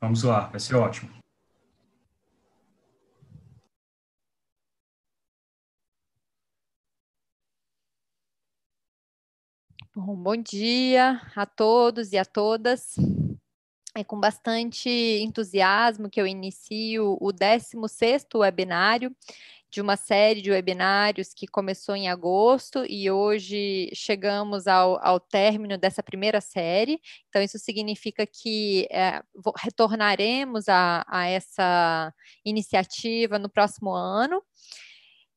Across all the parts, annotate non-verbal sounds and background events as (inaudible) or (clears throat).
Vamos lá, vai ser ótimo. Bom, bom dia a todos e a todas. É com bastante entusiasmo que eu inicio o 16º webinário de uma série de webinários que começou em agosto e hoje chegamos ao, ao término dessa primeira série. Então, isso significa que é, retornaremos a, a essa iniciativa no próximo ano.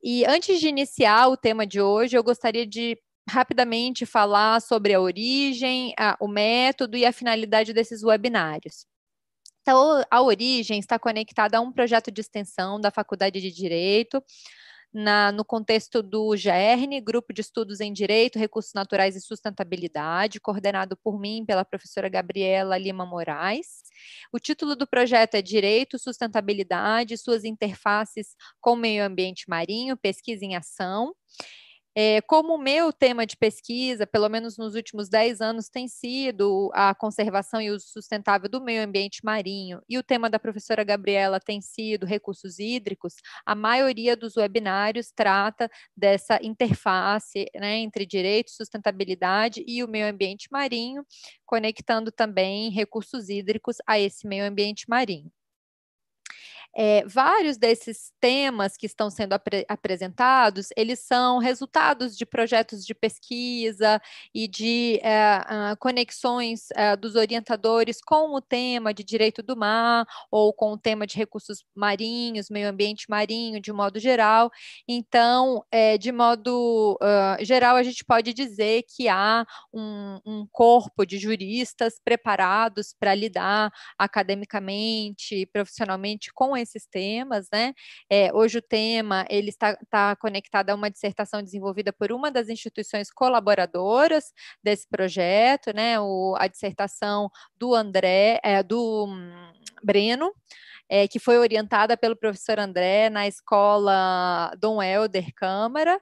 E antes de iniciar o tema de hoje, eu gostaria de rapidamente falar sobre a origem, a, o método e a finalidade desses webinários. Então, a origem está conectada a um projeto de extensão da Faculdade de Direito, na, no contexto do GERN, Grupo de Estudos em Direito, Recursos Naturais e Sustentabilidade, coordenado por mim pela professora Gabriela Lima Moraes. O título do projeto é Direito, Sustentabilidade suas interfaces com o meio ambiente marinho, pesquisa em ação. É, como o meu tema de pesquisa, pelo menos nos últimos 10 anos, tem sido a conservação e uso sustentável do meio ambiente marinho, e o tema da professora Gabriela tem sido recursos hídricos, a maioria dos webinários trata dessa interface né, entre direito, sustentabilidade e o meio ambiente marinho, conectando também recursos hídricos a esse meio ambiente marinho. É, vários desses temas que estão sendo apre apresentados, eles são resultados de projetos de pesquisa e de é, uh, conexões uh, dos orientadores com o tema de direito do mar ou com o tema de recursos marinhos, meio ambiente marinho, de modo geral. Então, é, de modo uh, geral, a gente pode dizer que há um, um corpo de juristas preparados para lidar academicamente, profissionalmente com esses temas, né? É, hoje o tema ele está, está conectado a uma dissertação desenvolvida por uma das instituições colaboradoras desse projeto, né? O, a dissertação do André, é, do um, Breno, é, que foi orientada pelo professor André na escola Dom Helder Câmara,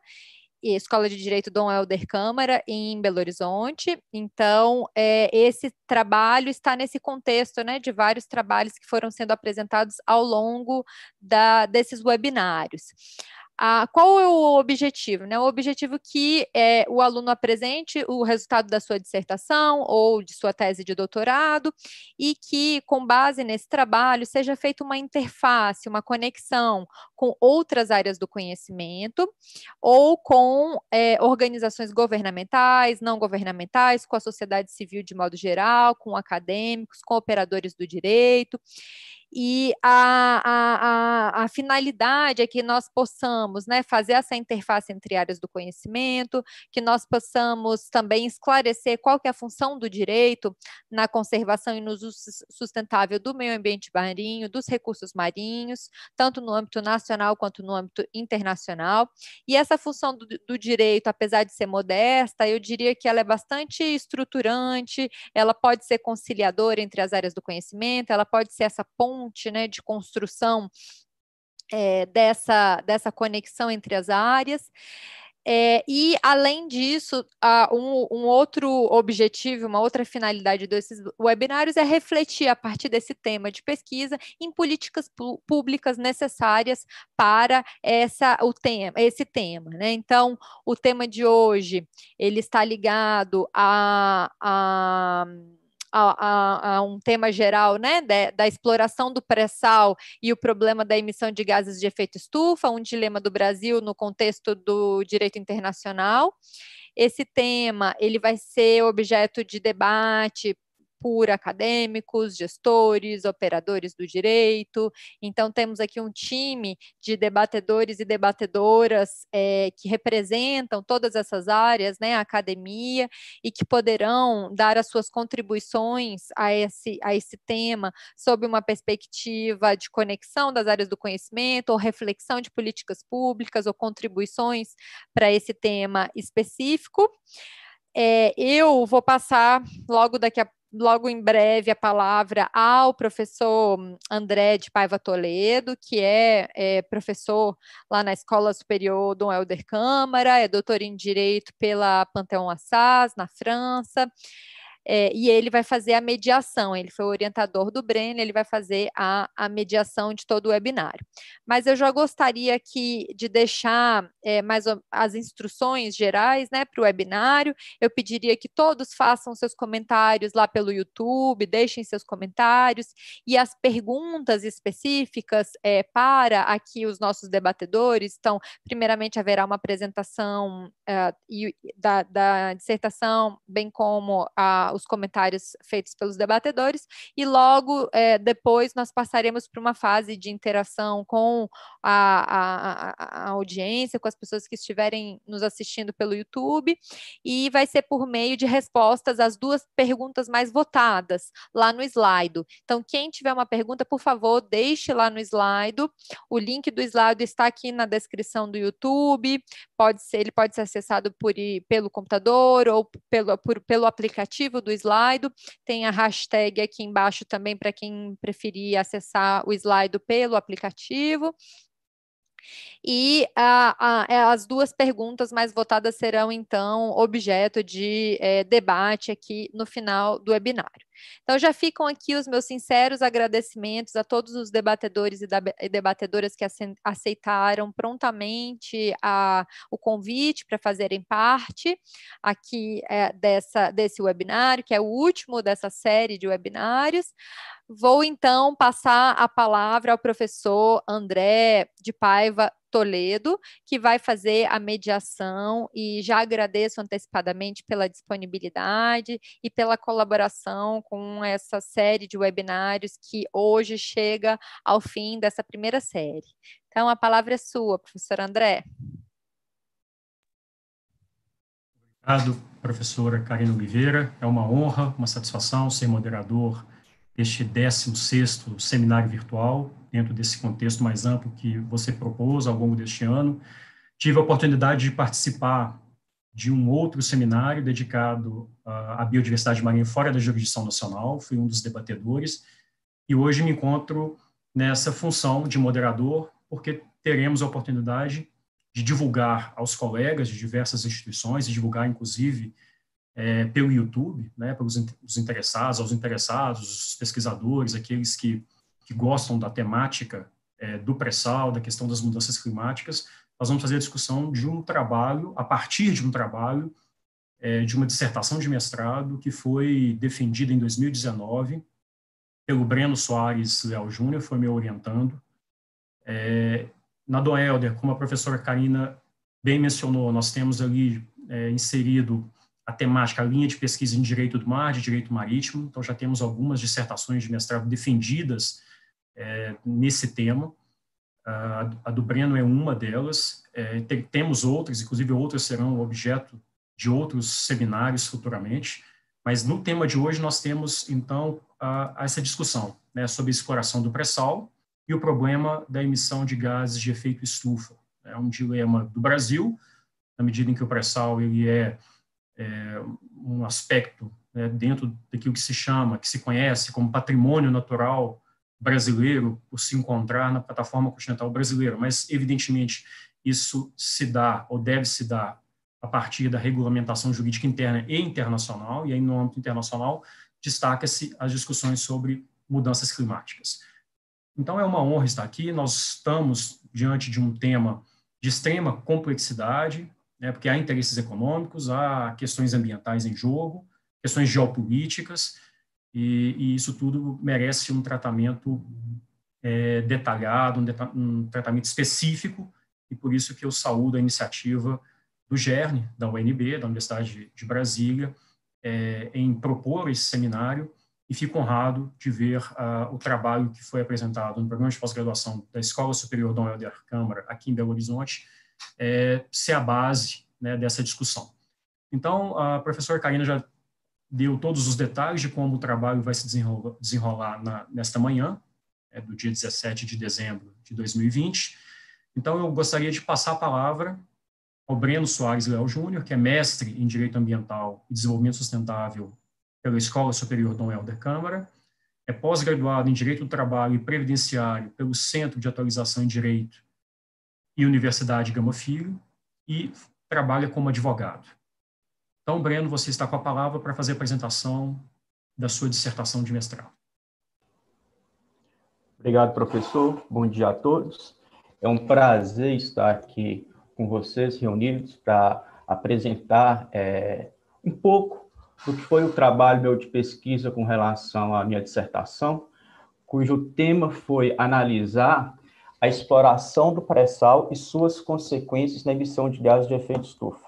Escola de Direito Dom Helder Câmara, em Belo Horizonte. Então, é, esse trabalho está nesse contexto né, de vários trabalhos que foram sendo apresentados ao longo da, desses webinários qual é o objetivo? Né? O objetivo que é, o aluno apresente o resultado da sua dissertação ou de sua tese de doutorado e que, com base nesse trabalho, seja feita uma interface, uma conexão com outras áreas do conhecimento ou com é, organizações governamentais, não governamentais, com a sociedade civil de modo geral, com acadêmicos, com operadores do direito e a, a, a, a, finalidade é que nós possamos né, fazer essa interface entre áreas do conhecimento, que nós possamos também esclarecer qual que é a função do direito na conservação e no uso sustentável do meio ambiente marinho, dos recursos marinhos, tanto no âmbito nacional quanto no âmbito internacional. E essa função do, do direito, apesar de ser modesta, eu diria que ela é bastante estruturante, ela pode ser conciliadora entre as áreas do conhecimento, ela pode ser essa ponte né, de construção é, dessa, dessa conexão entre as áreas. É, e, além disso, uh, um, um, outro objetivo, uma outra finalidade desses webinários é refletir, a partir desse tema de pesquisa, em políticas públicas necessárias para essa, o tema, esse tema. Né? Então, o tema de hoje ele está ligado a, a a, a, a um tema geral, né, da exploração do pré-sal e o problema da emissão de gases de efeito estufa, um dilema do Brasil no contexto do direito internacional. Esse tema ele vai ser objeto de debate por acadêmicos, gestores, operadores do direito. Então, temos aqui um time de debatedores e debatedoras é, que representam todas essas áreas, né, a academia, e que poderão dar as suas contribuições a esse, a esse tema sob uma perspectiva de conexão das áreas do conhecimento, ou reflexão de políticas públicas, ou contribuições para esse tema específico. É, eu vou passar logo daqui a logo em breve a palavra ao professor André de Paiva Toledo, que é, é, professor lá na Escola Superior Dom Helder Câmara, é doutor em Direito pela Panteão Assas, na França. É, e ele vai fazer a mediação. Ele foi o orientador do Brenner, ele vai fazer a, a mediação de todo o webinário. Mas eu já gostaria aqui de deixar é, mais as instruções gerais né, para o webinário. Eu pediria que todos façam seus comentários lá pelo YouTube, deixem seus comentários, e as perguntas específicas é, para aqui os nossos debatedores. Então, primeiramente, haverá uma apresentação uh, da, da, dissertação, bem como uh, os comentários feitos pelos debatedores, e logo uh, depois nós passaremos para uma fase de interação com a, a, a, audiência, com as pessoas que estiverem nos assistindo pelo YouTube, e vai ser por meio de respostas às duas perguntas mais votadas lá no slide. Então, quem tiver uma pergunta, por favor, deixe lá no slide. O link do slide está aqui na descrição do YouTube. Pode ser, ele pode ser acessado por, pelo computador ou pelo, por, pelo aplicativo do slide. Tem a hashtag aqui embaixo também para quem preferir acessar o slide pelo aplicativo. E a, a, é, as duas perguntas mais votadas serão, então, objeto de é, debate aqui no final do webinário. Então, já ficam aqui os meus sinceros agradecimentos a todos os debatedores e, debatedoras que aceitaram prontamente a, o convite para fazerem parte aqui é, dessa, desse webinário, que é o último dessa série de webinários. Vou então passar a palavra ao professor André de Paiva Toledo, que vai fazer a mediação e já agradeço antecipadamente pela disponibilidade e pela colaboração com essa série de webinários que hoje chega ao fim dessa primeira série. Então, a palavra é sua, professor André. Obrigado, professora Karina Oliveira. É uma honra, uma satisfação ser moderador deste 16º seminário virtual, dentro desse contexto mais amplo que você propôs ao longo deste ano. Tive a oportunidade de participar de um outro seminário dedicado à biodiversidade marinha fora da jurisdição nacional, fui um dos debatedores, e hoje me encontro nessa função de moderador, porque teremos a oportunidade de divulgar aos colegas de diversas instituições, e divulgar, inclusive, é, pelo YouTube, né, os interessados, aos interessados, os pesquisadores, aqueles que, que gostam da temática é, do pré-sal, da questão das mudanças climáticas, nós vamos fazer a discussão de um trabalho, a partir de um trabalho, é, de uma dissertação de mestrado que foi defendida em 2019 pelo Breno Soares Leal Júnior, foi me orientando. É, na Doelder, como a professora Karina bem mencionou, nós temos ali é, inserido a temática, a linha de pesquisa em direito do mar, de direito marítimo. Então, já temos algumas dissertações de mestrado defendidas é, nesse tema. A, do Breno é uma delas. É, tem, temos outras, inclusive outras serão objeto de outros seminários futuramente. Mas no tema de hoje nós temos, então, a, a essa discussão né, sobre a exploração do pré-sal e o problema da emissão de gases de efeito estufa. É um dilema do Brasil, na medida em que o pré-sal ele é é, um aspecto né, dentro daquilo que se chama, que se conhece como patrimônio natural brasileiro, por se encontrar na plataforma continental brasileira, mas, evidentemente, isso se dá, ou deve se dar, a partir da regulamentação jurídica interna e internacional, e aí, no âmbito internacional, destaca-se as discussões sobre mudanças climáticas. Então, é uma honra estar aqui, nós estamos diante de um tema de extrema complexidade, né, porque há interesses econômicos, há questões ambientais em jogo, questões geopolíticas, e, e isso tudo merece um tratamento é, detalhado, um, um, tratamento específico, e por isso que eu saúdo a iniciativa do GERN, da UNB, da Universidade de Brasília, é, em propor esse seminário, e fico honrado de ver uh, o trabalho que foi apresentado no programa de pós-graduação da Escola Superior Dom Helder Câmara, aqui em Belo Horizonte, é, ser a base né, dessa discussão. Então, a professora Karina já deu todos os detalhes de como o trabalho vai se desenrolar, desenrolar na, nesta manhã, é, do dia 17 de dezembro de 2020. Então, eu gostaria de passar a palavra ao Breno Soares Leal Júnior, que é mestre em Direito Ambiental e Desenvolvimento Sustentável pela Escola Superior Dom Helder Câmara, é pós-graduado em Direito do Trabalho e Previdenciário pelo Centro de Atualização em Direito e Universidade Gama Filho, e trabalha como advogado. Então, Breno, você está com a palavra para fazer a apresentação da sua dissertação de mestrado. Obrigado, professor. Bom dia a todos. É um prazer estar aqui com vocês reunidos para apresentar é, um pouco do que foi o trabalho meu de pesquisa com relação à minha dissertação, cujo tema foi analisar a exploração do pré-sal e suas consequências na emissão de gases de efeito estufa.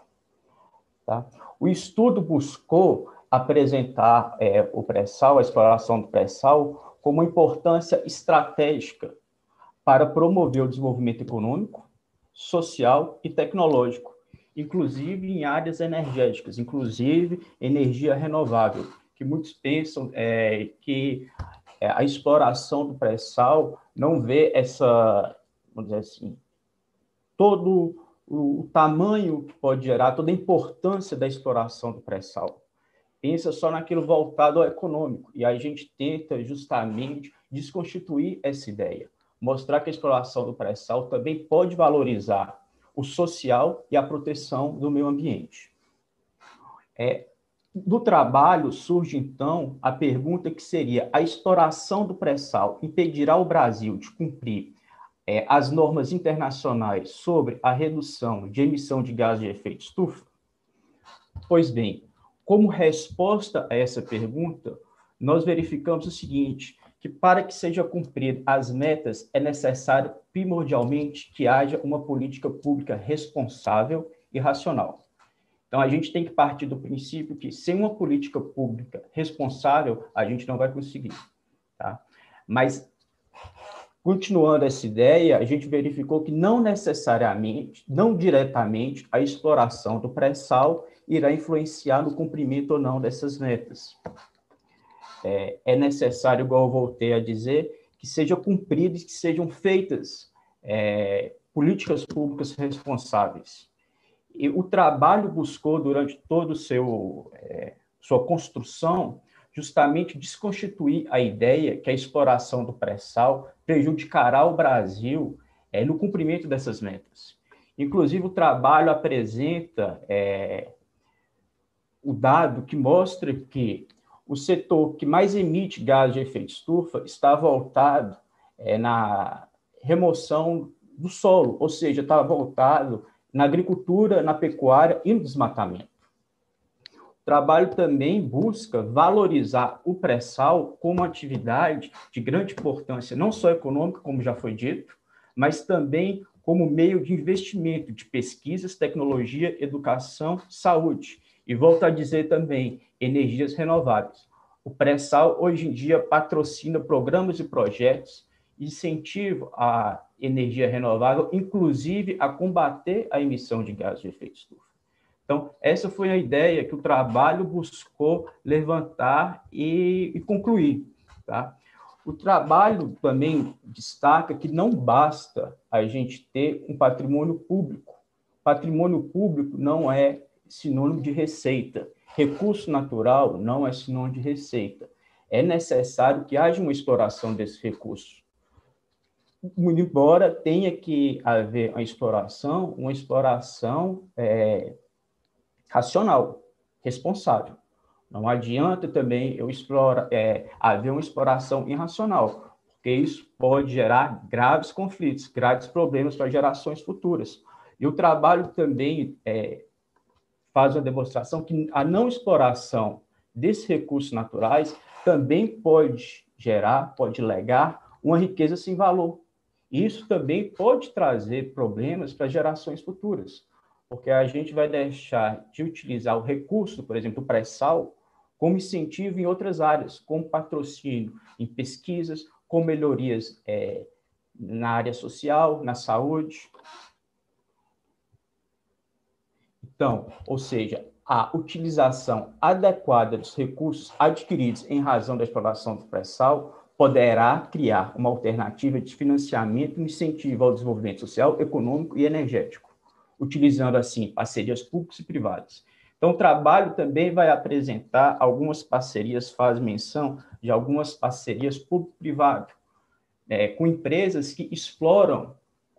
Tá? O estudo buscou apresentar é, o pré-sal, a exploração do pré-sal, como importância estratégica para promover o desenvolvimento econômico, social e tecnológico, inclusive em áreas energéticas, inclusive energia renovável, que muitos pensam é, que é, a exploração do pré-sal não vê essa, vamos dizer assim, todo o, o tamanho que pode gerar, toda a importância da exploração do pré-sal. Pensa só naquilo voltado ao econômico, e a gente tenta justamente desconstituir essa ideia, mostrar que a exploração do pré-sal também pode valorizar o social e a proteção do meio ambiente. É, do trabalho surge, então, a pergunta que seria: a exploração do pré-sal impedirá o Brasil de cumprir é, as normas internacionais sobre a redução de emissão de gases de efeito estufa? Pois bem, como resposta a essa pergunta, nós verificamos o seguinte: que para que seja cumpridas as metas é necessário primordialmente que haja uma política pública responsável e racional. Então, a gente tem que partir do princípio que, sem uma política pública responsável, a gente não vai conseguir. Tá? Mas, continuando essa ideia, a gente verificou que não necessariamente, não diretamente, a exploração do pré-sal irá influenciar no cumprimento ou não dessas metas. É, é necessário, igual eu voltei a dizer, que sejam cumpridas, que sejam feitas é, políticas públicas responsáveis. E o trabalho buscou, durante todo o seu é, sua construção, justamente desconstituir a ideia que a exploração do pré-sal prejudicará o Brasil é, no cumprimento dessas metas. Inclusive, o trabalho apresenta é, o dado que mostra que o setor que mais emite gás de efeito estufa está voltado é, na remoção do solo, ou seja, está voltado na agricultura, na pecuária e no desmatamento. Trabalho também busca valorizar o pré-sal como atividade de grande importância, não só econômica, como já foi dito, mas também como meio de investimento de pesquisas, tecnologia, educação, saúde. E volto a dizer também, energias renováveis. O pré-sal, hoje em dia, patrocina programas e projetos incentivo à energia renovável, inclusive a combater a emissão de gases de efeito estufa. Então, essa foi a ideia que o trabalho buscou levantar e, e concluir. Tá? O trabalho também destaca que não basta a gente ter um patrimônio público. Patrimônio público não é sinônimo de receita. Recurso natural não é sinônimo de receita. É necessário que haja uma exploração desse recurso embora tenha que haver uma exploração, uma exploração é, racional, responsável. Não adianta também eu explora, é, haver uma exploração irracional, porque isso pode gerar graves conflitos, graves problemas para gerações futuras. E o trabalho também é, faz uma demonstração que a não exploração desses recursos naturais também pode gerar, pode legar uma riqueza sem valor, isso também pode trazer problemas para gerações futuras, porque a gente vai deixar de utilizar o recurso, por exemplo, o pré-sal, como incentivo em outras áreas, como patrocínio em pesquisas, com melhorias é, na área social, na saúde. Então, ou seja, a utilização adequada dos recursos adquiridos em razão da exploração do pré-sal poderá criar uma alternativa de financiamento e incentivo ao desenvolvimento social, econômico e energético, utilizando, assim, parcerias públicas e privadas. Então, o trabalho também vai apresentar algumas parcerias, faz menção de algumas parcerias público-privado, é, com empresas que exploram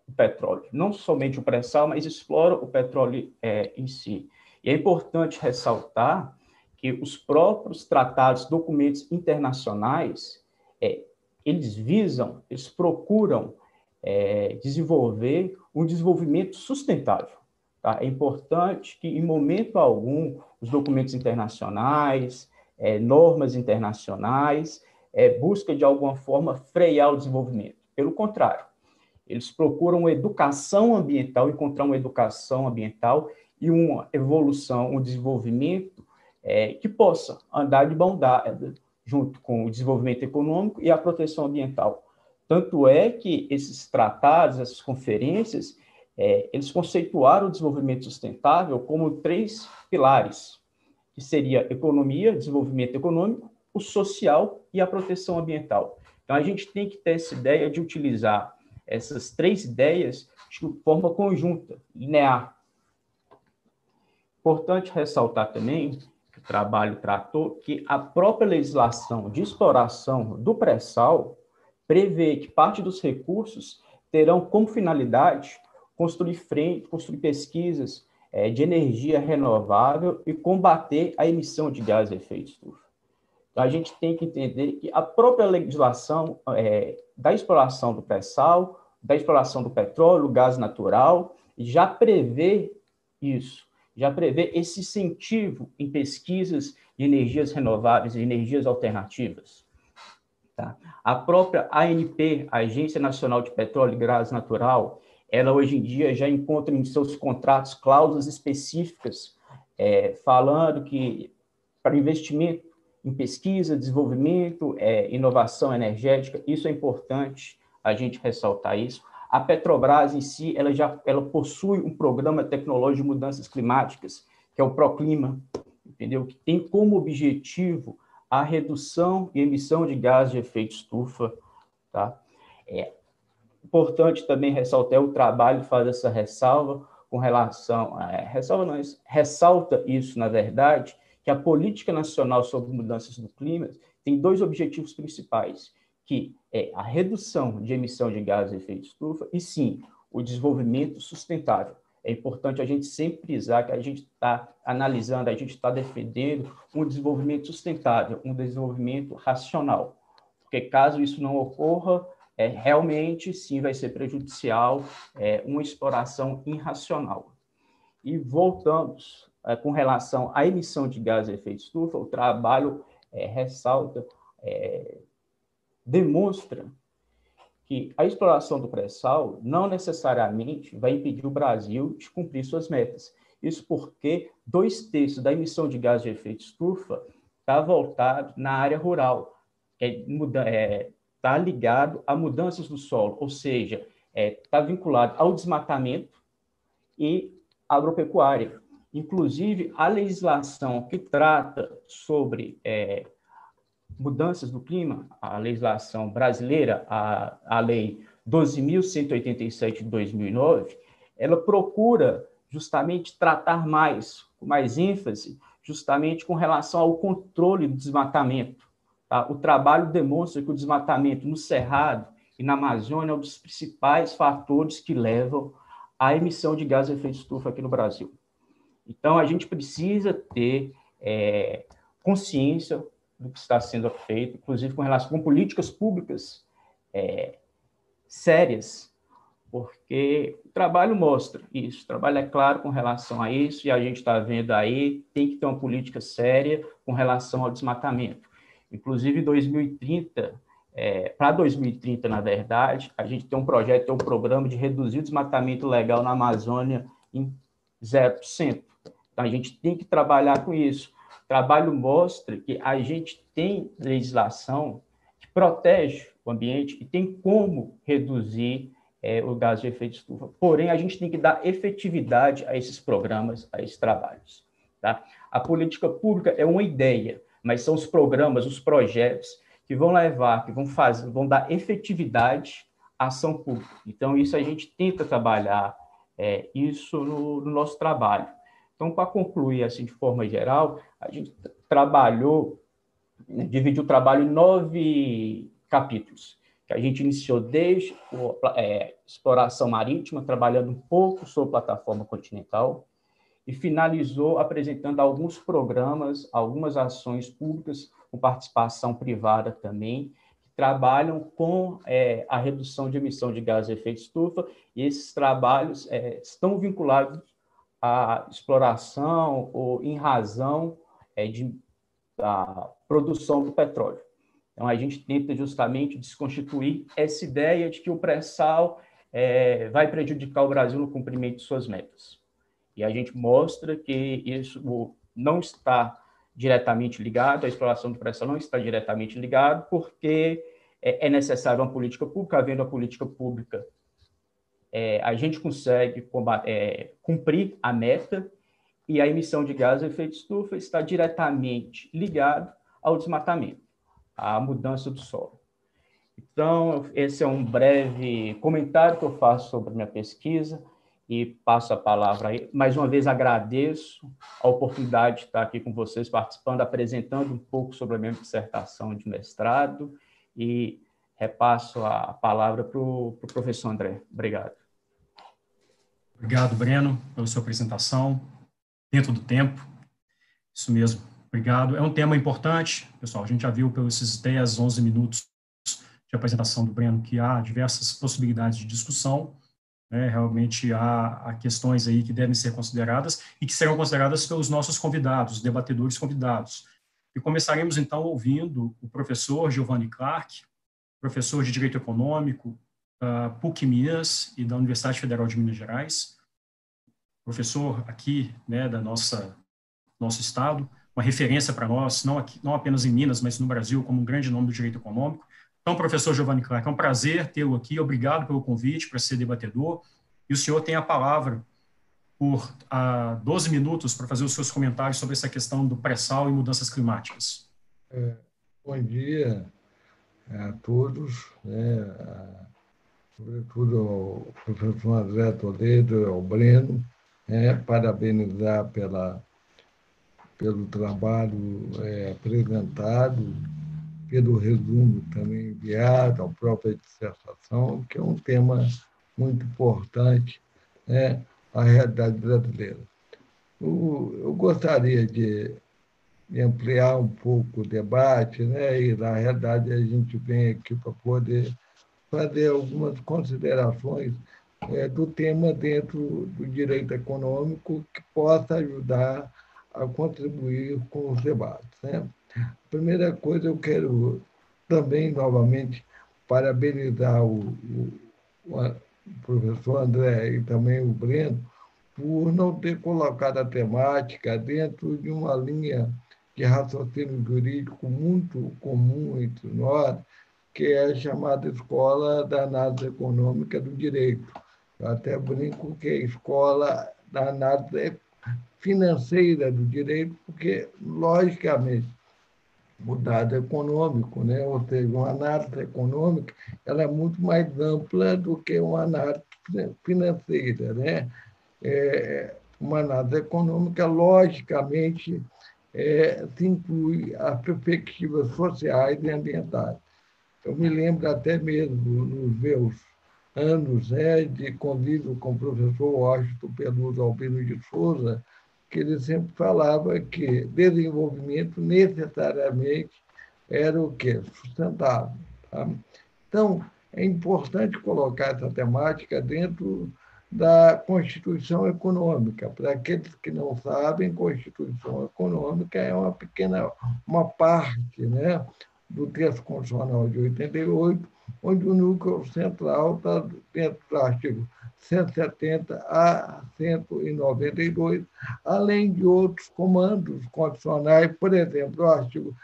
o petróleo, não somente o pré-sal, mas exploram o petróleo é, em si. E é importante ressaltar que os próprios tratados, documentos internacionais, é, eles visam, eles procuram é, desenvolver um desenvolvimento sustentável. Tá? É importante que, em momento algum, os documentos internacionais, é, normas internacionais, é, de alguma forma frear o desenvolvimento. Pelo contrário, eles procuram educação ambiental, encontrar uma educação ambiental e uma evolução, um desenvolvimento é, que possa andar de dada junto com o desenvolvimento econômico e a proteção ambiental. Tanto é que esses tratados, essas conferências, é, eles conceituaram o desenvolvimento sustentável como três pilares, que seria economia, desenvolvimento econômico, o social e a proteção ambiental. Então, a gente tem que ter essa ideia de utilizar essas três ideias de forma conjunta, linear. Importante ressaltar também que o trabalho tratou que a própria legislação de exploração do pré-sal prevê que parte dos recursos terão como finalidade construir frente, construir pesquisas é, de energia renovável e combater a emissão de gases de efeito estufa. Então, a gente tem que entender que a própria legislação é, da exploração do pré-sal, da exploração do petróleo, gás natural, já prevê isso, já prevê esse incentivo em pesquisas de energias renováveis e energias alternativas. Tá? A própria ANP, Agência Nacional de Petróleo e Gás Natural, ela hoje em dia já encontra em seus contratos cláusulas específicas é, falando que para investimento em pesquisa, desenvolvimento, é, inovação energética, isso é importante a gente ressaltar isso. A Petrobras em si, ela já ela possui um programa tecnológico de mudanças climáticas, que é o Proclima, entendeu? Que tem como objetivo a redução e emissão de gases de efeito estufa, tá? É importante também ressaltar o trabalho faz essa ressalva com relação, é, ressalva não, ressalta isso na verdade, que a política nacional sobre mudanças do clima tem dois objetivos principais, que é a redução de emissão de gases de efeito estufa e sim o desenvolvimento sustentável. É importante a gente sempre frisar que a gente está analisando, a gente está defendendo um desenvolvimento sustentável, um desenvolvimento racional. Porque caso isso não ocorra, é, realmente sim vai ser prejudicial é, uma exploração irracional. E voltamos é, com relação à emissão de gases de efeito estufa, o trabalho é, ressalta, é, demonstra que a exploração do pré-sal não necessariamente vai impedir o Brasil de cumprir suas metas. Isso porque dois terços da emissão de gases de efeito estufa está voltado na área rural, está é, tá ligado a mudanças do solo, ou seja, está é, vinculado ao desmatamento e agropecuária. Inclusive, a legislação que trata sobre é, mudanças do clima, a legislação brasileira, a, a Lei 12.187 de 2009, ela procura justamente tratar mais, com mais ênfase, justamente com relação ao controle do desmatamento. Tá? O trabalho demonstra que o desmatamento no Cerrado e na Amazônia é um dos principais fatores que levam à emissão de gás de efeito estufa aqui no Brasil. Então, a gente precisa ter é, consciência do que está sendo feito, inclusive com relação com políticas públicas é, sérias, porque o trabalho mostra isso, o trabalho é claro com relação a isso, e a gente está vendo aí, tem que ter uma política séria com relação ao desmatamento. Inclusive, 2030, é, para 2030, na verdade, a gente tem um projeto, tem um programa de reduzir o desmatamento legal na Amazônia em 0%. Então, a gente tem que trabalhar com isso. Trabalho mostra que a gente tem legislação que protege o ambiente e tem como reduzir é, o gás de efeito estufa. Porém, a gente tem que dar efetividade a esses programas, a esses trabalhos. Tá? A política pública é uma ideia, mas são os programas, os projetos que vão levar, que vão fazer, vão dar efetividade à ação pública. Então, isso a gente tenta trabalhar é, isso no, no nosso trabalho. Então, para concluir assim de forma geral, a gente trabalhou, né, dividiu o trabalho em nove capítulos, que a gente iniciou desde a é, exploração marítima, trabalhando um pouco sobre plataforma continental, e finalizou apresentando alguns programas, algumas ações públicas, com participação privada também, que trabalham com é, a redução de emissão de gases de efeito estufa, e esses trabalhos é, estão vinculados à exploração ou em razão é, de, da produção do petróleo. Então, a gente tenta justamente desconstituir essa ideia de que o pré-sal é, vai prejudicar o Brasil no cumprimento de suas metas. E a gente mostra que isso não está diretamente ligado, a exploração do pré-sal não está diretamente ligado, porque é, é necessário uma política pública, havendo a política pública, é, a gente consegue combater, é, cumprir a meta e a emissão de gases de efeito estufa está diretamente ligado ao desmatamento, à mudança do solo. Então, esse é um breve comentário que eu faço sobre minha pesquisa e passo a palavra aí. Mais uma vez agradeço a oportunidade de estar aqui com vocês, participando, apresentando um pouco sobre a minha dissertação de mestrado e repasso a palavra para o pro professor André. Obrigado. Obrigado, Breno, pela sua apresentação, dentro do tempo. Isso mesmo, obrigado. É um tema importante, pessoal, a gente já viu pelos 10, 11 minutos de apresentação do Breno que há diversas possibilidades de discussão, né, realmente há, há, questões aí que devem ser consideradas e que serão consideradas pelos nossos convidados, debatedores convidados. E começaremos, então, ouvindo o professor Giovanni Clark, professor de Direito Econômico da PUC Minas e da Universidade Federal de Minas Gerais, professor aqui né, da nossa nosso estado, uma referência para nós, não, aqui, não apenas em Minas, mas no Brasil, como um grande nome do direito econômico, então, professor Giovanni Clark, é um prazer tê-lo aqui. Obrigado pelo convite para ser debatedor. E o senhor tem a palavra por ah, 12 minutos para fazer os seus comentários sobre essa questão do pré-sal e mudanças climáticas. É, bom dia a todos, né, sobretudo ao professor André Toledo, ao Breno, né, parabenizar pela, pelo trabalho é, apresentado pelo resumo também enviado, a própria dissertação, que é um tema muito importante né, à realidade brasileira. Eu, gostaria de, ampliar um pouco o debate, né, e, na realidade, a gente vem aqui para poder fazer algumas considerações é, do tema dentro do direito econômico que possa ajudar a contribuir com os debates. Né? Primeira coisa, eu quero também, novamente, parabenizar o, o, o professor André e também o Breno por não ter colocado a temática dentro de uma linha de raciocínio jurídico muito comum entre nós, que é a chamada Escola da Análise Econômica do Direito. Eu até brinco que é a Escola da Análise Financeira do Direito, porque, logicamente, o dado econômico, né? ou seja, uma análise econômica ela é muito mais ampla do que uma análise financeira. Né? É, uma análise econômica, logicamente, é, se inclui as perspectivas sociais e ambientais. Eu me lembro até mesmo nos meus anos né, de convívio com o professor Washington Peluso Albino de Souza, que ele sempre falava que desenvolvimento necessariamente era o quê? Sustentável. Tá? Então, é importante colocar essa temática dentro da Constituição Econômica. Para aqueles que não sabem, Constituição Econômica é uma pequena, uma parte né, do texto constitucional de 88, onde o núcleo central está dentro do artigo 170 a 192, além de outros comandos condicionais, por exemplo, o artigo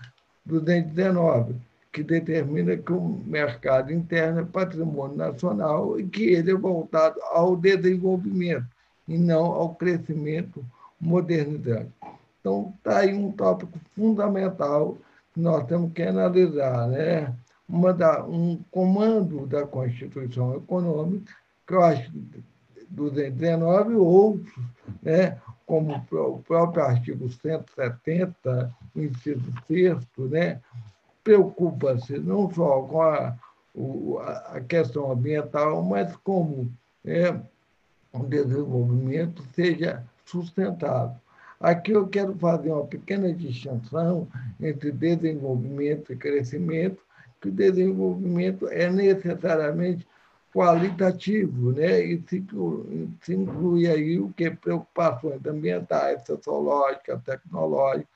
219, que determina que o mercado interno é patrimônio nacional e que ele é voltado ao desenvolvimento e não ao crescimento modernizante. Então, está aí um tópico fundamental nós temos que analisar, né? Uma da, um comando da Constituição Econômica que eu acho 219 outros, né, como o próprio artigo 170, o inciso 6 né, preocupa-se não só com a, a questão ambiental, mas como né, o desenvolvimento seja sustentável. Aqui eu quero fazer uma pequena distinção entre desenvolvimento e crescimento, que o desenvolvimento é necessariamente qualitativo, né? e se, inclui aí o que? Preocupações ambientais, sociológicas, tecnológicas.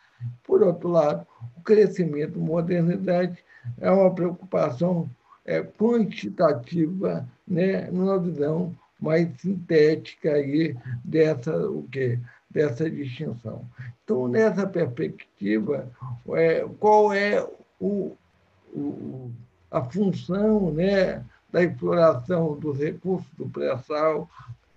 Por outro lado, o crescimento modernizante é uma preocupação é, quantitativa, né? numa visão mais sintética aí dessa, o quê? Dessa distinção. Então, nessa perspectiva, é, qual é o, o, a função né, da exploração dos recursos do pré-sal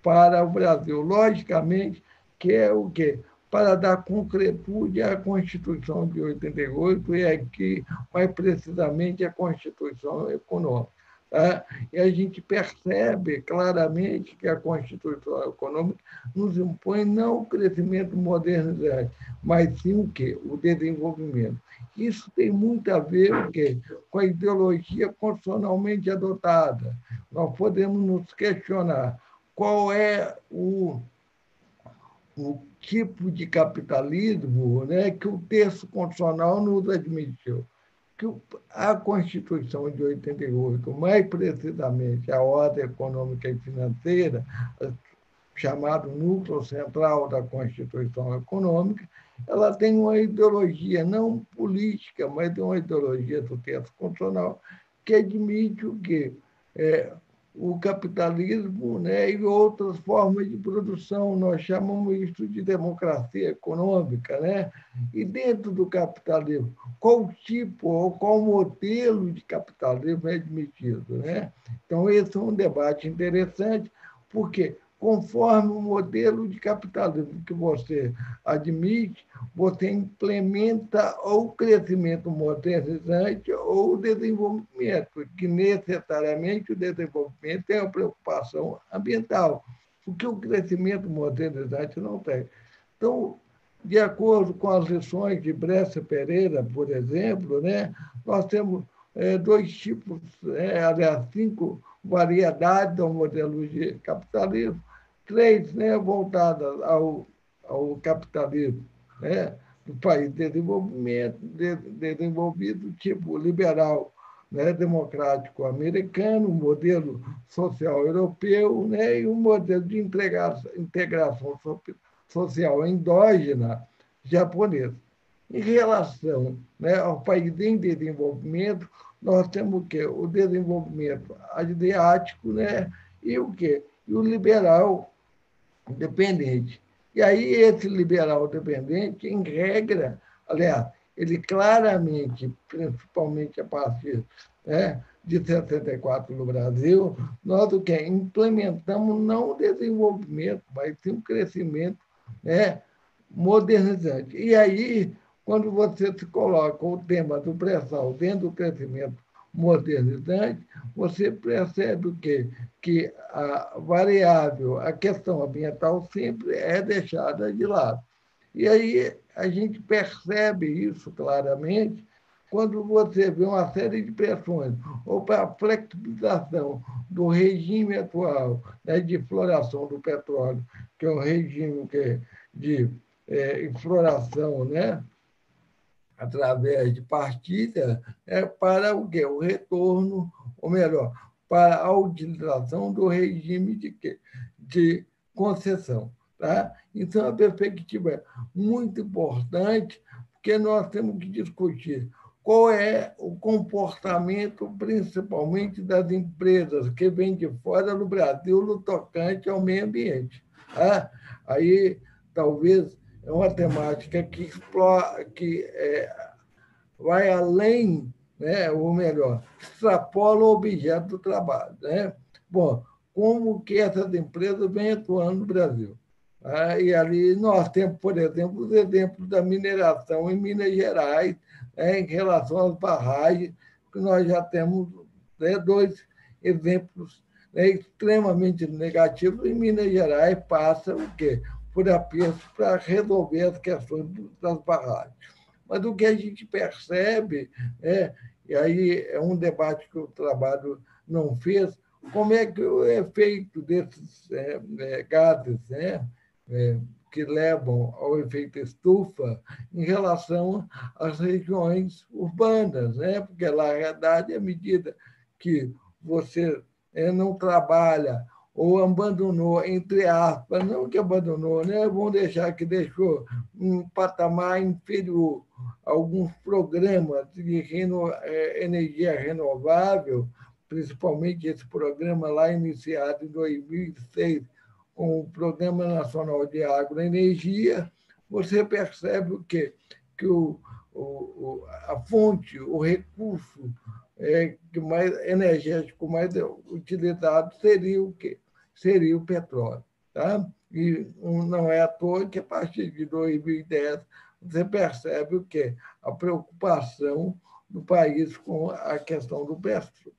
para o Brasil? Logicamente, que é o quê? Para dar concretude à Constituição de 88 e aqui, mais precisamente, à Constituição Econômica. Tá? E a gente percebe claramente que a Constituição Econômica nos impõe não o crescimento modernizante, mas sim o quê? O desenvolvimento. Isso tem muito a ver quê? com a ideologia constitucionalmente adotada. Nós podemos nos questionar qual é o, o tipo de capitalismo né, que o texto constitucional nos admitiu que a Constituição de 88, mais precisamente a ordem econômica e financeira, chamado núcleo central da Constituição Econômica, ela tem uma ideologia não política, mas uma ideologia do texto constitucional que admite o quê? É, o capitalismo né, e outras formas de produção. Nós chamamos isso de democracia econômica. Né? E dentro do capitalismo, qual tipo ou qual modelo de capitalismo é admitido? Né? Então, esse é um debate interessante, porque conforme o modelo de capitalismo que você admite, você implementa ou crescimento modernizante ou desenvolvimento, que necessariamente o desenvolvimento tem uma preocupação ambiental, o que o crescimento modernizante não tem. Então, de acordo com as lições de Bressa Pereira, por exemplo, né, nós temos é, dois tipos, é, aliás, cinco variedades do modelo de capitalismo, três né, voltadas ao, ao capitalismo né, do país desenvolvimento, de, desenvolvido, tipo liberal, né, democrático americano, modelo social europeu né, e um modelo de integração, integração social endógena japonesa. Em relação né, ao país em desenvolvimento, nós temos o quê? O desenvolvimento asiático né, e o quê? E o liberal dependente. E aí, esse liberal dependente, em regra, aliás, ele claramente, principalmente a partir né, de 64 no Brasil, nós o que implementamos não o desenvolvimento, mas sim o crescimento né, modernizante. E aí, quando você se coloca o tema do pré-sal dentro do crescimento modernidade, você percebe o quê? Que a variável, a questão ambiental sempre é deixada de lado. E aí a gente percebe isso claramente quando você vê uma série de pressões, ou para a flexibilização do regime atual né, de exploração do petróleo, que é um regime que é de é, né, através de partilha, é para o quê? O retorno, ou melhor, para a utilização do regime de, quê? de concessão. Tá? Então, a perspectiva é muito importante, porque nós temos que discutir qual é o comportamento, principalmente das empresas que vêm de fora do Brasil no tocante ao meio ambiente. Tá? Aí, talvez, é uma temática que, explora, que é, vai além, né, ou melhor, extrapola o objeto do trabalho. Né? Bom, como que essas empresas vêm atuando no Brasil? Ah, e ali nós temos, por exemplo, os exemplos da mineração em Minas Gerais, né, em relação às barragens, que nós já temos né, dois exemplos né, extremamente negativos. Em Minas Gerais passa o quê? Por aperto para resolver as questões das barragens. Mas o que a gente percebe, é, e aí é um debate que o trabalho não fez, como é que o efeito desses é, é, gases né, é, que levam ao efeito estufa em relação às regiões urbanas, né? porque, na realidade, à medida que você eh, não trabalha ou abandonou, entre aspas, não que abandonou, né? vamos deixar que deixou um patamar inferior alguns programas de reno, eh, energia renovável, principalmente esse programa lá iniciado em 2006, com o Programa Nacional de Agroenergia, você percebe o quê? Que o, o, a fonte, o recurso é, que mais energético mais utilizado seria o quê? Seria o petróleo. Tá? E não é à toa que, a partir de 2010, você percebe o quê? A preocupação do país com a questão do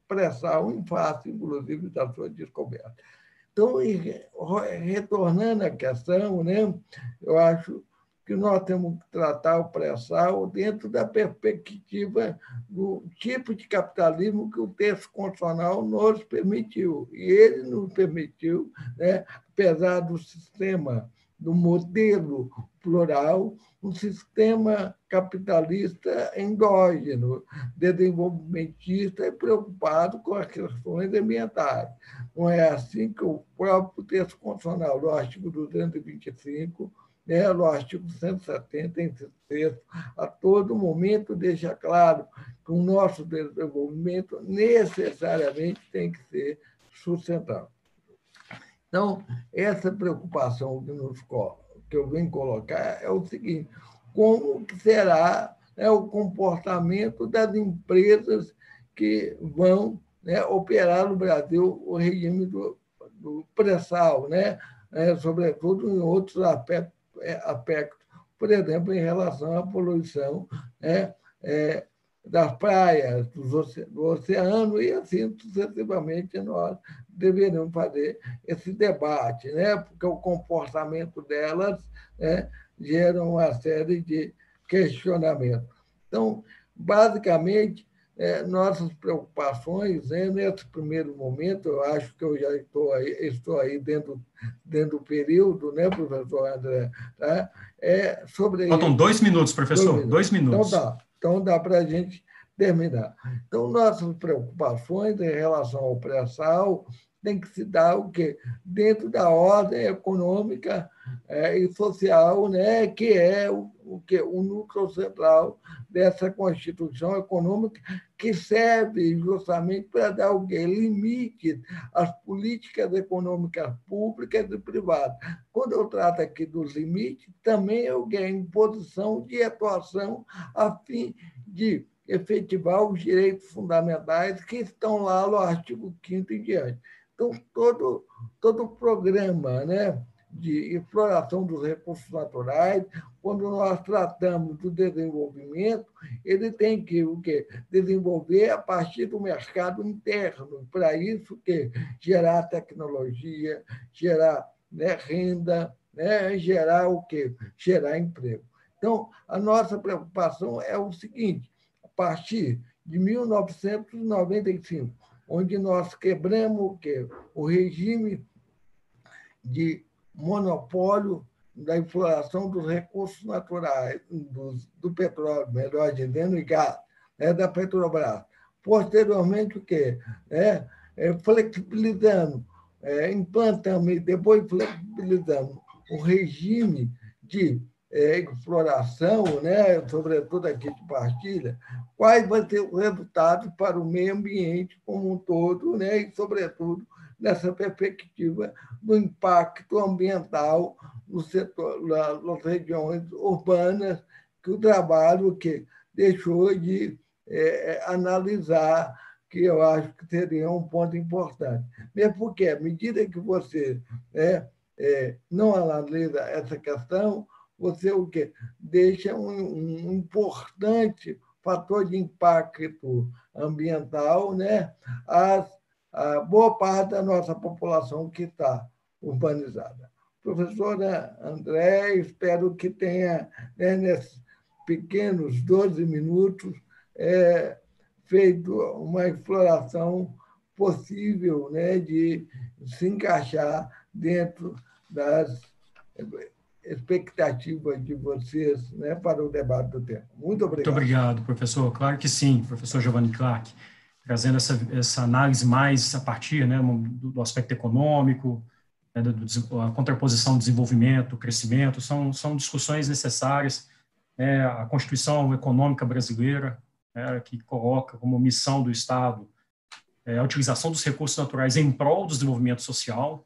pré-sal, em face, inclusive, da sua descoberta. Então, retornando à questão, né, eu acho que nós temos que tratar o pré-sal dentro da perspectiva do tipo de capitalismo que o texto constitucional nos permitiu. E ele nos permitiu, né, apesar do sistema, do modelo plural, um sistema capitalista endógeno, desenvolvimentista e preocupado com as questões ambientais. Não é assim que o próprio texto constitucional, no artigo 225, né, no artigo 170, em texto, a todo momento deixa claro que o nosso desenvolvimento necessariamente tem que ser sustentável. Então, essa preocupação que nos que eu venho colocar é o seguinte: como será né, o comportamento das empresas que vão né, operar no Brasil o regime do, do pré-sal, né? É, sobretudo em outros aspectos, aspectos, por exemplo, em relação à poluição né, é, das praias, do oceano, e assim sucessivamente nós deveríamos fazer esse debate, né? porque o comportamento delas né, gera uma série de questionamentos. Então, basicamente, é, nossas preocupações, né, nesse primeiro momento, eu acho que eu já estou aí, estou aí dentro, dentro do período, né, professor André? Tá? É sobre Faltam dois minutos, professor, dois, dois minutos. Então dá, então dá para a gente terminar. Então, nossas preocupações em relação ao pré-sal tem que se dar o quê? Dentro da ordem econômica é, e social, né, que é o, o, que, o núcleo central dessa Constituição Econômica, que serve justamente para dar o quê? limite às políticas econômicas públicas e privadas. Quando eu trato aqui dos limites, também é o quê? imposição de atuação a fim de efetivar os direitos fundamentais que estão lá no artigo 5 em diante. Então, todo, todo o programa né, de exploração dos recursos naturais, quando nós tratamos do desenvolvimento, ele tem que o quê? desenvolver a partir do mercado interno. Para isso, que gerar tecnologia, gerar né, renda, né, gerar o quê? Gerar emprego. Então, a nossa preocupação é o seguinte: a partir de 1995, onde nós quebramos o quê? O regime de monopólio da exploração dos recursos naturais, do, do petróleo, melhor dizendo, e gás, né, da Petrobras. Posteriormente, o quê? É, é, flexibilizando, é, implantando e depois flexibilizando o regime de é, né, sobretudo aqui de partilha, quais vão ser os resultados para o meio ambiente como um todo, né, e, sobretudo, nessa perspectiva do impacto ambiental no setor, nas regiões urbanas, que o trabalho que deixou de é, analisar, que eu acho que seria um ponto importante. Mesmo porque, à medida que você é, é, não analisa essa questão, você o quê? deixa um, um importante fator de impacto ambiental né? As, a boa parte da nossa população que está urbanizada. Professora André, espero que tenha, né, nesses pequenos 12 minutos, é, feito uma exploração possível né, de se encaixar dentro das expectativa de vocês né, para o debate do tema. Muito obrigado. Muito obrigado, professor. Claro que sim, professor Giovanni Clark, trazendo essa, essa análise mais a partir né, do, do aspecto econômico, né, do, a contraposição desenvolvimento, crescimento, são, são discussões necessárias. Né, a Constituição Econômica Brasileira, né, que coloca como missão do Estado é, a utilização dos recursos naturais em prol do desenvolvimento social,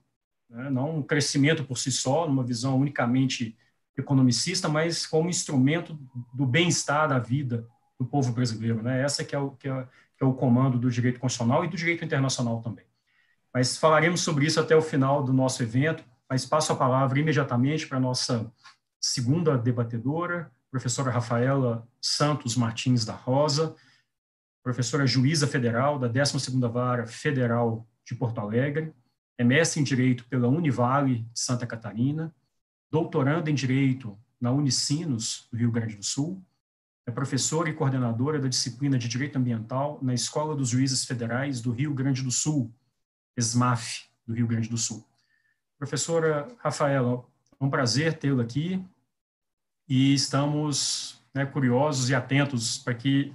né, não um crescimento por si só, numa visão unicamente economicista, mas como instrumento do bem-estar da vida do povo brasileiro. Né? Essa que é, o, que, é, que é o comando do direito constitucional e do direito internacional também. Mas falaremos sobre isso até o final do nosso evento, mas passo a palavra imediatamente para a nossa segunda debatedora, professora Rafaela Santos Martins da Rosa, professora juíza federal da 12ª Vara Federal de Porto Alegre, é mestre em Direito pela Univale de Santa Catarina, doutoranda em Direito na Unicinos, do Rio Grande do Sul, é professora e coordenadora da disciplina de Direito Ambiental na Escola dos Juízes Federais do Rio Grande do Sul, ESMAF, do Rio Grande do Sul. Professora Rafaela, é um prazer tê-la aqui e estamos né, curiosos e atentos para que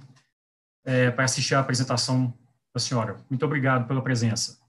é, para assistir à apresentação da senhora. Muito obrigado pela presença.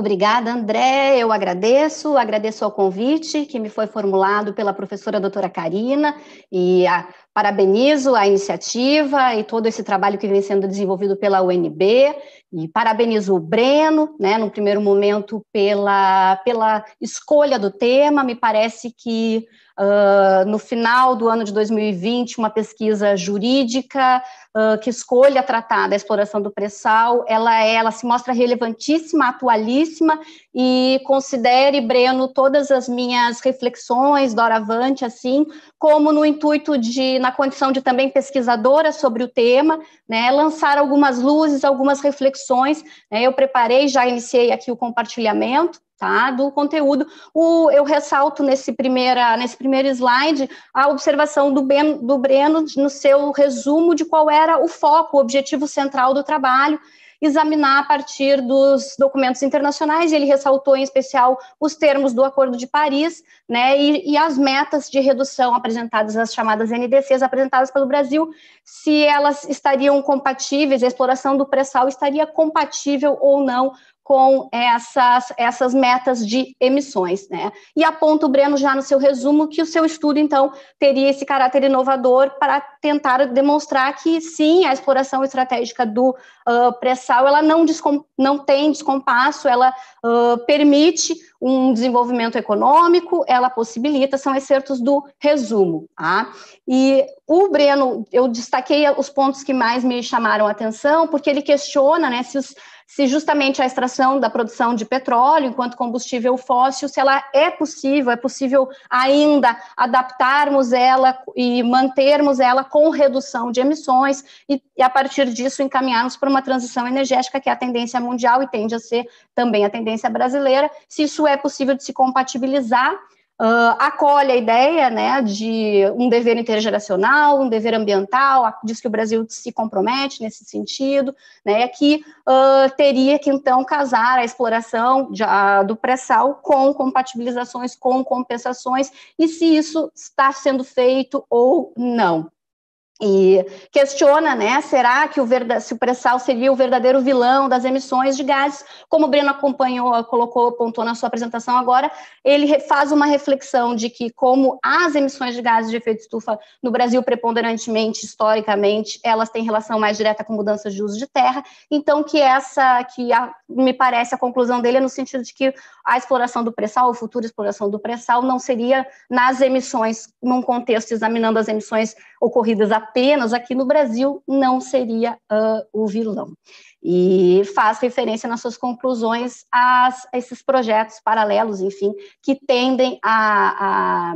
Obrigada, André. Eu agradeço, agradeço ao convite que me foi formulado pela professora doutora Karina e a, parabenizo a iniciativa e todo esse trabalho que vem sendo desenvolvido pela UNB e parabenizo o Breno, né, no primeiro momento pela, pela escolha do tema. Me parece que uh, no final do ano de 2020, uma pesquisa jurídica uh, que escolha tratar da exploração do pré-sal, ela, ela se mostra relevantíssima, atualíssima, e considere, Breno, todas as minhas reflexões, doravante, assim, como no intuito de, na condição de também pesquisadora sobre o tema, né, lançar algumas luzes, algumas reflexões. Né, eu preparei, já iniciei aqui o compartilhamento, tá, do conteúdo. O, eu ressalto nesse, primeira, nesse primeiro slide a observação do, ben, do Breno no seu resumo de qual era o foco, o objetivo central do trabalho, examinar a partir dos documentos internacionais, ele ressaltou em especial os termos do Acordo de Paris, né, e, e as metas de redução apresentadas, as chamadas NDCs apresentadas pelo Brasil, se elas estariam compatíveis, a exploração do pré-sal estaria compatível ou não com essas, essas metas de emissões, né? E aponta o Breno já no seu resumo que o seu estudo, então, teria esse caráter inovador para tentar demonstrar que, sim, a exploração estratégica do uh, pré-sal, ela não, não tem descompasso, ela uh, permite um desenvolvimento econômico, ela possibilita, são excertos do resumo, tá? E o Breno, eu destaquei os pontos que mais me chamaram a atenção, porque ele questiona, né, se os se justamente a extração da produção de petróleo enquanto combustível fóssil, se ela é possível, é possível ainda adaptarmos ela e mantermos ela com redução de emissões e, e a partir disso encaminharmos para uma transição energética que é a tendência mundial e tende a ser também a tendência brasileira, se isso é possível de se compatibilizar Uh, acolhe a ideia né, de um dever intergeracional, um dever ambiental, diz que o Brasil se compromete nesse sentido, né, que uh, teria que então casar a exploração de, uh, do pré-sal com compatibilizações, com compensações, e se isso está sendo feito ou não e questiona, né, será que o se o pré-sal seria o verdadeiro vilão das emissões de gases? Como o Breno acompanhou, colocou, apontou na sua apresentação agora, ele faz uma reflexão de que como as emissões de gases de efeito estufa no Brasil preponderantemente, historicamente, elas têm relação mais direta com mudanças de uso de terra, então que essa, que a, me parece a conclusão dele é no sentido de que a exploração do pré-sal, a futura exploração do pré-sal não seria nas emissões, num contexto examinando as emissões ocorridas apenas aqui no Brasil, não seria uh, o vilão. E faz referência nas suas conclusões a, esses projetos paralelos, enfim, que tendem a, a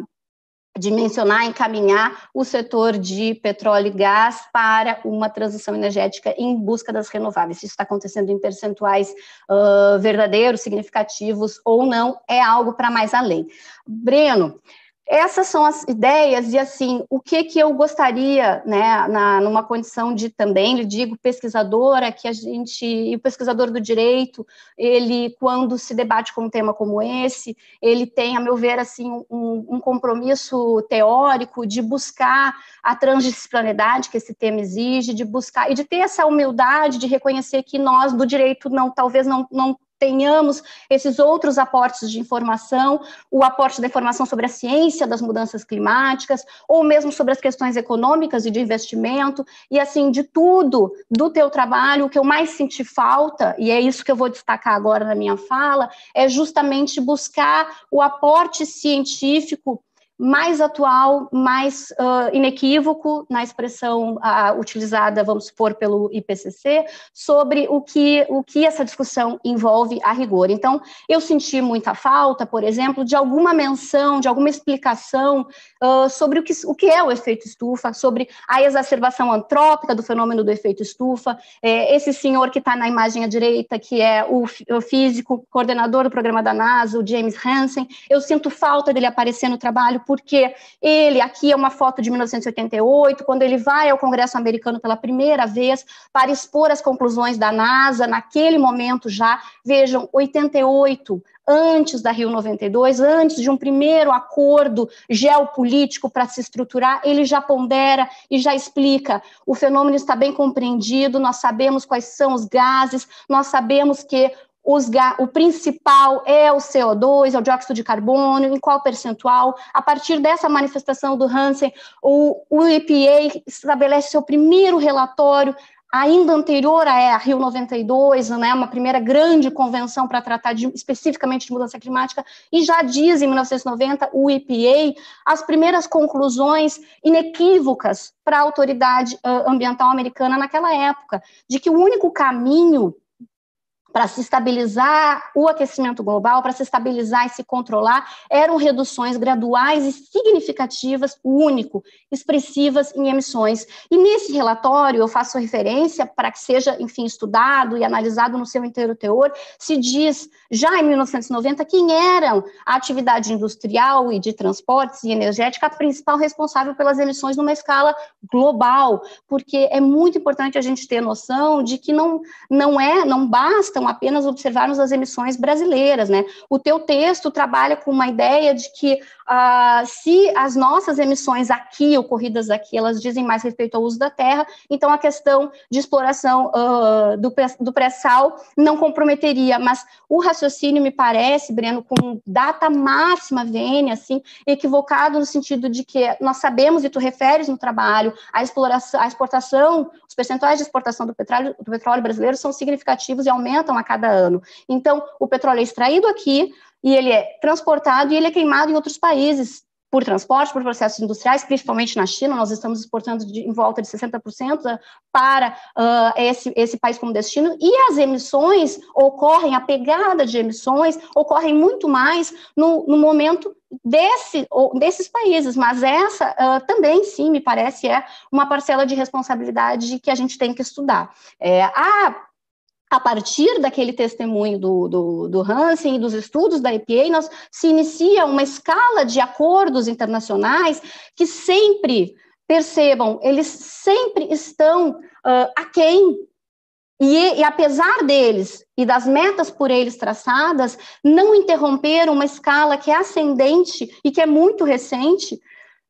dimensionar, encaminhar o setor de petróleo e gás para uma transição energética em busca das renováveis. Se isso está acontecendo em percentuais uh, verdadeiros, significativos ou não, é algo para mais além. Breno, essas são as ideias e assim o que que eu gostaria, né, na, numa condição de também, lhe digo, pesquisadora, que a gente e o pesquisador do direito, ele quando se debate com um tema como esse, ele tem, a meu ver, assim um, um compromisso teórico de buscar a transdisciplinaridade que esse tema exige, de buscar e de ter essa humildade de reconhecer que nós do direito não talvez não, não tenhamos esses outros aportes de informação, o aporte da informação sobre a ciência das mudanças climáticas, ou mesmo sobre as questões econômicas e de investimento, e assim, de tudo do teu trabalho, o que eu mais senti falta, e é isso que eu vou destacar agora na minha fala, é justamente buscar o aporte científico mais atual, mais uh, inequívoco na expressão uh, utilizada, vamos supor, pelo IPCC, sobre o que, o que essa discussão envolve a rigor. Então, eu senti muita falta, por exemplo, de alguma menção, de alguma explicação uh, sobre o que, o que é o efeito estufa, sobre a exacerbação antrópica do fenômeno do efeito estufa. É, esse senhor que está na imagem à direita, que é o, o físico, coordenador do programa da NASA, o James Hansen, eu sinto falta dele aparecer no trabalho, porque ele, aqui é uma foto de 1988, quando ele vai ao Congresso americano pela primeira vez para expor as conclusões da NASA, naquele momento já, vejam, 88, antes da Rio 92, antes de um primeiro acordo geopolítico para se estruturar, ele já pondera e já explica: o fenômeno está bem compreendido, nós sabemos quais são os gases, nós sabemos que o principal é o CO2, é o dióxido de carbono, em qual percentual. A partir dessa manifestação do Hansen, o, o EPA estabelece seu primeiro relatório ainda anterior a Rio 92, né, uma primeira grande convenção para tratar de, especificamente de mudança climática, e já diz em 1990 o EPA as primeiras conclusões inequívocas para a autoridade ambiental americana naquela época, de que o único caminho para se estabilizar o aquecimento global, para se estabilizar e se controlar, eram reduções graduais e significativas, único, expressivas em emissões. E nesse relatório, eu faço referência para que seja, enfim, estudado e analisado no seu inteiro teor, se diz, já em 1990, quem eram a atividade industrial e de transportes e energética a principal responsável pelas emissões numa escala global, porque é muito importante a gente ter noção de que não, não é, não apenas observarmos as emissões brasileiras, né? O teu texto trabalha com uma ideia de que uh, se as nossas emissões aqui, ocorridas aqui, elas dizem mais respeito ao uso da terra, então a questão de exploração uh, do, do pré-sal não comprometeria, mas o raciocínio me parece, Breno, com data máxima vem, assim, equivocado no sentido de que nós sabemos, e tu referes no trabalho, a exploração, a exportação, os percentuais de exportação do petróleo, do petróleo brasileiro são significativos e aumentam a cada ano. Então, o petróleo é extraído aqui, e ele é transportado e ele é queimado em outros países por transporte, por processos industriais, principalmente na China, nós estamos exportando de, em volta de 60% para uh, esse, esse país como destino, e as emissões ocorrem, a pegada de emissões ocorrem muito mais no, no momento desse, desses países, mas essa uh, também, sim, me parece, é uma parcela de responsabilidade que a gente tem que estudar. É, a a partir daquele testemunho do, do, do Hansen e dos estudos da EPA, nós, se inicia uma escala de acordos internacionais que sempre, percebam, eles sempre estão uh, aquém. E, e, apesar deles e das metas por eles traçadas, não interromperam uma escala que é ascendente e que é muito recente,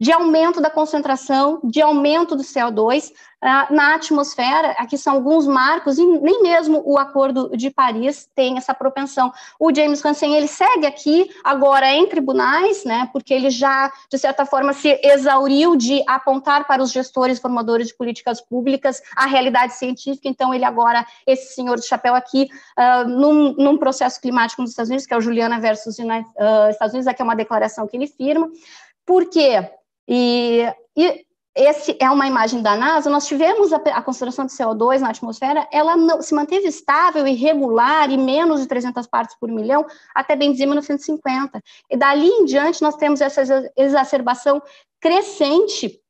de aumento da concentração, de aumento do CO2 uh, na atmosfera. Aqui são alguns marcos, e nem mesmo o Acordo de Paris tem essa propensão. O James Hansen, ele segue aqui, agora em tribunais, né, porque ele já, de certa forma, se exauriu de apontar para os gestores formadores de políticas públicas a realidade científica, então ele agora, esse senhor de chapéu aqui, uh, num, num, processo climático nos Estados Unidos, que é o Juliana versus uh, Estados Unidos, aqui é uma declaração que ele firma, por quê? E, e esse é uma imagem da NASA, nós tivemos a, a concentração de CO2 na atmosfera, ela não, se manteve estável e regular e menos de 300 partes por milhão até bem dizer 1950. E dali em diante nós temos essa exacerbação crescente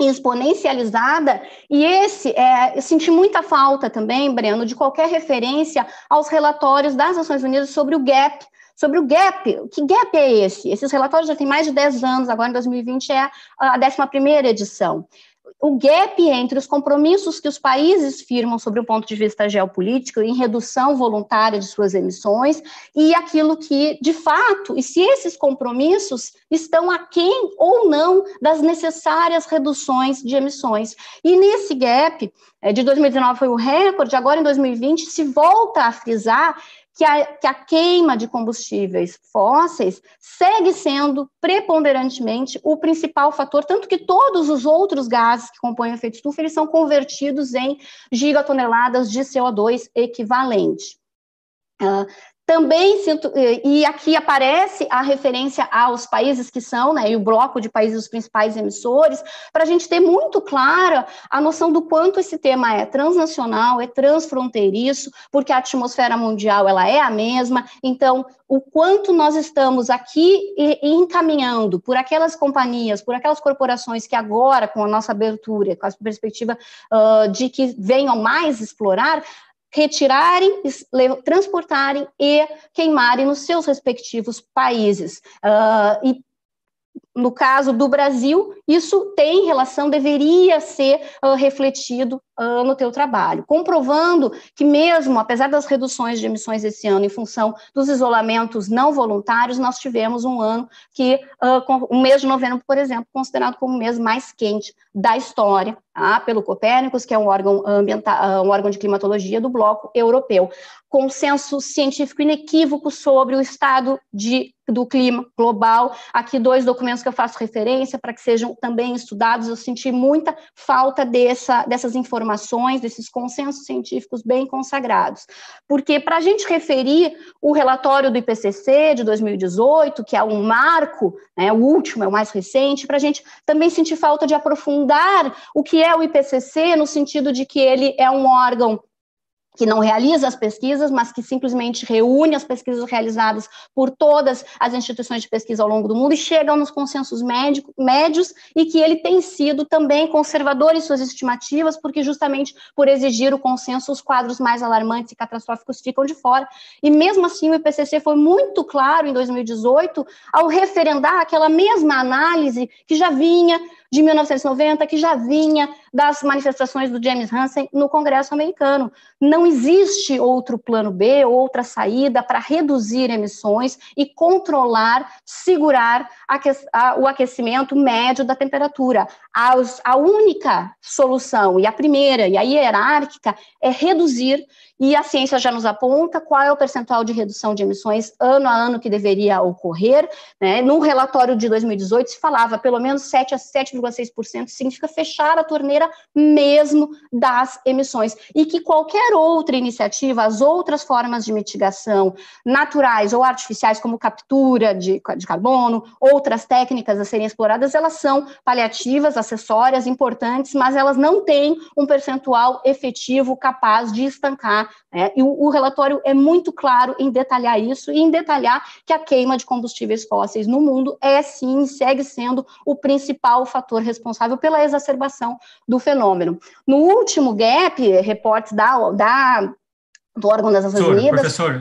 exponencializada, e esse, é, eu senti muita falta também, Breno, de qualquer referência aos relatórios das Nações Unidas sobre o gap sobre o gap. Que gap é esse? Esses relatórios já têm mais de 10 anos, agora em 2020 é a 11ª edição o gap entre os compromissos que os países firmam sobre o ponto de vista geopolítico em redução voluntária de suas emissões e aquilo que, de fato, e se esses compromissos estão aquém ou não das necessárias reduções de emissões. E nesse gap, é, de 2019 foi o recorde, agora em 2020 se volta a frisar que a, que a queima de combustíveis fósseis segue sendo preponderantemente o principal fator, tanto que todos os outros gases que compõem o efeito estufa, eles são convertidos em gigatoneladas de CO2 equivalente. Uh, também sinto, e aqui aparece a referência aos países que são, né, e o bloco de países os principais emissores, para a gente ter muito clara a noção do quanto esse tema é transnacional, é transfronteiriço, porque a atmosfera mundial ela é a mesma, então o quanto nós estamos aqui encaminhando por aquelas companhias, por aquelas corporações que agora, com a nossa abertura, com a perspectiva uh, de que venham mais explorar, retirarem, transportarem e queimarem nos seus respectivos países. Uh, e no caso do Brasil, isso tem relação, deveria ser uh, refletido uh, no teu trabalho, comprovando que mesmo, apesar das reduções de emissões esse ano em função dos isolamentos não voluntários, nós tivemos um ano que, uh, o mês de novembro, por exemplo, considerado como o mês mais quente da história, tá? pelo Copérnicos, que é um órgão, ambiental, um órgão de climatologia do bloco europeu. Consenso científico inequívoco sobre o estado de do clima global. Aqui dois documentos que eu faço referência para que sejam também estudados. Eu senti muita falta dessa, dessas informações, desses consensos científicos bem consagrados. Porque para a gente referir o relatório do IPCC de 2018, que é um marco, né, o último, é o mais recente, para a gente também sentir falta de aprofundar o que é o IPCC, no sentido de que ele é um órgão que não realiza as pesquisas, mas que simplesmente reúne as pesquisas realizadas por todas as instituições de pesquisa ao longo do mundo e chegam nos consensos médico, médios e que ele tem sido também conservador em suas estimativas, porque justamente por exigir o consenso, os quadros mais alarmantes e catastróficos ficam de fora. E mesmo assim, o IPCC foi muito claro em 2018 ao referendar aquela mesma análise que já vinha de 1990, que já vinha das manifestações do James Hansen no Congresso americano. Não existe outro plano B, outra saída para reduzir emissões e controlar, segurar o aquecimento médio da temperatura. A, única solução, e a primeira, e a hierárquica, é reduzir e a ciência já nos aponta qual é o percentual de redução de emissões ano a ano que deveria ocorrer. Né? No relatório de 2018 se falava pelo menos 7 a 7,6%, significa fechar a torneira mesmo das emissões. E que qualquer outra iniciativa, as outras formas de mitigação naturais ou artificiais, como captura de, de carbono, outras técnicas a serem exploradas, elas são paliativas, acessórias, importantes, mas elas não têm um percentual efetivo capaz de estancar né? E o, o, relatório é muito claro em detalhar isso e em detalhar que a queima de combustíveis fósseis no mundo é sim, segue sendo o principal fator responsável pela exacerbação do fenômeno. No último GAP, reportes da, da do órgão das Nações Unidas. Professor,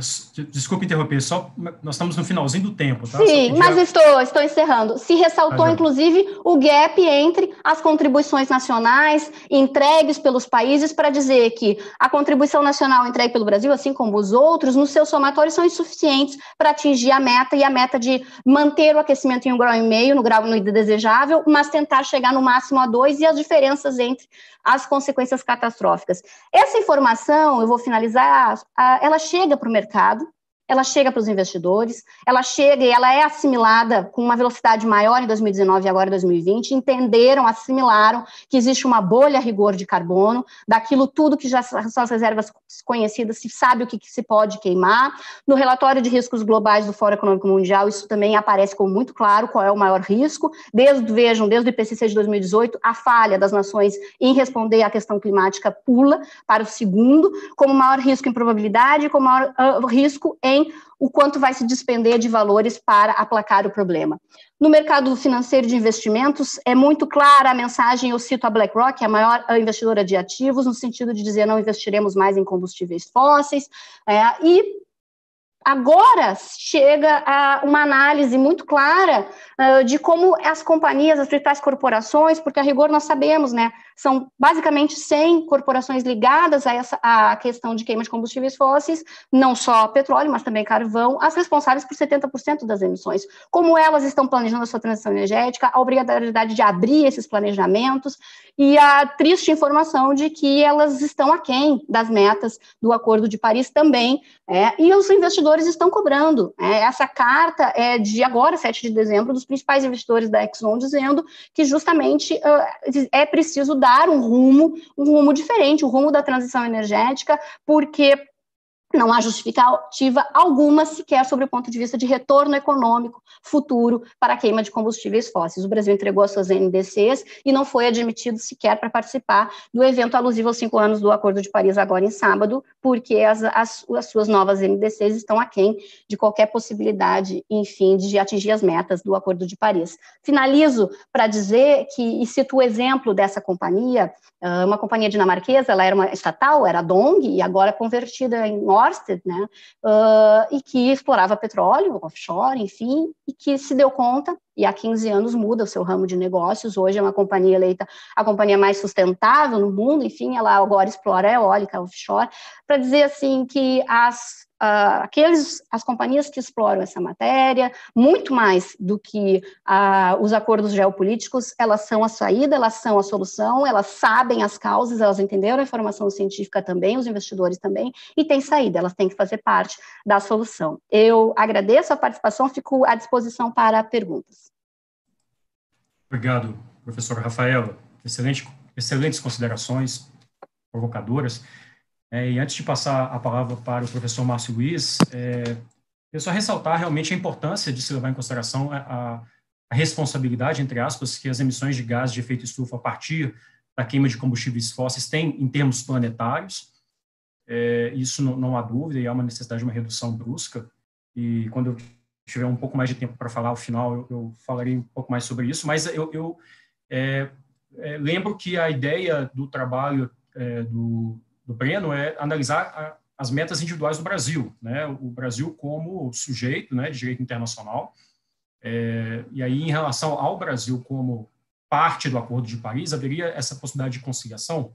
desculpe interromper, só nós estamos no finalzinho do tempo, tá? Sim, mas estou, estou encerrando. Se ressaltou, ah, inclusive, o gap entre as contribuições nacionais entregues pelos países para dizer que a contribuição nacional entregue pelo Brasil, assim como os outros, no seu somatório são insuficientes para atingir a meta e a meta de manter o aquecimento em um grau e meio, no grau no desejável, mas tentar chegar no máximo a dois e as diferenças entre as consequências catastróficas. Essa informação, eu vou finalizar, ela chega para o mercado, ela chega para os investidores, ela chega e ela é assimilada com uma velocidade maior em 2019 e agora em 2020, entenderam, assimilaram que existe uma bolha a rigor de carbono, daquilo tudo que já são as reservas conhecidas, se sabe o que, que se pode queimar. No relatório de riscos globais do Fórum Econômico Mundial, isso também aparece como muito claro qual é o maior risco. Desde, vejam, desde o IPCC de 2018, a falha das nações em responder à questão climática pula para o segundo, como maior risco em probabilidade, como maior uh, risco em o quanto vai se despender de valores para aplacar o problema. No mercado financeiro de investimentos, é muito clara a mensagem, eu cito a BlackRock, a maior investidora de ativos, no sentido de dizer não investiremos mais em combustíveis fósseis, é, e Agora chega a uma análise muito clara uh, de como as companhias, as principais corporações, porque a rigor nós sabemos, né, são basicamente 100 corporações ligadas a essa a questão de queima de combustíveis fósseis, não só petróleo, mas também carvão, as responsáveis por 70% das emissões. Como elas estão planejando a sua transição energética, a obrigatoriedade de abrir esses planejamentos e a triste informação de que elas estão aquém das metas do Acordo de Paris também, é, e os investidores estão cobrando. É, essa carta é de agora, 7 de dezembro, dos principais investidores da Exxon, dizendo que justamente uh, é preciso dar um rumo, um rumo diferente, o um rumo da transição energética, porque não há justificativa alguma sequer sobre o ponto de vista de retorno econômico futuro para a queima de combustíveis fósseis. O Brasil entregou as suas NDCs e não foi admitido sequer para participar do evento alusivo aos cinco anos do Acordo de Paris agora em sábado, porque as, as, as suas novas NDCs estão aquém de qualquer possibilidade, enfim, de atingir as metas do Acordo de Paris. Finalizo para dizer que, e cito o exemplo dessa companhia, ah, uma companhia dinamarquesa, ela era uma estatal, era a Dong, e agora convertida em Ørsted, né, uh, e que explorava petróleo, offshore, enfim, e que se deu conta, e há 15 anos muda o seu ramo de negócios, hoje é uma companhia eleita a companhia mais sustentável no mundo, enfim, ela agora explora eólica offshore, para dizer assim que as uh, aqueles, as companhias que exploram essa matéria, muito mais do que uh, os acordos geopolíticos, elas são a saída, elas são a solução, elas sabem as causas, elas entenderam a informação científica também, os investidores também, e tem saída, elas têm que fazer parte da solução. Eu agradeço a participação, fico à disposição para perguntas. Obrigado, professora Rafaela. Excelente, excelentes considerações provocadoras. É, e antes de passar a palavra para o professor Márcio Luiz, é, eu só ressaltar realmente a importância de se levar em consideração a, a, responsabilidade, entre aspas, que as emissões de gás de efeito estufa a partir da queima de combustíveis fósseis têm em termos planetários. É, isso não, não, há dúvida, e há uma necessidade de uma redução brusca. E quando eu tiver um pouco mais de tempo para falar ao final, eu, eu, falarei um pouco mais sobre isso. Mas eu, eu é, é, lembro que a ideia do trabalho é, do do Breno é analisar a, as metas individuais do Brasil, né? O Brasil como sujeito, né, de direito internacional. É, e aí, em relação ao Brasil como parte do Acordo de Paris, haveria essa possibilidade de conciliação.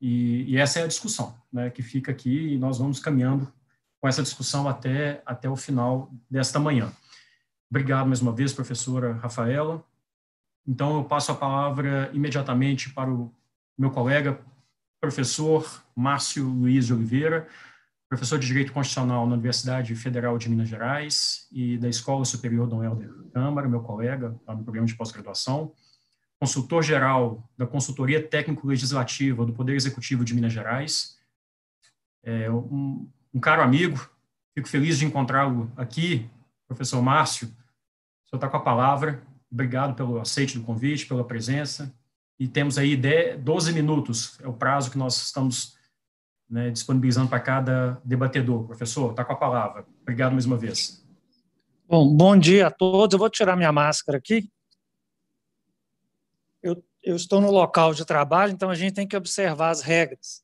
E, e essa é a discussão, né, que fica aqui e nós vamos caminhando com essa discussão até até o final desta manhã. Obrigado mais uma vez, professora Rafaela. Então, eu passo a palavra imediatamente para o meu colega, professor Márcio Luiz Oliveira, professor de Direito Constitucional na Universidade Federal de Minas Gerais e da Escola Superior Dom Helder Câmara, meu colega lá no programa de pós-graduação, consultor-geral da Consultoria Técnico-Legislativa do Poder Executivo de Minas Gerais, é, um, um caro amigo, fico feliz de encontrá-lo aqui, professor Márcio, o senhor está com a palavra, obrigado pelo aceite do convite, pela presença, e temos aí 10, 12 minutos, é o prazo que nós estamos né, disponibilizando para cada debatedor. Professor, está com a palavra. Obrigado mais uma vez. Bom, bom dia a todos. Eu vou tirar minha máscara aqui. Eu, eu estou no local de trabalho, então a gente tem que observar as regras,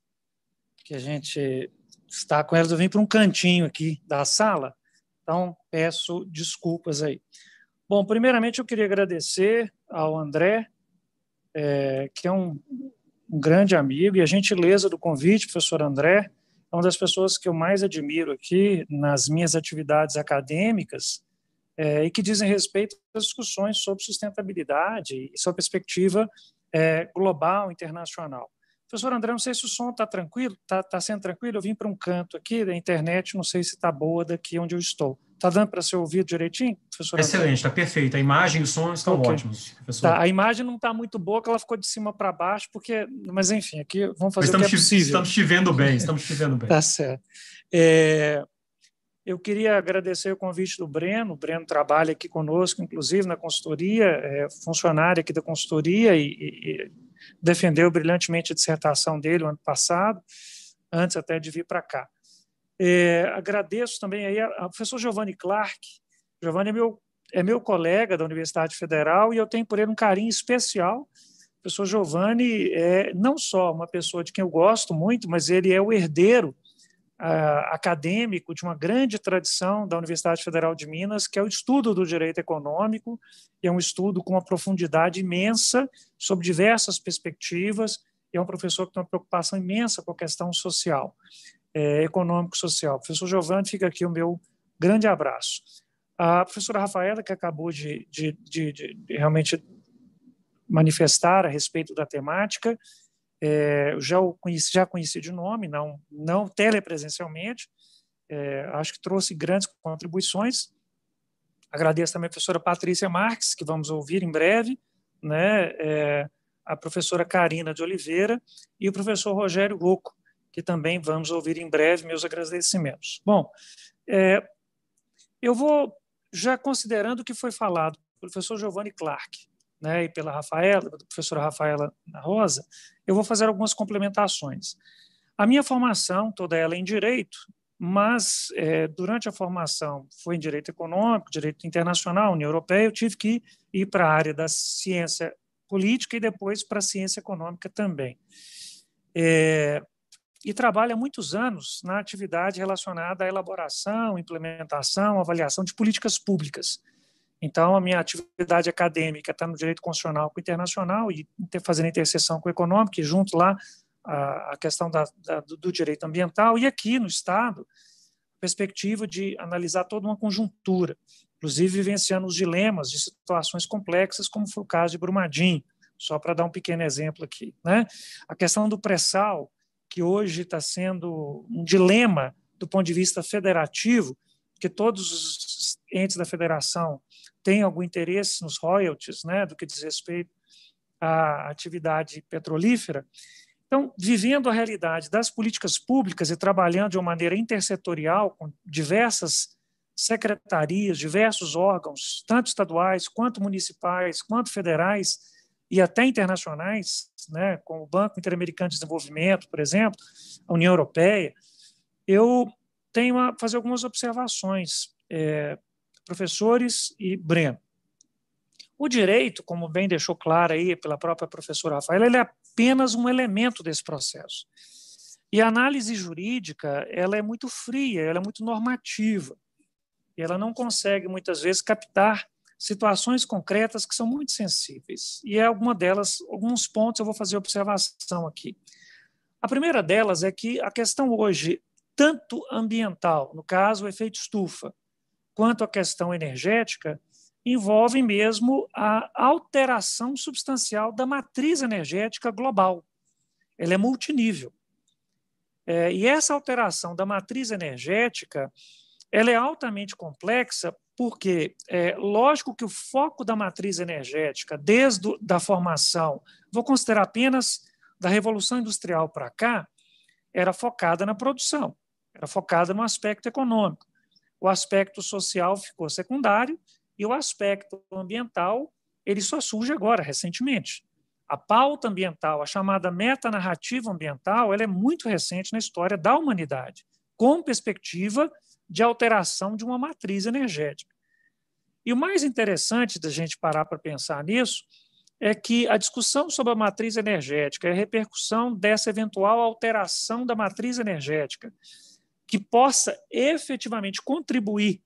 que a gente está com elas. Eu vim para um cantinho aqui da sala, então peço desculpas aí. Bom, primeiramente eu queria agradecer ao André é, que é um, um, grande amigo, e a gentileza do convite, professor André, é uma das pessoas que eu mais admiro aqui nas minhas atividades acadêmicas é, e que dizem respeito às discussões sobre sustentabilidade e sua perspectiva é, global, internacional. Professor André, não sei se o som está tranquilo, está tá sendo tranquilo. Eu vim para um canto aqui da internet, não sei se está boa daqui onde eu estou. Está dando para ser ouvido direitinho, professor? Excelente, está perfeito. A imagem e o som estão okay. ótimos, professor. Tá, a imagem não está muito boa, que ela ficou de cima para baixo, porque. Mas enfim, aqui vamos fazer estamos o que é possível. Estamos te vendo bem, estamos te vendo bem. tá certo. É, eu queria agradecer o convite do Breno. O Breno trabalha aqui conosco, inclusive na consultoria, é funcionário aqui da consultoria e, e defendeu brilhantemente a dissertação dele o ano passado, antes até de vir para cá. É, agradeço também aí ao professor Giovanni Clark. Giovanni é meu, é meu colega da Universidade Federal e eu tenho por ele um carinho especial. O professor Giovanni é não só uma pessoa de quem eu gosto muito, mas ele é o herdeiro acadêmico de uma grande tradição da Universidade Federal de Minas, que é o estudo do direito econômico, é um estudo com uma profundidade imensa sobre diversas perspectivas, e é um professor que tem uma preocupação imensa com a questão social, é, econômico-social. Professor Giovanni, fica aqui o meu grande abraço. A professora Rafaela, que acabou de, de, de, de realmente manifestar a respeito da temática, é, já conheci, já conheci de nome, não, não telepresencialmente, é, acho que trouxe grandes contribuições. Agradeço também a professora Patrícia Marques, que vamos ouvir em breve, né, é, a professora Karina de Oliveira e o professor Rogério Rocco, que também vamos ouvir em breve meus agradecimentos. Bom, é, eu vou, já considerando o que foi falado pelo professor Giovanni Clark, né, e pela Rafaela, professora Rafaela Rosa, eu vou fazer algumas complementações. A minha formação, toda ela é em direito, mas é, durante a formação foi em direito econômico, direito internacional, União Europeia, eu tive que ir para a área da ciência política e depois para a ciência econômica também. É, e trabalho há muitos anos na atividade relacionada à elaboração, implementação, avaliação de políticas públicas. Então, a minha atividade acadêmica está no direito constitucional com o internacional e fazendo interseção com o econômico, e junto lá a, a questão da, da, do direito ambiental, e aqui no Estado, perspectiva de analisar toda uma conjuntura, inclusive vivenciando os dilemas de situações complexas, como foi o caso de Brumadinho, só para dar um pequeno exemplo aqui. Né? A questão do pré-sal, que hoje está sendo um dilema do ponto de vista federativo, que todos os entes da federação têm algum interesse nos royalties, né, do que diz respeito à atividade petrolífera. Então, vivendo a realidade das políticas públicas e trabalhando de uma maneira intersetorial com diversas secretarias, diversos órgãos, tanto estaduais quanto municipais, quanto federais e até internacionais, né, como o Banco Interamericano de Desenvolvimento, por exemplo, a União Europeia, eu tenho a fazer algumas observações, é, professores e Breno. O direito, como bem deixou claro aí pela própria professora Rafaela, ele é apenas um elemento desse processo. E a análise jurídica, ela é muito fria, ela é muito normativa. E ela não consegue, muitas vezes, captar situações concretas que são muito sensíveis. E é alguma delas, alguns pontos eu vou fazer observação aqui. A primeira delas é que a questão hoje tanto ambiental, no caso, o efeito estufa, quanto a questão energética, envolvem mesmo a alteração substancial da matriz energética global. Ela é multinível. É, e essa alteração da matriz energética ela é altamente complexa porque é lógico que o foco da matriz energética, desde a formação, vou considerar apenas da Revolução Industrial para cá, era focada na produção era focada no aspecto econômico. O aspecto social ficou secundário e o aspecto ambiental ele só surge agora, recentemente. A pauta ambiental, a chamada metanarrativa ambiental, ela é muito recente na história da humanidade, com perspectiva de alteração de uma matriz energética. E o mais interessante da gente parar para pensar nisso é que a discussão sobre a matriz energética e a repercussão dessa eventual alteração da matriz energética que possa efetivamente contribuir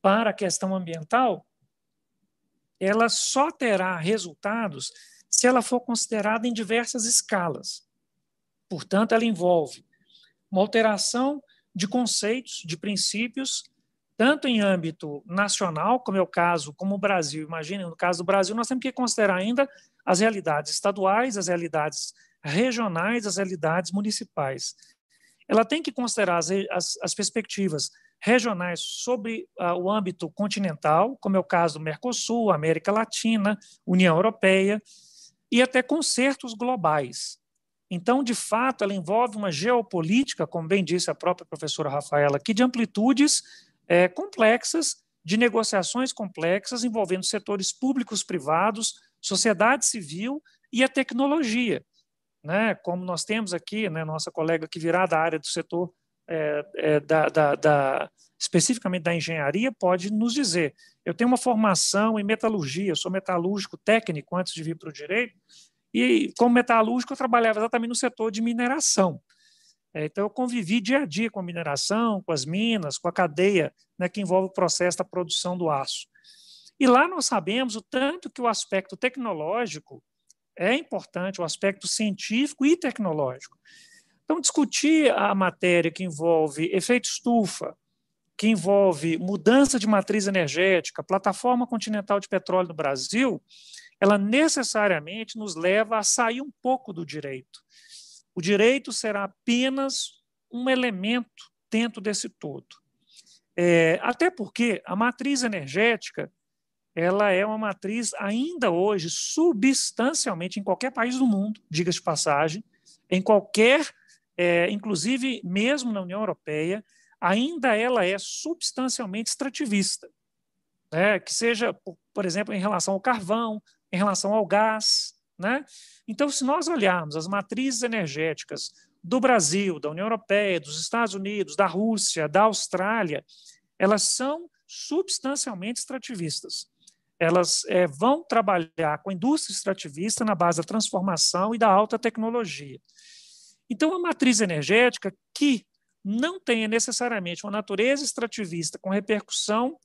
para a questão ambiental, ela só terá resultados se ela for considerada em diversas escalas. Portanto, ela envolve uma alteração de conceitos, de princípios, tanto em âmbito nacional, como é o caso, como o Brasil. Imagine, no caso do Brasil, nós temos que considerar ainda as realidades estaduais, as realidades regionais, as realidades municipais ela tem que considerar as, as, as perspectivas regionais sobre uh, o âmbito continental, como é o caso do Mercosul, América Latina, União Europeia, e até concertos globais. Então, de fato, ela envolve uma geopolítica, como bem disse a própria professora Rafaela aqui, de amplitudes é, complexas, de negociações complexas, envolvendo setores públicos, privados, sociedade civil e a tecnologia né, como nós temos aqui, né, nossa colega que virá da área do setor é, é, da, da, da, especificamente da engenharia, pode nos dizer. Eu tenho uma formação em metalurgia, sou metalúrgico técnico antes de vir para o direito, e como metalúrgico eu trabalhava exatamente no setor de mineração. É, então, eu convivi dia a dia com a mineração, com as minas, com a cadeia né, que envolve o processo da produção do aço. E lá nós sabemos o tanto que o aspecto tecnológico é importante, o aspecto científico e tecnológico. Então, discutir a matéria que envolve efeito estufa, que envolve mudança de matriz energética, plataforma continental de petróleo no Brasil, ela necessariamente nos leva a sair um pouco do direito. O direito será apenas um elemento dentro desse todo. É, até porque a matriz energética ela é uma matriz ainda hoje substancialmente em qualquer país do mundo, diga-se de passagem, em qualquer, é, inclusive mesmo na União Europeia, ainda ela é substancialmente extrativista, né? que seja, por, por exemplo, em relação ao carvão, em relação ao gás, né? Então, se nós olharmos as matrizes energéticas do Brasil, da União Europeia, dos Estados Unidos, da Rússia, da Austrália, elas são substancialmente extrativistas. Elas é, vão trabalhar com a indústria extrativista na base da transformação e da alta tecnologia. Então, a matriz energética que não tenha necessariamente uma natureza extrativista com repercussão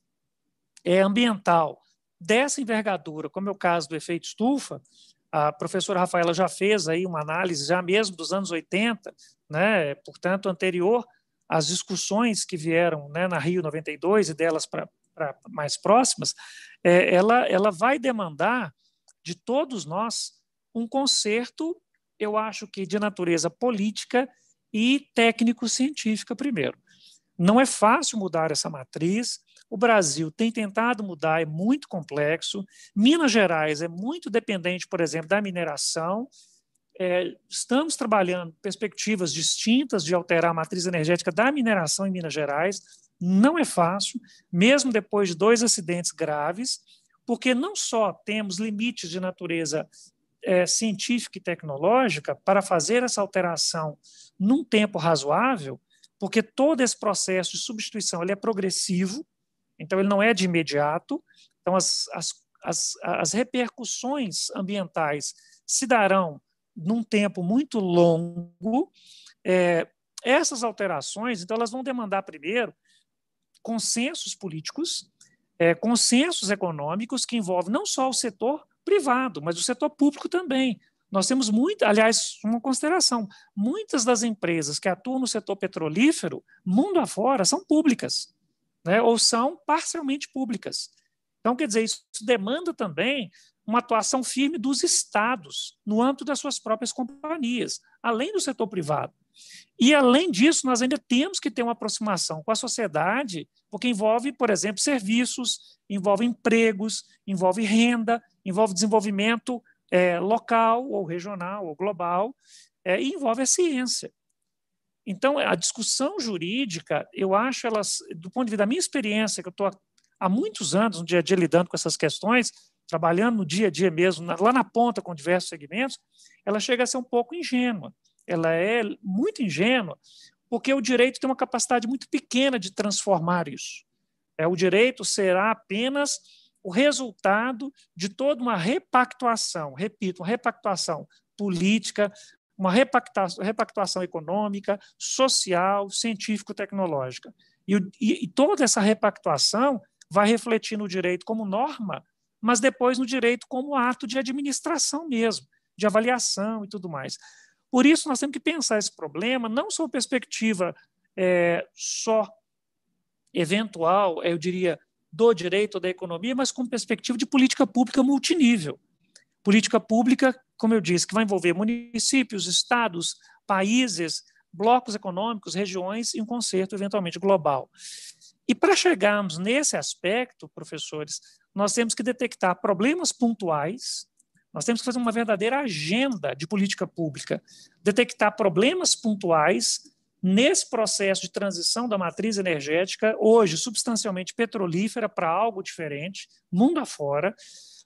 é, ambiental dessa envergadura, como é o caso do efeito estufa, a professora Rafaela já fez aí uma análise, já mesmo dos anos 80, né, portanto, anterior às discussões que vieram né, na Rio 92 e delas para mais próximas, é, ela, ela vai demandar de todos nós um conserto, eu acho que de natureza política e técnico-científica primeiro. Não é fácil mudar essa matriz, o Brasil tem tentado mudar, é muito complexo. Minas Gerais é muito dependente, por exemplo, da mineração. É, estamos trabalhando perspectivas distintas de alterar a matriz energética da mineração em Minas Gerais. Não é fácil, mesmo depois de dois acidentes graves, porque não só temos limites de natureza é, científica e tecnológica para fazer essa alteração num tempo razoável, porque todo esse processo de substituição ele é progressivo, então, ele não é de imediato. Então, as, as, as, as repercussões ambientais se darão num tempo muito longo. É, essas alterações, então, elas vão demandar, primeiro, consensos políticos, é, consensos econômicos que envolvem não só o setor privado, mas o setor público também. Nós temos muito, aliás, uma consideração: muitas das empresas que atuam no setor petrolífero, mundo afora, são públicas né, ou são parcialmente públicas. Então, quer dizer, isso demanda também uma atuação firme dos estados no âmbito das suas próprias companhias, além do setor privado. E, além disso, nós ainda temos que ter uma aproximação com a sociedade, porque envolve, por exemplo, serviços, envolve empregos, envolve renda, envolve desenvolvimento é, local, ou regional, ou global, é, e envolve a ciência. Então, a discussão jurídica, eu acho elas, do ponto de vista da minha experiência, que eu estou há muitos anos no dia a dia lidando com essas questões, trabalhando no dia a dia mesmo, lá na ponta com diversos segmentos, ela chega a ser um pouco ingênua. Ela é muito ingênua, porque o direito tem uma capacidade muito pequena de transformar isso. É, o direito será apenas o resultado de toda uma repactuação, repito, uma repactuação política, uma repactuação, econômica, social, científico-tecnológica. E, e, e toda essa repactuação vai refletir no direito como norma, mas depois no direito como ato de administração mesmo, de avaliação e tudo mais. Por isso, nós temos que pensar esse problema não sob perspectiva é, só eventual, eu diria, do direito ou da economia, mas com perspectiva de política pública multinível. Política pública como eu disse, que vai envolver municípios, estados, países, blocos econômicos, regiões e um concerto eventualmente global. E para chegarmos nesse aspecto, professores, nós temos que detectar problemas pontuais, nós temos que fazer uma verdadeira agenda de política pública, detectar problemas pontuais nesse processo de transição da matriz energética, hoje substancialmente petrolífera, para algo diferente, mundo afora,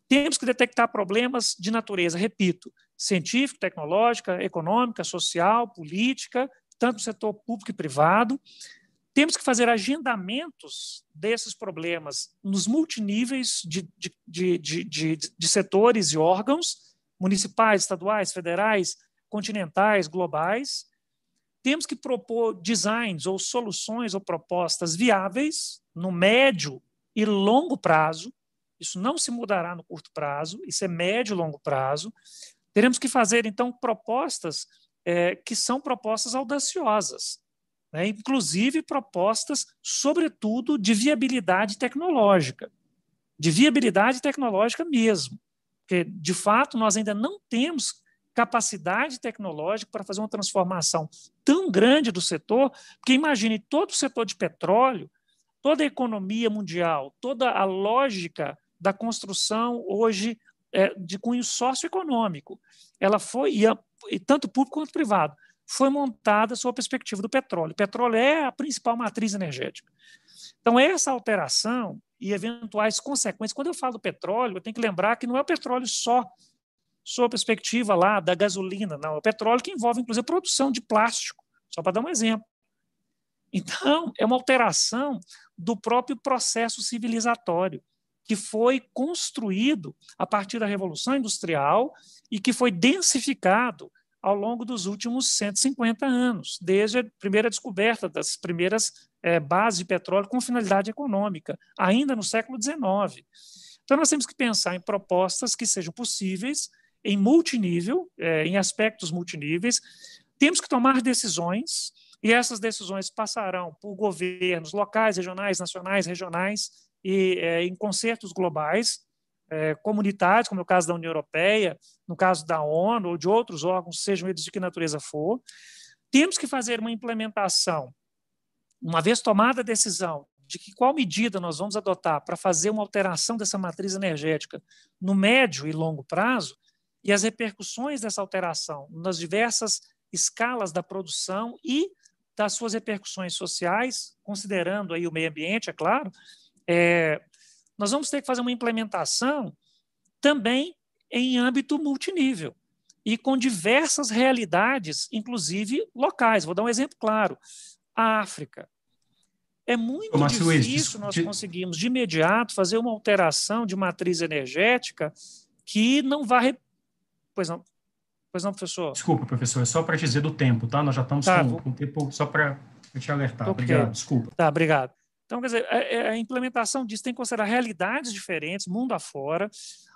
temos que detectar problemas de natureza, repito, científica, tecnológica, econômica, social, política, tanto no setor público e privado. Temos que fazer agendamentos desses problemas nos multiníveis de, de, de, de, de setores e órgãos, municipais, estaduais, federais, continentais, globais. temos que propor designs ou soluções ou propostas viáveis no médio e longo prazo. Isso não se mudará no curto prazo, isso é médio e longo prazo. Teremos que fazer, então, propostas é, que são propostas audaciosas, né? inclusive propostas, sobretudo, de viabilidade tecnológica, de viabilidade tecnológica mesmo. Porque, de fato, nós ainda não temos capacidade tecnológica para fazer uma transformação tão grande do setor, porque imagine todo o setor de petróleo, toda a economia mundial, toda a lógica da construção hoje é, de cunho socioeconômico, ela foi, e, tanto público quanto privado, foi montada sob a perspectiva do petróleo. O petróleo é a principal matriz energética. Então, essa alteração e eventuais consequências, quando eu falo do petróleo, eu tenho que lembrar que não é o petróleo só sob a perspectiva lá da gasolina, não, é o petróleo que envolve, inclusive, a produção de plástico, só para dar um exemplo. Então, é uma alteração do próprio processo civilizatório, que foi construído a partir da Revolução Industrial e que foi densificado ao longo dos últimos 150 anos, desde a primeira descoberta das primeiras é, bases de petróleo com finalidade econômica, ainda no século XIX. Então, nós temos que pensar em propostas que sejam possíveis em multinível, é, em aspectos multiníveis. Temos que tomar decisões, e essas decisões passarão por governos locais, regionais, nacionais, regionais, e é, em concertos globais, é, comunitários, como no caso da União Europeia, no caso da ONU ou de outros órgãos, sejam eles de que natureza for. Temos que fazer uma implementação, uma vez tomada a decisão de que qual medida nós vamos adotar para fazer uma alteração dessa matriz energética no médio e longo prazo, e as repercussões dessa alteração nas diversas escalas da produção e das suas repercussões sociais, considerando aí o meio ambiente, é claro, é, nós vamos ter que fazer uma implementação também em âmbito multinível e com diversas realidades, inclusive locais. Vou dar um exemplo claro: a África. É muito difícil nós conseguirmos de imediato fazer uma alteração de matriz energética que não vá Pois não. Pois não, professor. Desculpa, professor, é só para dizer do tempo, tá? Nós já estamos tá, com, vou... com tempo só para te alertar. Okay. Obrigado, desculpa. Tá, obrigado. Então, quer dizer, a, a, implementação disso tem que considerar realidades diferentes, mundo afora,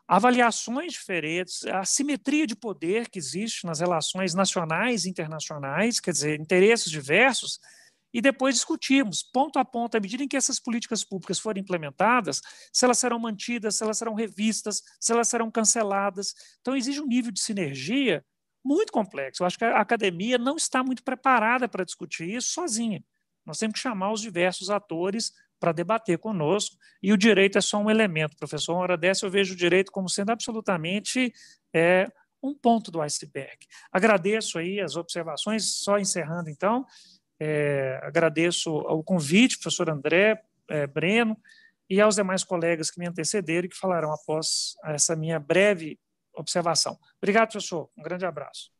avaliações diferentes, a simetria de poder que existe nas relações nacionais e internacionais, quer dizer, interesses diversos, e depois discutirmos, ponto a ponto, à medida em que essas políticas públicas forem implementadas, se elas serão mantidas, se elas serão revistas, se elas serão canceladas. Então, exige um nível de sinergia muito complexo. Eu acho que a academia não está muito preparada para discutir isso sozinha. Nós temos que chamar os diversos atores para debater conosco, e o direito é só um elemento, professor. Uma hora dessa eu vejo o direito como sendo absolutamente é, um ponto do iceberg. Agradeço aí as observações, só encerrando então, é, agradeço o convite, professor André, é, Breno, e aos demais colegas que me antecederam e que falarão após essa minha breve observação. Obrigado, professor. Um grande abraço.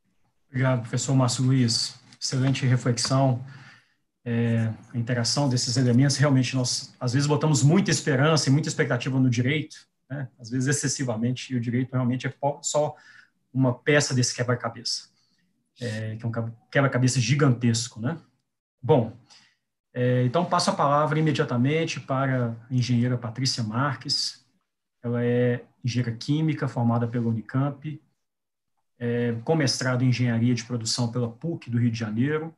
Obrigado, professor Márcio Luiz. Excelente reflexão. É, a interação desses elementos, realmente, nós, às vezes, botamos muita esperança e muita expectativa no direito, né? às vezes excessivamente, e o direito realmente é só uma peça desse quebra-cabeça, é, que é um quebra-cabeça gigantesco, né? Bom, é, então passo a palavra imediatamente para a engenheira Patrícia Marques. Ela é engenheira química formada pela Unicamp, é, com mestrado em engenharia de produção pela PUC do Rio de Janeiro.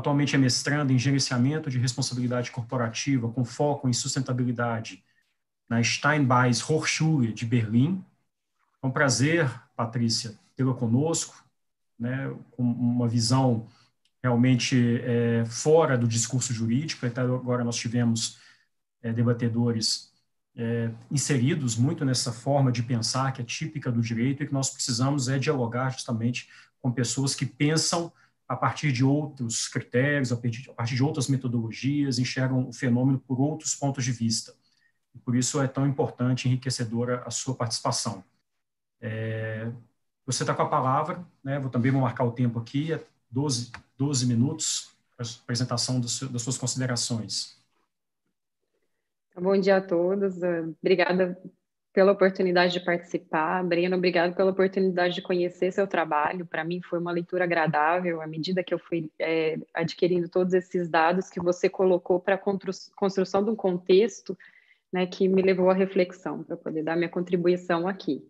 Atualmente é mestrando em gerenciamento de responsabilidade corporativa com foco em sustentabilidade na Steinbeis Hochschule de Berlim. É um prazer, Patrícia, tê-la conosco, né, com uma visão realmente é, fora do discurso jurídico. Até agora nós tivemos é, debatedores é, inseridos muito nessa forma de pensar que é típica do direito e que nós precisamos é dialogar justamente com pessoas que pensam a partir de outros critérios, a partir de outras metodologias, enxergam o fenômeno por outros pontos de vista. E por isso é tão importante enriquecedora a sua participação. É, você está com a palavra, né, vou também vou marcar o tempo aqui, 12, 12 minutos para a apresentação das suas considerações. Bom dia a todos. Obrigada pela oportunidade de participar. Breno, obrigado pela oportunidade de conhecer seu trabalho. Para mim foi uma leitura agradável à medida que eu fui é, adquirindo todos esses dados que você colocou para a construção de um contexto né, que me levou à reflexão, para poder dar minha contribuição aqui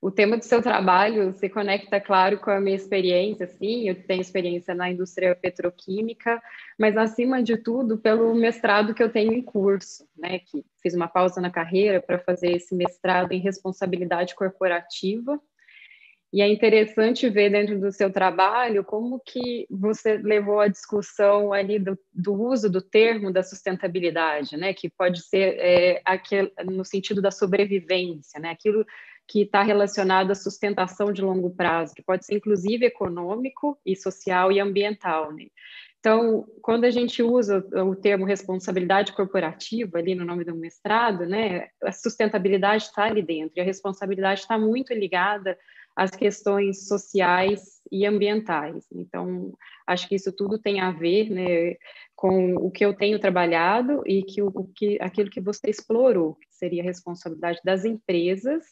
o tema do seu trabalho se conecta, claro, com a minha experiência, sim, eu tenho experiência na indústria petroquímica, mas acima de tudo pelo mestrado que eu tenho em curso, né, que fiz uma pausa na carreira para fazer esse mestrado em responsabilidade corporativa, e é interessante ver dentro do seu trabalho como que você levou a discussão ali do, do uso do termo da sustentabilidade, né, que pode ser é, aquele, no sentido da sobrevivência, né, aquilo que está relacionado à sustentação de longo prazo, que pode ser inclusive econômico e social e ambiental. Né? Então, quando a gente usa o termo responsabilidade corporativa ali no nome do mestrado, né, a sustentabilidade está ali dentro e a responsabilidade está muito ligada às questões sociais e ambientais. Então, acho que isso tudo tem a ver né, com o que eu tenho trabalhado e que, o, que aquilo que você explorou, seria a responsabilidade das empresas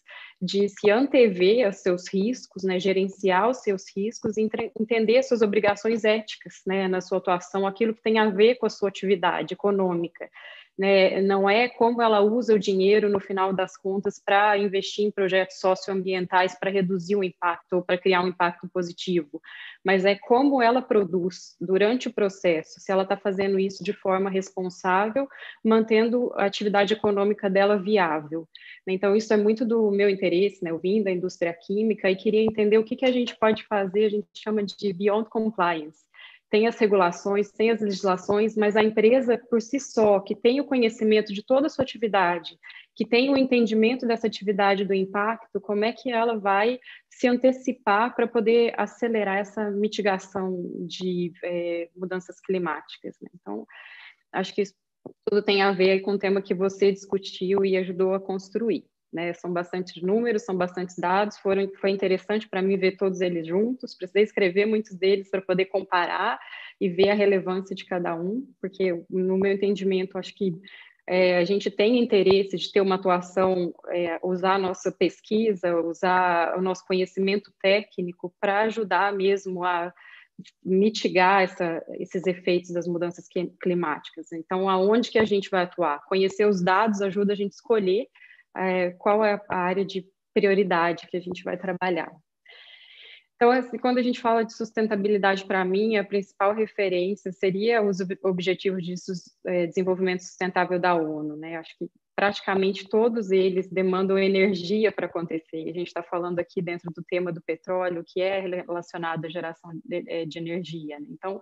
de se antever aos seus riscos, né, gerenciar os seus riscos, entre, entender suas obrigações éticas né, na sua atuação, aquilo que tem a ver com a sua atividade econômica né, não é como ela usa o dinheiro no final das contas para investir em projetos socioambientais para reduzir o impacto ou para criar um impacto positivo, mas é como ela produz durante o processo, se ela está fazendo isso de forma responsável, mantendo a atividade econômica dela viável. Então, isso é muito do meu interesse, né? eu vim da indústria química e queria entender o que, que a gente pode fazer, a gente chama de beyond compliance, tem as regulações, tem as legislações, mas a empresa por si só, que tem o conhecimento de toda a sua atividade, que tem o entendimento dessa atividade do impacto, como é que ela vai se antecipar para poder acelerar essa mitigação de é, mudanças climáticas? Né? Então, acho que isso tudo tem a ver com o tema que você discutiu e ajudou a construir. Né? São bastantes números, são bastantes dados, foram, foi interessante para mim ver todos eles juntos, precisei escrever muitos deles para poder comparar e ver a relevância de cada um, porque no meu entendimento, acho que é, a gente tem interesse de ter uma atuação, é, usar a nossa pesquisa, usar o nosso conhecimento técnico para ajudar mesmo a mitigar essa, esses efeitos das mudanças climáticas. Então, aonde que a gente vai atuar? Conhecer os dados ajuda a gente a escolher é, qual é a área de prioridade que a gente vai trabalhar. Então, assim, quando a gente fala de sustentabilidade, para mim, a principal referência seria os Objetivos de é, Desenvolvimento Sustentável da ONU. Né? Acho que praticamente todos eles demandam energia para acontecer. A gente está falando aqui dentro do tema do petróleo, que é relacionado à geração de, é, de energia. Né? Então,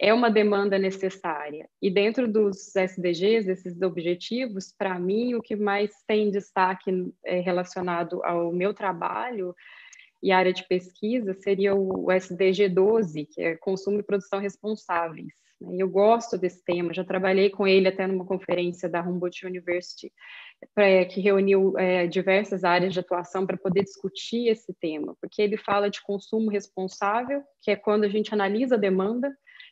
é uma demanda necessária. E dentro dos SDGs, desses objetivos, para mim, o que mais tem destaque é, relacionado ao meu trabalho e área de pesquisa seria o SDG 12, que é consumo e produção responsáveis. Né? Eu gosto desse tema, já trabalhei com ele até numa conferência da Humboldt University, que reuniu é, diversas áreas de atuação para poder discutir esse tema, porque ele fala de consumo responsável, que é quando a gente analisa a demanda,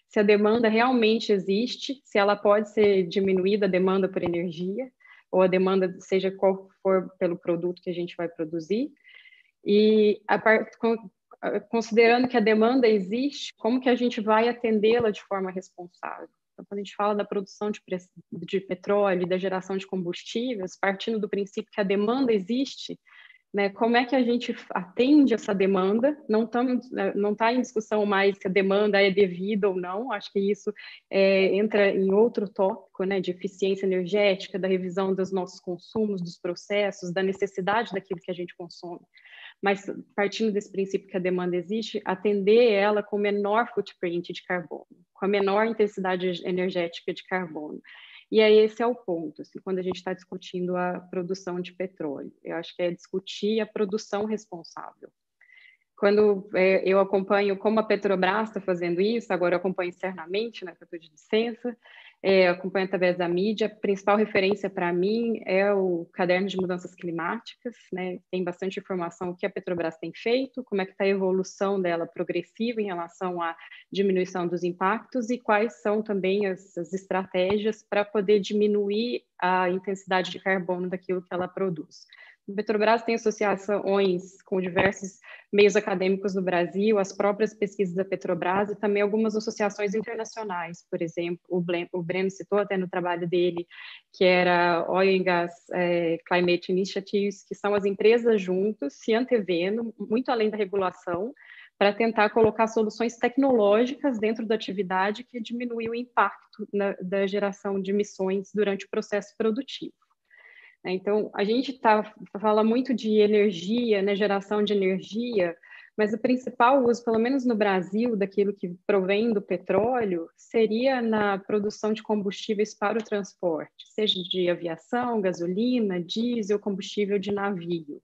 se a demanda realmente existe, se ela pode ser diminuída a demanda por energia, ou a demanda, seja qual for pelo produto que a gente vai produzir. E part, considerando que a demanda existe, como que a gente vai atendê-la de forma responsável? Então, quando a gente fala da produção de, de petróleo da geração de combustíveis, partindo do princípio que a demanda existe, né? Como é que a gente atende essa demanda? Não está né, não tá em discussão mais se a demanda é devida ou não. Acho que isso é, entra em outro tópico, né? De eficiência energética, da revisão dos nossos consumos, dos processos, da necessidade daquilo que a gente consome. Mas partindo desse princípio que a demanda existe, atender ela com menor footprint de carbono, com a menor intensidade energética de carbono. E aí esse é o ponto, assim, quando a gente está discutindo a produção de petróleo. Eu acho que é discutir a produção responsável. Quando é, eu acompanho como a Petrobras está fazendo isso, agora eu acompanho externamente, né, que eu estou de licença, é, acompanho através da mídia. A principal referência para mim é o caderno de mudanças climáticas, né? Tem bastante informação o que a Petrobras tem feito, como é que está a evolução dela progressiva em relação à diminuição dos impactos e quais são também as, as estratégias para poder diminuir a intensidade de carbono daquilo que ela produz. A Petrobras tem associações com diversos meios acadêmicos do Brasil, as próprias pesquisas da Petrobras e também algumas associações internacionais, por exemplo, o, o Breno citou até no trabalho dele, que era Oil and Gas é, Climate Initiatives, que são as empresas juntas se antevendo, muito além da regulação, para tentar colocar soluções tecnológicas dentro da atividade que diminui o impacto na, da geração de emissões durante o processo produtivo. Né? Então, a gente tá, fala muito de energia, né, geração de energia, mas o principal uso, pelo menos no Brasil, daquilo que provém do petróleo, seria na produção de combustíveis para o transporte, seja de aviação, gasolina, diesel, combustível de navio.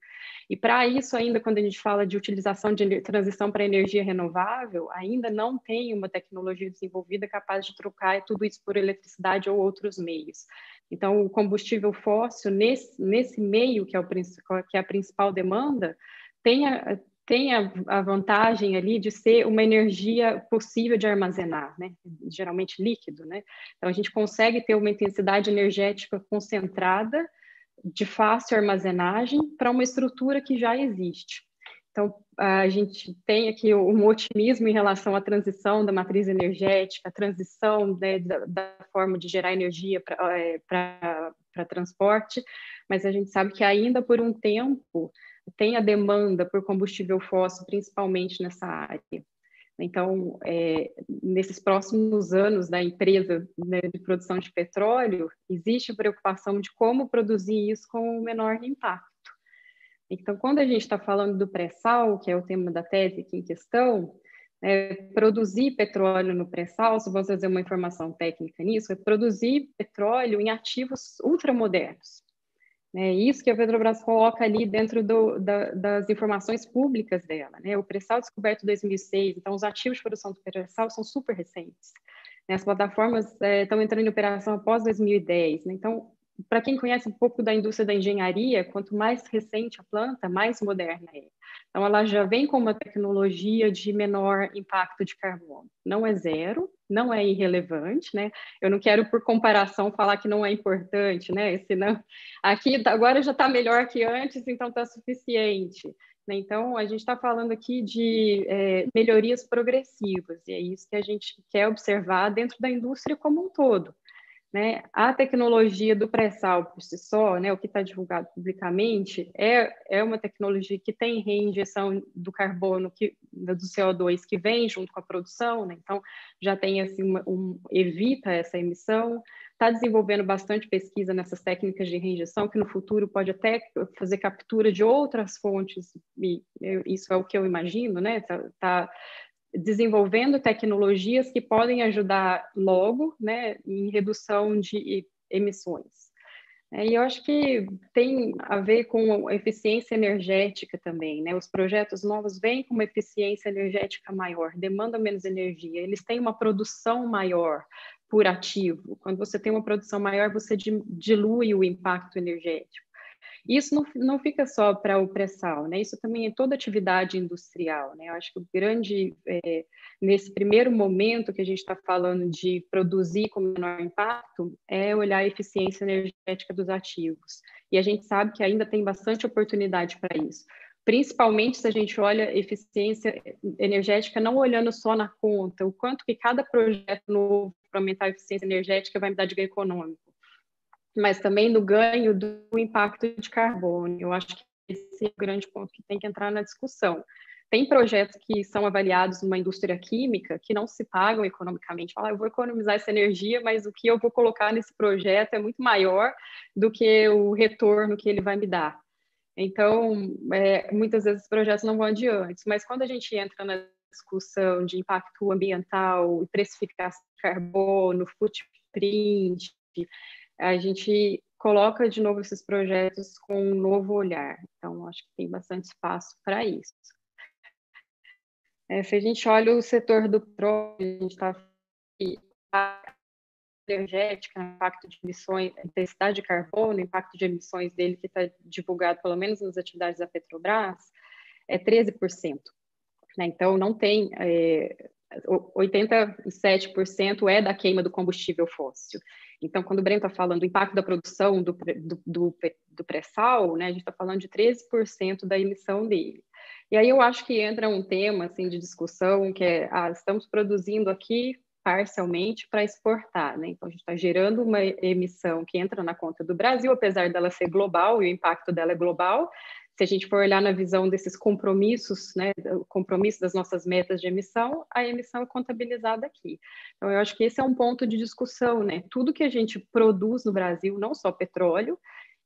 E para isso, ainda quando a gente fala de utilização de transição para energia renovável, ainda não tem uma tecnologia desenvolvida capaz de trocar tudo isso por eletricidade ou outros meios. Então, o combustível fóssil, nesse, nesse meio, que é, o, que é a principal demanda, tem a, tem a, a, vantagem ali de ser uma energia possível de armazenar, né? geralmente líquido. Né? Então, a gente consegue ter uma intensidade energética concentrada, de fácil armazenagem, para uma estrutura que já existe. Então, a gente tem aqui um otimismo em relação à transição da matriz energética, a transição né, da, da, forma de gerar energia para é, transporte, mas a gente sabe que ainda por um tempo tem a demanda por combustível fóssil, principalmente nessa área. Então, é, nesses próximos anos da empresa né, de produção de petróleo, existe preocupação de como produzir isso com o menor impacto. Então, quando a gente está falando do pré-sal, que é o tema da tese aqui em questão, é, produzir petróleo no pré-sal, se vou fazer uma informação técnica nisso, é produzir petróleo em ativos ultramodernos. É isso que a Petrobras coloca ali dentro do, da, das informações públicas dela. Né? O pré-sal descoberto em 2006, então os ativos de produção do pré-sal são super recentes. Né? As plataformas é, estão entrando em operação após 2010. Né? Então, para quem conhece um pouco da indústria da engenharia, quanto mais recente a planta, mais moderna é. Então, ela já vem com uma tecnologia de menor impacto de carbono. Não é zero, não é irrelevante, né? Eu não quero, por comparação, falar que não é importante, né? Senão, aqui agora já está melhor que antes, então está suficiente. Né? Então, a gente está falando aqui de é, melhorias progressivas, e é isso que a gente quer observar dentro da indústria como um todo. Né? A tecnologia do pré-sal por si só, né, o que está divulgado publicamente, é, é uma tecnologia que tem reinjeção do carbono, que, do CO2 que vem junto com a produção, né? então já tem assim, uma, um, evita essa emissão, está desenvolvendo bastante pesquisa nessas técnicas de reinjeção, que no futuro pode até fazer captura de outras fontes, e isso é o que eu imagino, né? Está tá desenvolvendo tecnologias que podem ajudar logo né, em redução de emissões. É, e eu acho que tem a ver com eficiência energética também, né? Os projetos novos vêm com uma eficiência energética maior, demandam menos energia, eles têm uma produção maior por ativo. Quando você tem uma produção maior, você dilui o impacto energético. Isso não, não fica só para o pré-sal, né? Isso também é toda atividade industrial, né? Eu acho que o grande, é, nesse primeiro momento que a gente está falando de produzir com menor impacto, é olhar a eficiência energética dos ativos. E a gente sabe que ainda tem bastante oportunidade para isso principalmente se a gente olha eficiência energética, não olhando só na conta, o quanto que cada projeto novo para aumentar a eficiência energética vai me dar de ganho econômico mas também no ganho do impacto de carbono. Eu acho que esse é o grande ponto que tem que entrar na discussão. Tem projetos que são avaliados numa indústria química que não se pagam economicamente. Fala, ah, eu vou economizar essa energia, mas o que eu vou colocar nesse projeto é muito maior do que o retorno que ele vai me dar. Então, é, muitas vezes os projetos não vão adiante, mas quando a gente entra na discussão de impacto ambiental, precificação de carbono, footprint, a gente coloca de novo esses projetos com um novo olhar. Então, acho que tem bastante espaço para isso. É, se a gente olha o setor do petróleo, a gente está energética, impacto de emissões, intensidade de carbono, impacto de emissões dele que está divulgado, pelo menos nas atividades da Petrobras, é 13%. Né? Então, não tem é, 87% é da queima do combustível fóssil. Então, quando o Breno está falando do impacto da produção do, do, do, do pré-sal, né, a gente está falando de 13% da emissão dele. E aí eu acho que entra um tema assim, de discussão, que é, ah, estamos produzindo aqui parcialmente para exportar, né? Então a gente está gerando uma emissão que entra na conta do Brasil, apesar dela ser global e o impacto dela é global, se a gente for olhar na visão desses compromissos, né, o compromisso das nossas metas de emissão, a emissão é contabilizada aqui. Então, eu acho que esse é um ponto de discussão, né? Tudo que a gente produz no Brasil, não só petróleo,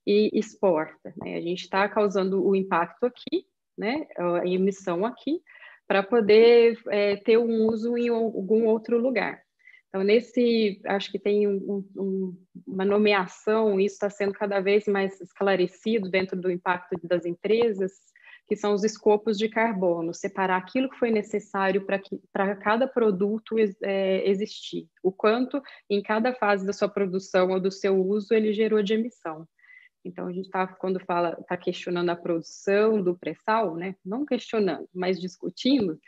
e exporta, né? A gente está causando o impacto aqui, né, a emissão aqui, para poder é, ter um uso em algum outro lugar. Então, nesse, acho que tem um, um, uma nomeação, isso está sendo cada vez mais esclarecido dentro do impacto das empresas, que são os escopos de carbono, separar aquilo que foi necessário para cada produto é, existir, o quanto em cada fase da sua produção ou do seu uso ele gerou de emissão. Então, a gente está, quando fala, está questionando a produção do pré-sal, né? não questionando, mas discutindo,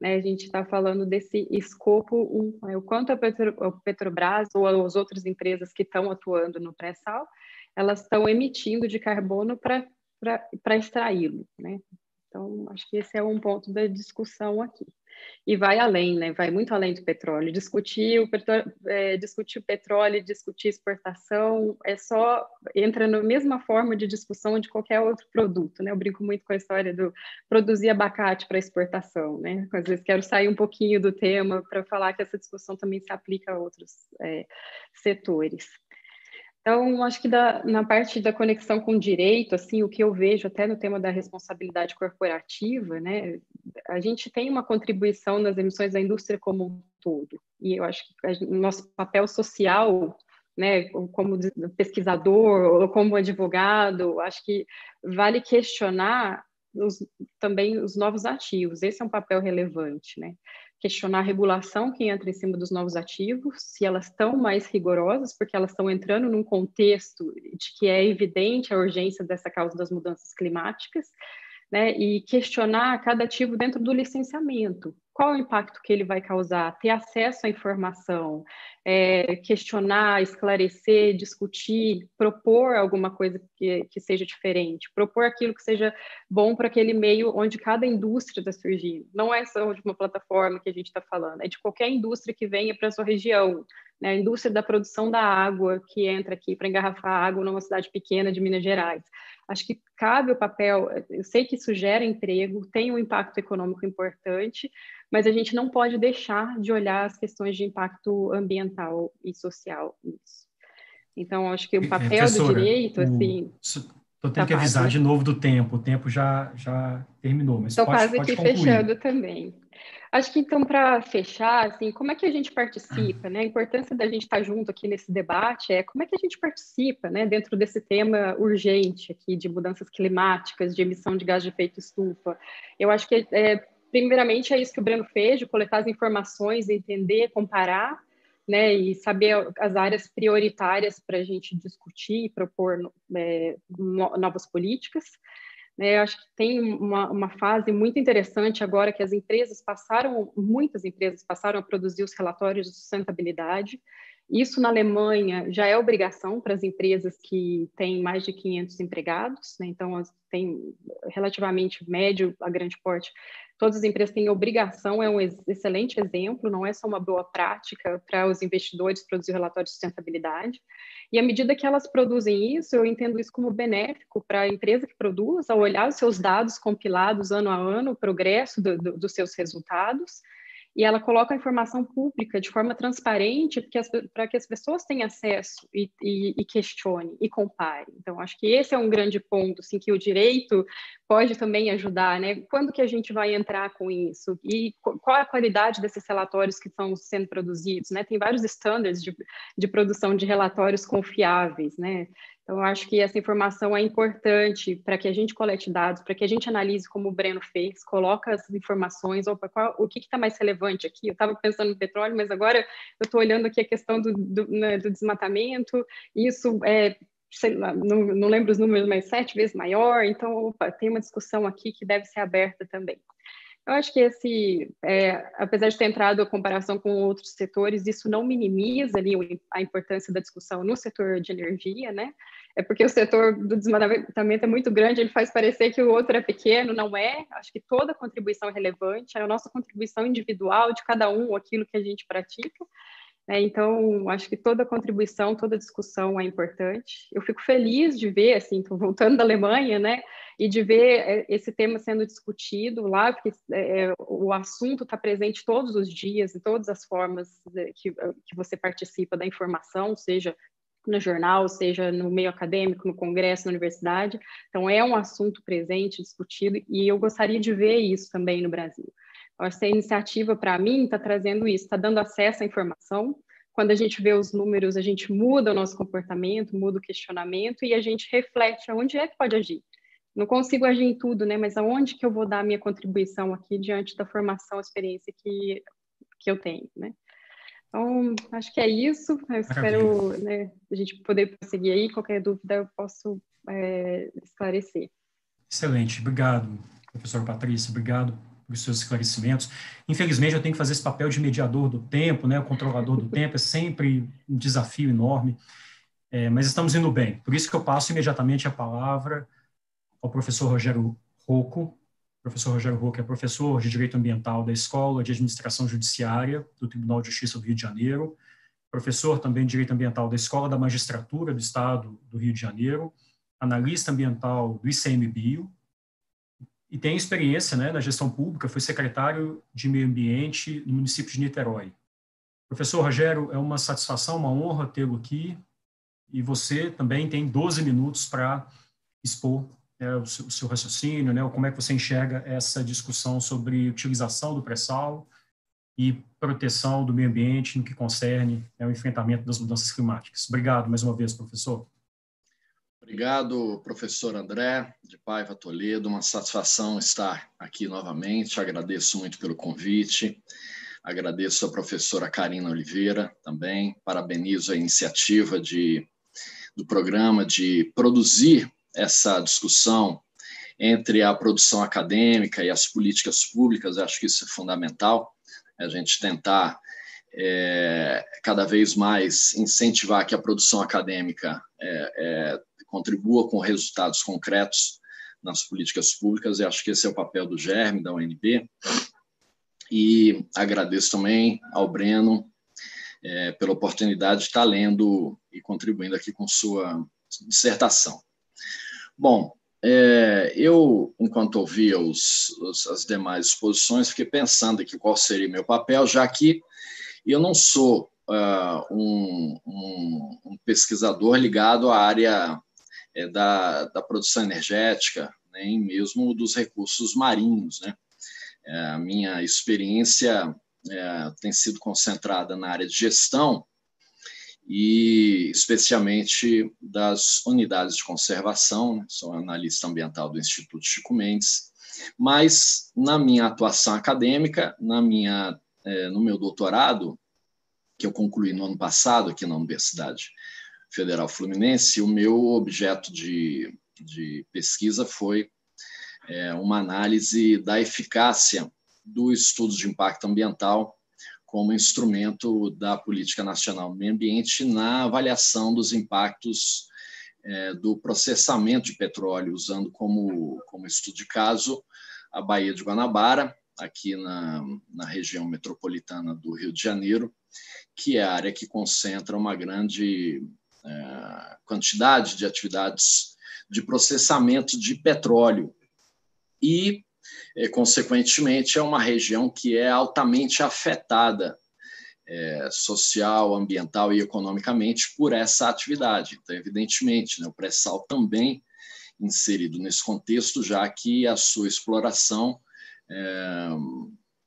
né, a gente está falando desse escopo, um, é, o quanto a, Petro, a Petrobras ou as outras empresas que estão atuando no pré-sal, elas estão emitindo de carbono para extraí-lo. Né? Então, acho que esse é um ponto da discussão aqui e vai além, né? Vai muito além do petróleo. Discutir o, petróleo, é, discutir o petróleo, discutir exportação, é só entra na mesma forma de discussão de qualquer outro produto, né? Eu brinco muito com a história do produzir abacate para exportação, né? Às vezes quero sair um pouquinho do tema para falar que essa discussão também se aplica a outros é, setores. Então, acho que da, na parte da conexão com o direito, assim, o que eu vejo até no tema da responsabilidade corporativa, né, a gente tem uma contribuição nas emissões da indústria como um todo. E eu acho que o nosso papel social, né, como pesquisador ou como advogado, acho que vale questionar os, também os novos ativos. Esse é um papel relevante, né? Questionar a regulação que entra em cima dos novos ativos, se elas estão mais rigorosas, porque elas estão entrando num contexto de que é evidente a urgência dessa causa das mudanças climáticas, né, e questionar cada ativo dentro do licenciamento. Qual o impacto que ele vai causar? Ter acesso à informação, é, questionar, esclarecer, discutir, propor alguma coisa que, que seja diferente, propor aquilo que seja bom para aquele meio onde cada indústria está surgindo. Não é só de uma plataforma que a gente está falando, é de qualquer indústria que venha para a sua região, né? a indústria da produção da água que entra aqui para engarrafar água numa cidade pequena de Minas Gerais. Acho que cabe o papel, eu sei que isso gera emprego, tem um impacto econômico importante, mas a gente não pode deixar de olhar as questões de impacto ambiental e social nisso. Então, acho que o papel do direito, assim... Estou tendo tá que avisar quase. de novo do tempo, o tempo já, já terminou, mas Estou quase pode aqui concluir. fechando também. Acho que então, para fechar, assim, como é que a gente participa, né? A importância da gente estar junto aqui nesse debate é como é que a gente participa, né, dentro desse tema urgente aqui de mudanças climáticas, de emissão de gás de efeito estufa. Eu acho que, é, primeiramente, é isso que o Breno fez, de coletar as informações, entender, comparar, né, e saber as áreas prioritárias para a gente discutir e propor é, novas políticas. Né? Acho que tem uma, uma fase muito interessante agora que as empresas passaram, muitas empresas passaram a produzir os relatórios de sustentabilidade. Isso na Alemanha já é obrigação para as empresas que têm mais de 500 empregados, né? então tem relativamente médio a grande porte. Todas as empresas têm obrigação, é um excelente exemplo, não é só uma boa prática para os investidores produzir relatórios de sustentabilidade. E à medida que elas produzem isso, eu entendo isso como benéfico para a empresa que produz, ao olhar os seus dados compilados ano a ano, o progresso do, do, dos seus resultados, e ela coloca a informação pública de forma transparente para que as pessoas tenham acesso e, e, e questione e compare. Então, acho que esse é um grande ponto, assim, que o direito pode também ajudar, né? Quando que a gente vai entrar com isso? E qual é a qualidade desses relatórios que estão sendo produzidos, né? Tem vários estándares de, de produção de relatórios confiáveis, né? Então, eu acho que essa informação é importante para que a gente colete dados, para que a gente analise como o Breno fez, coloca as informações, opa, qual, o que está mais relevante aqui? Eu estava pensando no petróleo, mas agora eu estou olhando aqui a questão do, do, né, do desmatamento, isso é Lá, não, não, lembro os números, mas sete vezes maior, então opa, tem uma discussão aqui que deve ser aberta também. Eu acho que esse, é, apesar de ter entrado a comparação com outros setores, isso não minimiza ali a importância da discussão no setor de energia, né? É porque o setor do desmatamento é muito grande, ele faz parecer que o outro é pequeno, não é? Acho que toda contribuição é relevante, é a nossa contribuição individual de cada um, aquilo que a gente pratica. É, então, acho que toda contribuição, toda discussão é importante. Eu fico feliz de ver, assim, voltando da Alemanha, né, e de ver é, esse tema sendo discutido lá, porque é, é o assunto está presente todos os dias, em todas as formas que, que você participa da informação, seja no jornal, seja no meio acadêmico, no congresso, na universidade. Então, é um assunto presente, discutido, e eu gostaria de ver isso também no Brasil. Essa iniciativa, para mim, está trazendo isso, está dando acesso à informação. Quando a gente vê os números, a gente muda o nosso comportamento, muda o questionamento e a gente reflete aonde é que pode agir. Não consigo agir em tudo, né? Mas aonde que eu vou dar a minha contribuição aqui diante da formação, experiência que, que eu tenho, né? Então, acho que é isso. Eu espero né, a gente poder prosseguir aí. Qualquer dúvida eu posso é, esclarecer. Excelente. Obrigado, professor Patrícia. Obrigado os seus esclarecimentos. Infelizmente, eu tenho que fazer esse papel de mediador do tempo, né, o controlador do tempo, é sempre um desafio enorme, é, mas estamos indo bem. Por isso que eu passo imediatamente a palavra ao professor Rogério Rocco. O professor Rogério Rocco é professor de Direito Ambiental da Escola de Administração Judiciária do Tribunal de Justiça do Rio de Janeiro, professor também de Direito Ambiental da Escola da Magistratura do Estado do Rio de Janeiro, analista ambiental do ICMBio, e tem experiência né, na gestão pública, foi secretário de Meio Ambiente no município de Niterói. Professor Rogério, é uma satisfação, uma honra tê-lo aqui, e você também tem 12 minutos para expor né, o, seu, o, seu, raciocínio, né, como é que você enxerga essa discussão sobre utilização do pré-sal e proteção do meio ambiente no que concerne né, o enfrentamento das mudanças climáticas. Obrigado mais uma vez, professor. Obrigado, professor André de Paiva Toledo. Uma satisfação estar aqui novamente. Agradeço muito pelo convite. Agradeço a professora Karina Oliveira também. Parabenizo a iniciativa de, do programa de produzir essa discussão entre a produção acadêmica e as políticas públicas. Acho que isso é fundamental. A gente tentar é, cada vez mais incentivar que a produção acadêmica é, é, contribua com resultados concretos nas políticas públicas, e acho que esse é o papel do GERM, da UNB. E agradeço também ao Breno é, pela oportunidade de estar lendo e contribuindo aqui com sua dissertação. Bom, é, eu, enquanto ouvia os, os, as demais exposições, fiquei pensando aqui qual seria meu papel, já que eu não sou uh, um, um, um, pesquisador ligado à área é, da, da produção energética, nem mesmo dos recursos marinhos. Né? É, a minha experiência é, tem sido concentrada na área de gestão e especialmente das unidades de conservação, né? sou analista ambiental do Instituto Chico Mendes, mas na minha atuação acadêmica, na minha, é, no meu doutorado, que eu concluí no ano passado aqui na Universidade Federal Fluminense, o meu objeto de, de pesquisa foi é, uma análise da eficácia do estudo de impacto ambiental como instrumento da política nacional do meio ambiente na avaliação dos impactos é, do processamento de petróleo, usando como, como estudo de caso a Baía de Guanabara, aqui na, na região metropolitana do Rio de Janeiro, que é a área que concentra uma grande quantidade de atividades de processamento de petróleo e, é, consequentemente, é uma região que é altamente afetada é, social, ambiental e economicamente por essa atividade. Então, evidentemente, né, o pré-sal também inserido nesse contexto, já que a sua exploração é,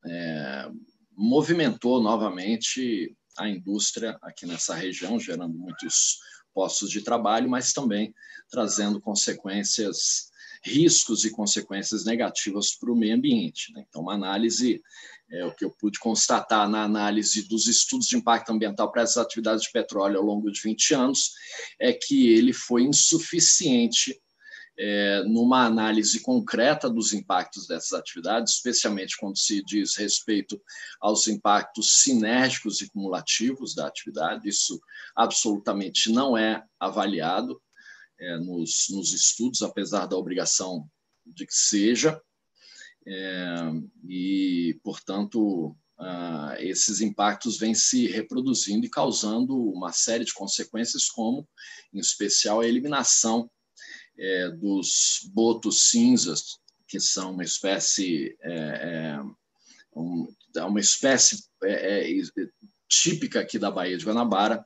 é, movimentou novamente a indústria aqui nessa região, gerando muitos postos de trabalho, mas também trazendo consequências, riscos e consequências negativas para o meio ambiente. Né? Então, uma análise, é, o que eu pude constatar na análise dos estudos de impacto ambiental para essas atividades de petróleo ao longo de 20 anos, é que ele foi insuficiente é, numa análise concreta dos impactos dessas atividades, especialmente quando se diz respeito aos impactos sinérgicos e cumulativos da atividade. Isso absolutamente não é avaliado é, nos, nos estudos, apesar da obrigação de que seja. É, e, portanto, ah, esses impactos vêm se reproduzindo e causando uma série de consequências, como, em especial, a eliminação é, dos botos cinzas, que são uma espécie, é, é um, é uma espécie é, é, típica aqui da Baía de Guanabara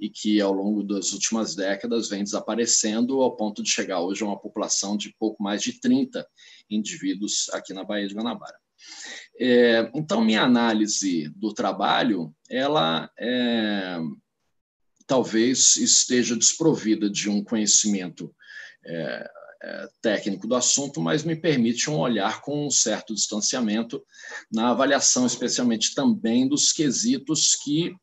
e que, ao longo das últimas décadas, vem desaparecendo ao ponto de chegar hoje a uma população de pouco mais de 30 indivíduos aqui na Baía de Guanabara. É, então, minha análise do trabalho, ela é, talvez esteja desprovida de um conhecimento é, é, técnico do assunto, mas me permite um olhar com um certo distanciamento na avaliação, especialmente também dos quesitos que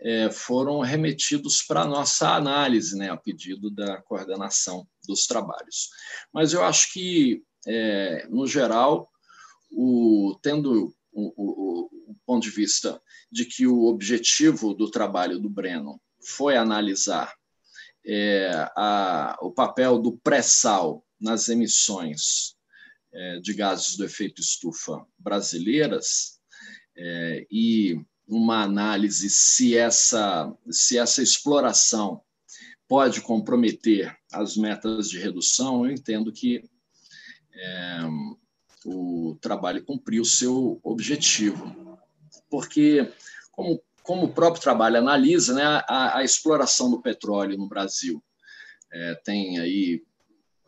é, foram remetidos para nossa análise, né, a pedido da coordenação dos trabalhos. Mas eu acho que, é, no geral, o, tendo o, o, o ponto de vista de que o objetivo do trabalho do Breno foi analisar é, a, o papel do pré-sal nas emissões é, de gases do efeito estufa brasileiras é, e uma análise se essa, se essa exploração pode comprometer as metas de redução, eu entendo que é, o trabalho cumpriu seu objetivo. Porque, como como o próprio trabalho analisa, né, a, a exploração do petróleo no Brasil. É, tem aí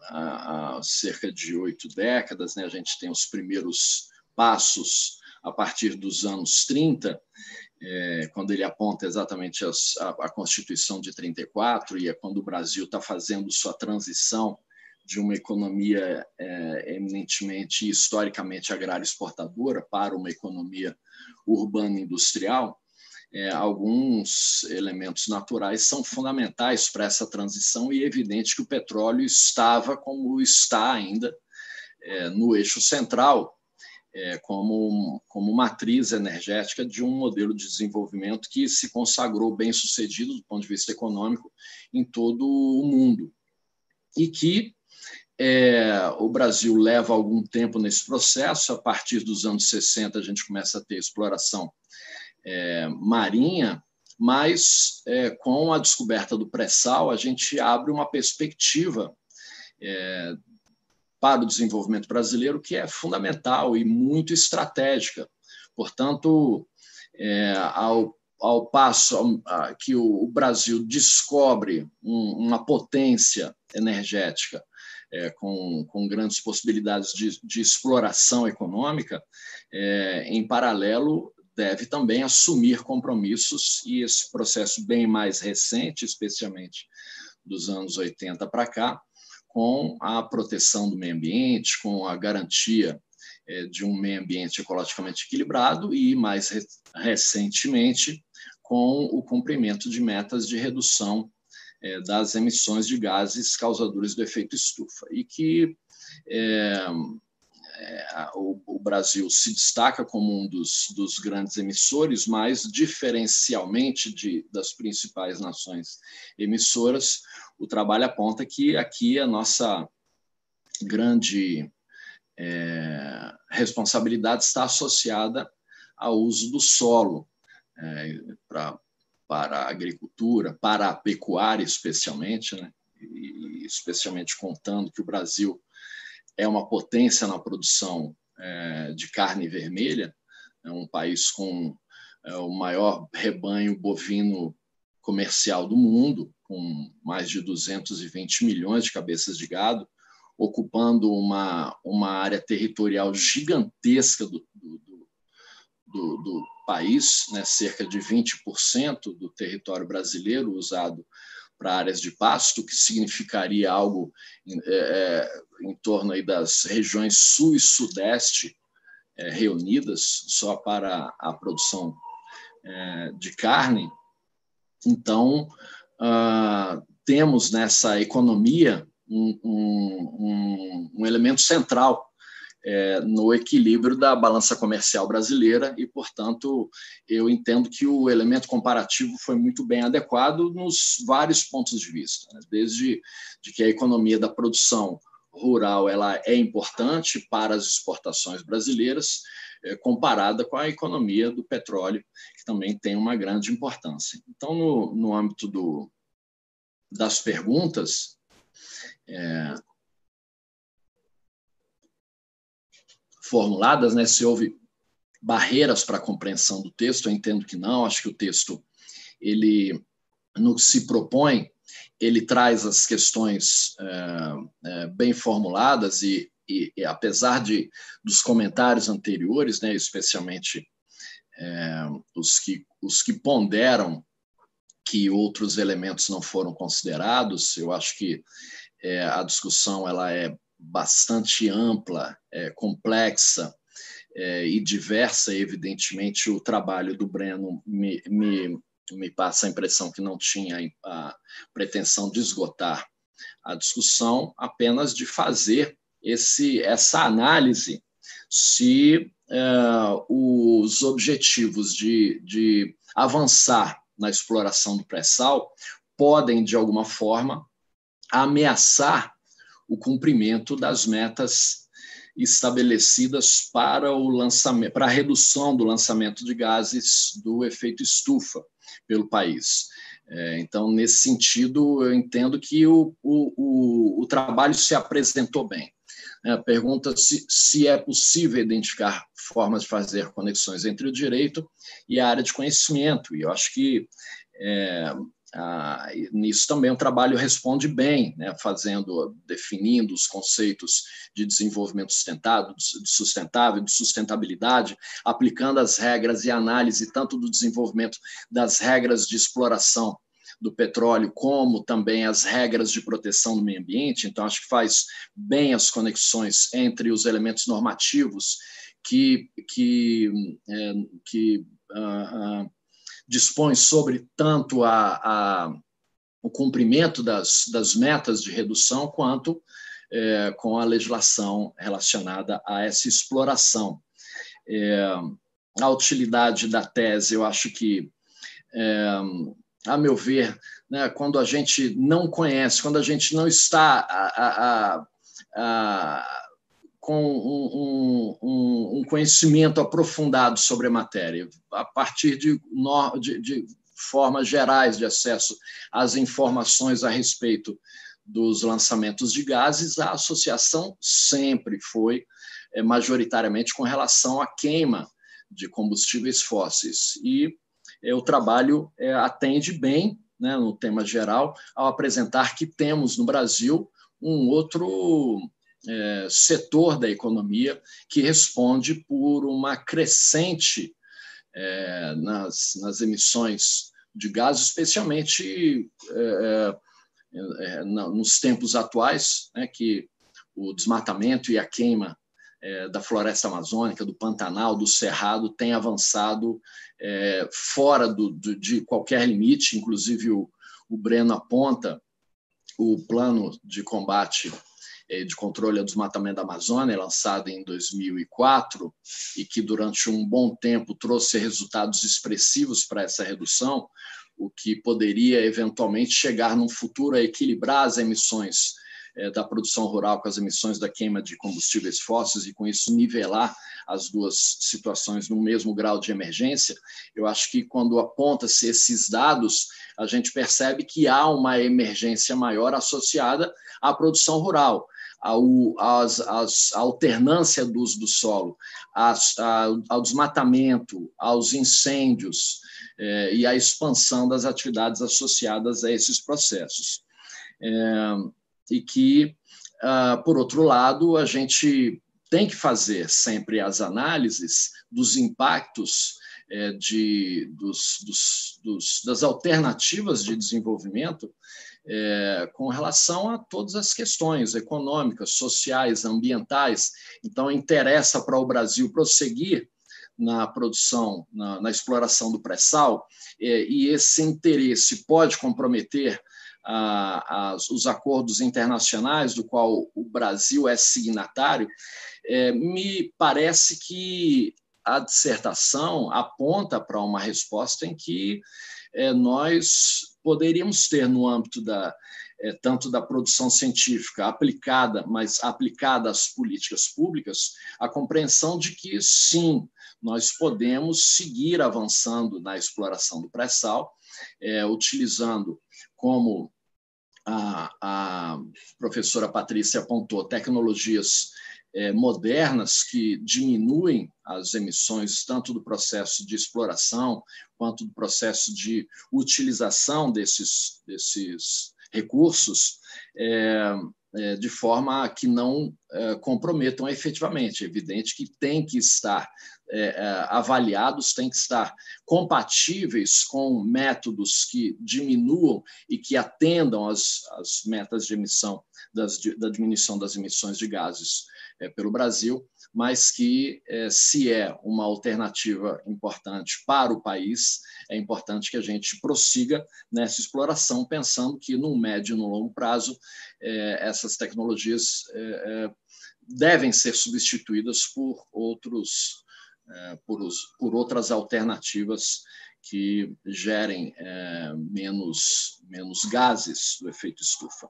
há, cerca de oito décadas, né, a gente tem os primeiros passos a partir dos anos 30, é, quando ele aponta exatamente as, a, a, Constituição de 34, e é quando o Brasil está fazendo sua transição de uma economia é, eminentemente historicamente agrária exportadora para uma economia urbana industrial, é, alguns elementos naturais são fundamentais para essa transição e é evidente que o petróleo estava como está ainda é, no eixo central é, como, como matriz energética de um modelo de desenvolvimento que se consagrou bem sucedido do ponto de vista econômico em todo o mundo e que é, o Brasil leva algum tempo nesse processo. A partir dos anos 60, a gente começa a ter exploração é, marinha, mas é, com a descoberta do pré-sal, a gente abre uma perspectiva é, para o desenvolvimento brasileiro que é fundamental e muito estratégica. Portanto, é, ao, ao passo que o Brasil descobre um, uma potência energética é, com, com, grandes possibilidades de, de exploração econômica, é, em paralelo, deve também assumir compromissos, e esse processo bem mais recente, especialmente dos anos 80 para cá, com a proteção do meio ambiente, com a garantia é, de um meio ambiente ecologicamente equilibrado e, mais recentemente, com o cumprimento de metas de redução é, das emissões de gases causadores do efeito estufa. E que é, o, o, Brasil se destaca como um dos, dos grandes emissores, mas diferencialmente de, das principais nações emissoras, o trabalho aponta que aqui a nossa grande é, responsabilidade está associada ao uso do solo é, pra, para a agricultura, para a pecuária especialmente, né? e especialmente contando que o Brasil é uma potência na produção é, de carne vermelha, é um país com é, o maior rebanho bovino comercial do mundo, com mais de 220 milhões de cabeças de gado, ocupando uma, uma área territorial gigantesca do, do, do, do país, né? cerca de 20% do território brasileiro usado para áreas de pasto, que significaria algo é, é, em torno aí das regiões sul e sudeste é, reunidas só para a produção é, de carne. Então, ah, temos nessa economia um, um, um elemento central é, no equilíbrio da balança comercial brasileira e, portanto, eu entendo que o elemento comparativo foi muito bem adequado nos vários pontos de vista, né? desde de que a economia da produção rural ela é importante para as exportações brasileiras, é, comparada com a economia do petróleo, que também tem uma grande importância. Então, no, no âmbito do, das perguntas, é, formuladas, né, se houve barreiras para a compreensão do texto, eu entendo que não, acho que o texto ele no que se propõe, ele traz as questões é, bem formuladas e, e, e, apesar de dos comentários anteriores, né, especialmente é, os que os que ponderam que outros elementos não foram considerados, eu acho que a discussão ela é bastante ampla, é, complexa é, e diversa. Evidentemente, o trabalho do Breno me, me, me passa a impressão que não tinha a pretensão de esgotar a discussão, apenas de fazer esse, essa análise se é, os objetivos de, de avançar na exploração do pré-sal podem, de alguma forma, ameaçar o cumprimento das metas estabelecidas para o lançamento, para a redução do lançamento de gases do efeito estufa pelo país. É, então, nesse sentido, eu entendo que o, o, o, trabalho se apresentou bem. É, pergunta se, se é possível identificar formas de fazer conexões entre o direito e a área de conhecimento. E eu acho que é, ah, nisso também o trabalho responde bem, né, fazendo, definindo os conceitos de desenvolvimento sustentável, de sustentável, de sustentabilidade, aplicando as regras e análise tanto do desenvolvimento das regras de exploração do petróleo, como também as regras de proteção do meio ambiente. Então, acho que faz bem as conexões entre os elementos normativos que, que, é, que uh, uh, dispõe sobre tanto a, a o cumprimento das, das metas de redução quanto é, com a legislação relacionada a essa exploração. É, a utilidade da tese, eu acho que, é, a meu ver, né, quando a gente não conhece, quando a gente não está a, a, a, com um, um, um, conhecimento aprofundado sobre a matéria, a partir de, de, de, formas gerais de acesso às informações a respeito dos lançamentos de gases, a associação sempre foi é, majoritariamente com relação à queima de combustíveis fósseis. E é, o trabalho é, atende bem, né, no tema geral, ao apresentar que temos no Brasil um outro é, setor da economia que responde por uma crescente é, nas, nas emissões de gases, especialmente é, é, é nos tempos atuais, né, que o desmatamento e a queima é, da floresta amazônica, do Pantanal, do Cerrado, tem avançado fora do, do, de qualquer limite, inclusive o, o Breno aponta o plano de combate de controle ao desmatamento da Amazônia, lançada em 2004, e que durante um bom tempo trouxe resultados expressivos para essa redução, o que poderia eventualmente chegar num futuro a equilibrar as emissões é, da produção rural com as emissões da queima de combustíveis fósseis e, com isso, nivelar as duas situações no mesmo grau de emergência. Eu acho que, quando aponta-se esses dados, a gente percebe que há uma emergência maior associada à produção rural ao, as, as, a alternância do uso do solo, as, a, ao desmatamento, aos incêndios é, e à expansão das atividades associadas a esses processos. É, e que, ah, por outro lado, a gente tem que fazer sempre as análises dos impactos é, de, dos, dos, dos, das alternativas de desenvolvimento é, com relação a todas as questões econômicas, sociais, ambientais. Então, interessa para o Brasil prosseguir na produção, na, na exploração do pré-sal, é, e esse interesse pode comprometer a, as, os acordos internacionais, do qual o Brasil é signatário, é, me parece que a dissertação aponta para uma resposta em que é, nós poderíamos ter no âmbito da é, tanto da produção científica aplicada, mas aplicada às políticas públicas, a compreensão de que sim, nós podemos seguir avançando na exploração do pré-sal, é, utilizando como a, a professora Patrícia apontou, tecnologias é, modernas que diminuem as emissões tanto do processo de exploração quanto do processo de utilização desses, desses recursos é, é, de forma que não comprometam efetivamente. É evidente que tem que estar avaliados, tem que estar compatíveis com métodos que diminuam e que atendam às, metas de emissão das, da diminuição das emissões de gases pelo Brasil, mas que, é, se é uma alternativa importante para o país, é importante que a gente prossiga nessa exploração, pensando que, no médio e no longo prazo, é, essas tecnologias devem ser substituídas por outros por, os, por outras alternativas que gerem é, menos, menos gases do efeito estufa.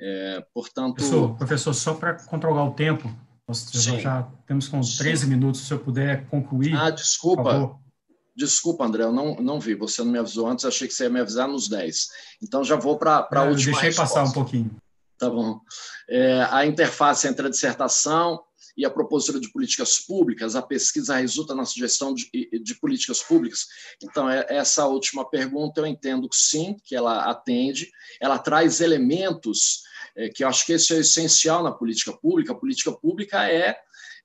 É, portanto. Professor, professor só para controlar o tempo, nós já temos com 13 Sim. minutos, se eu puder concluir. Ah, desculpa. Desculpa, André, eu não, não vi. Você não me avisou antes, achei que você ia me avisar nos 10. Então já vou para a é, última. Deixei passar um pouquinho. Tá bom. É, a interface entre a dissertação e a propositura de políticas públicas, a pesquisa resulta na sugestão de, de políticas públicas. Então, é, essa última pergunta eu entendo que sim, que ela atende, ela traz elementos é, que eu acho que esse é essencial na política pública. A política pública é,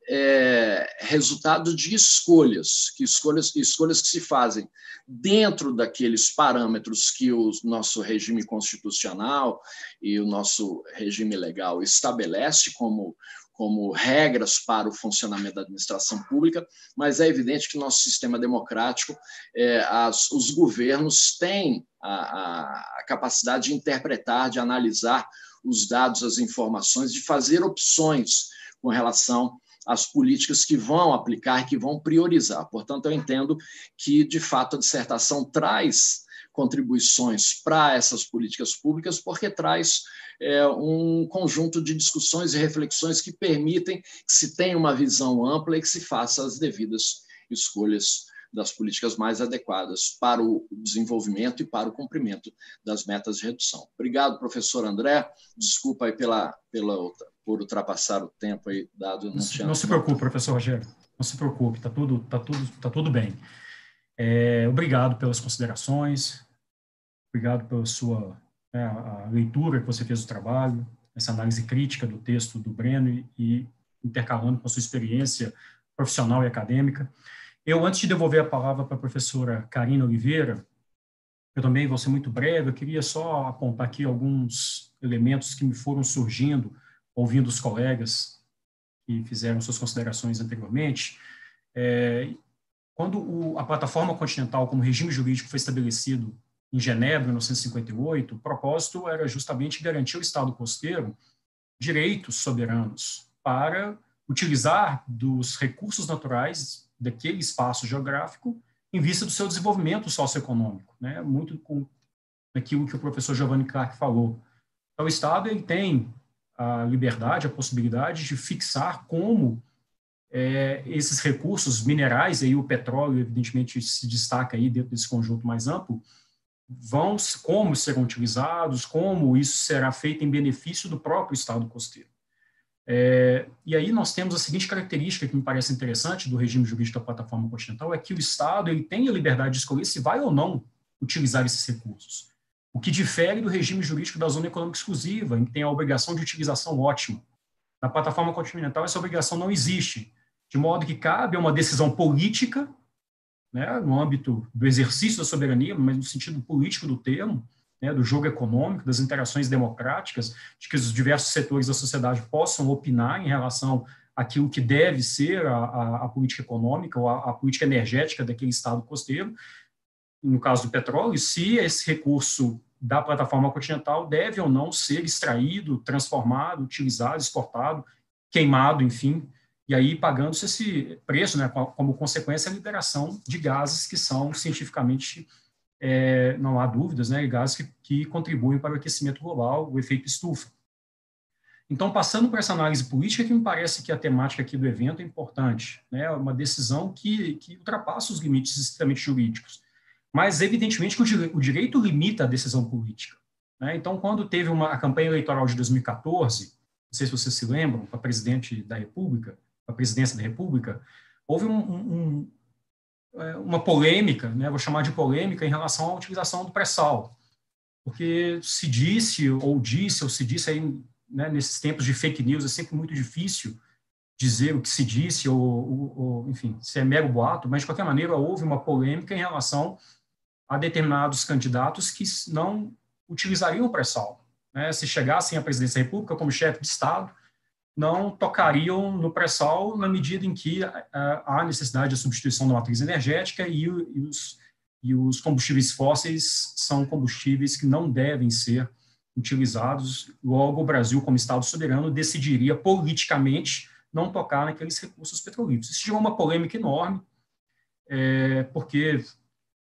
é resultado de escolhas, que escolhas, escolhas que se fazem dentro daqueles parâmetros que o nosso regime constitucional e o nosso regime legal estabelece como como regras para o funcionamento da administração pública, mas é evidente que nosso sistema democrático, é, as, os governos têm a, a, capacidade de interpretar, de analisar os dados, as informações, de fazer opções com relação às políticas que vão aplicar, que vão priorizar. Portanto, eu entendo que, de fato, a dissertação traz contribuições para essas políticas públicas, porque traz é, um conjunto de discussões e reflexões que permitem que se tenha uma visão ampla e que se faça as devidas escolhas das políticas mais adequadas para o desenvolvimento e para o cumprimento das metas de redução. Obrigado, professor André. Desculpa aí pela, pela por ultrapassar o tempo aí dado. Não, não, não se preocupe, professor Rogério. Não se preocupe, está tudo, tá tudo, tá tudo bem. É, obrigado pelas considerações, obrigado pela sua né, a leitura que você fez do trabalho, essa análise crítica do texto do Breno e, e intercalando com a sua experiência profissional e acadêmica. Eu, antes de devolver a palavra para a professora Karina Oliveira, eu também vou ser muito breve, eu queria só apontar aqui alguns elementos que me foram surgindo, ouvindo os colegas que fizeram suas considerações anteriormente. É, quando o, a plataforma continental como regime jurídico foi estabelecido em Genebra, em 1958, o propósito era justamente garantir ao Estado costeiro direitos soberanos para utilizar dos recursos naturais daquele espaço geográfico em vista do seu desenvolvimento socioeconômico, né? muito com aquilo que o professor Giovanni Clark falou. Então, o Estado ele tem a liberdade, a possibilidade de fixar como é, esses recursos minerais, aí o petróleo, evidentemente, se destaca aí dentro desse conjunto mais amplo, vão, como serão utilizados, como isso será feito em benefício do próprio Estado costeiro. É, e aí nós temos a seguinte característica que me parece interessante do regime jurídico da plataforma continental, é que o Estado ele tem a liberdade de escolher se vai ou não utilizar esses recursos, o que difere do regime jurídico da zona econômica exclusiva, em que tem a obrigação de utilização ótima. Na plataforma continental essa obrigação não existe, de modo que cabe a uma decisão política, né, no âmbito do exercício da soberania, mas no sentido político do termo, né, do jogo econômico, das interações democráticas, de que os diversos setores da sociedade possam opinar em relação àquilo que deve ser a, a, a política econômica ou a, a, política energética daquele estado costeiro, no caso do petróleo, se esse recurso da plataforma continental deve ou não ser extraído, transformado, utilizado, exportado, queimado, enfim, e aí pagando-se esse preço, né, como consequência a liberação de gases que são cientificamente, é, não há dúvidas, né, gases que, que contribuem para o aquecimento global, o efeito estufa. Então, passando por essa análise política, que me parece que a temática aqui do evento é importante, né, uma decisão que, que ultrapassa os limites estritamente jurídicos. Mas, evidentemente, que o, direito limita a decisão política. Né? Então, quando teve uma, a campanha eleitoral de 2014, não sei se vocês se lembram, para presidente da República, a presidência da República, houve um, um, é, uma polêmica, né, vou chamar de polêmica, em relação à utilização do pré-sal. Porque se disse, ou disse, ou se disse aí, né, nesses tempos de fake news, é sempre muito difícil dizer o que se disse, ou, ou, ou, enfim, se é mero boato, mas de qualquer maneira houve uma polêmica em relação a determinados candidatos que não utilizariam o pré-sal. Né? Se chegassem à presidência da República como chefe de Estado, não tocariam no pré-sal na medida em que uh, há necessidade de substituição da matriz energética e, os, e os combustíveis fósseis são combustíveis que não devem ser utilizados. Logo, o Brasil, como Estado soberano, decidiria politicamente não tocar naqueles recursos petrolíferos. Isso gerou uma polêmica enorme, é, porque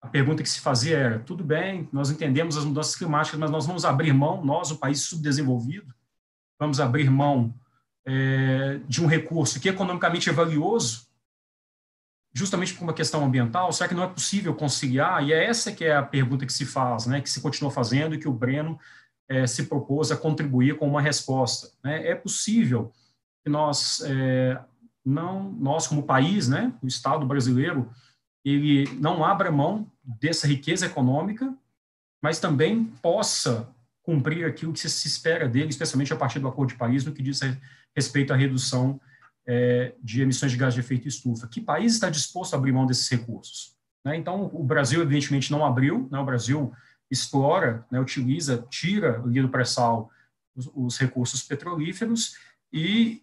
a pergunta que se fazia era: tudo bem, nós entendemos as mudanças climáticas, mas nós vamos abrir mão, nós, o país subdesenvolvido, vamos abrir mão é, de um recurso que economicamente é valioso, justamente por uma questão ambiental, será que não é possível conciliar? E é essa que é a pergunta que se faz, né, que se continua fazendo e que o Breno é, se propôs a contribuir com uma resposta. Né? É possível que nós, é, não, nós como país, né, o Estado brasileiro, ele não abra mão dessa riqueza econômica, mas também possa cumprir aquilo que se espera dele, especialmente a partir do Acordo de Paris, no que diz respeito à redução é, de emissões de gás de efeito estufa. Que país está disposto a abrir mão desses recursos? Né? Então, o Brasil, evidentemente, não abriu, né? o Brasil explora, né, utiliza, tira do pré-sal os, os recursos petrolíferos e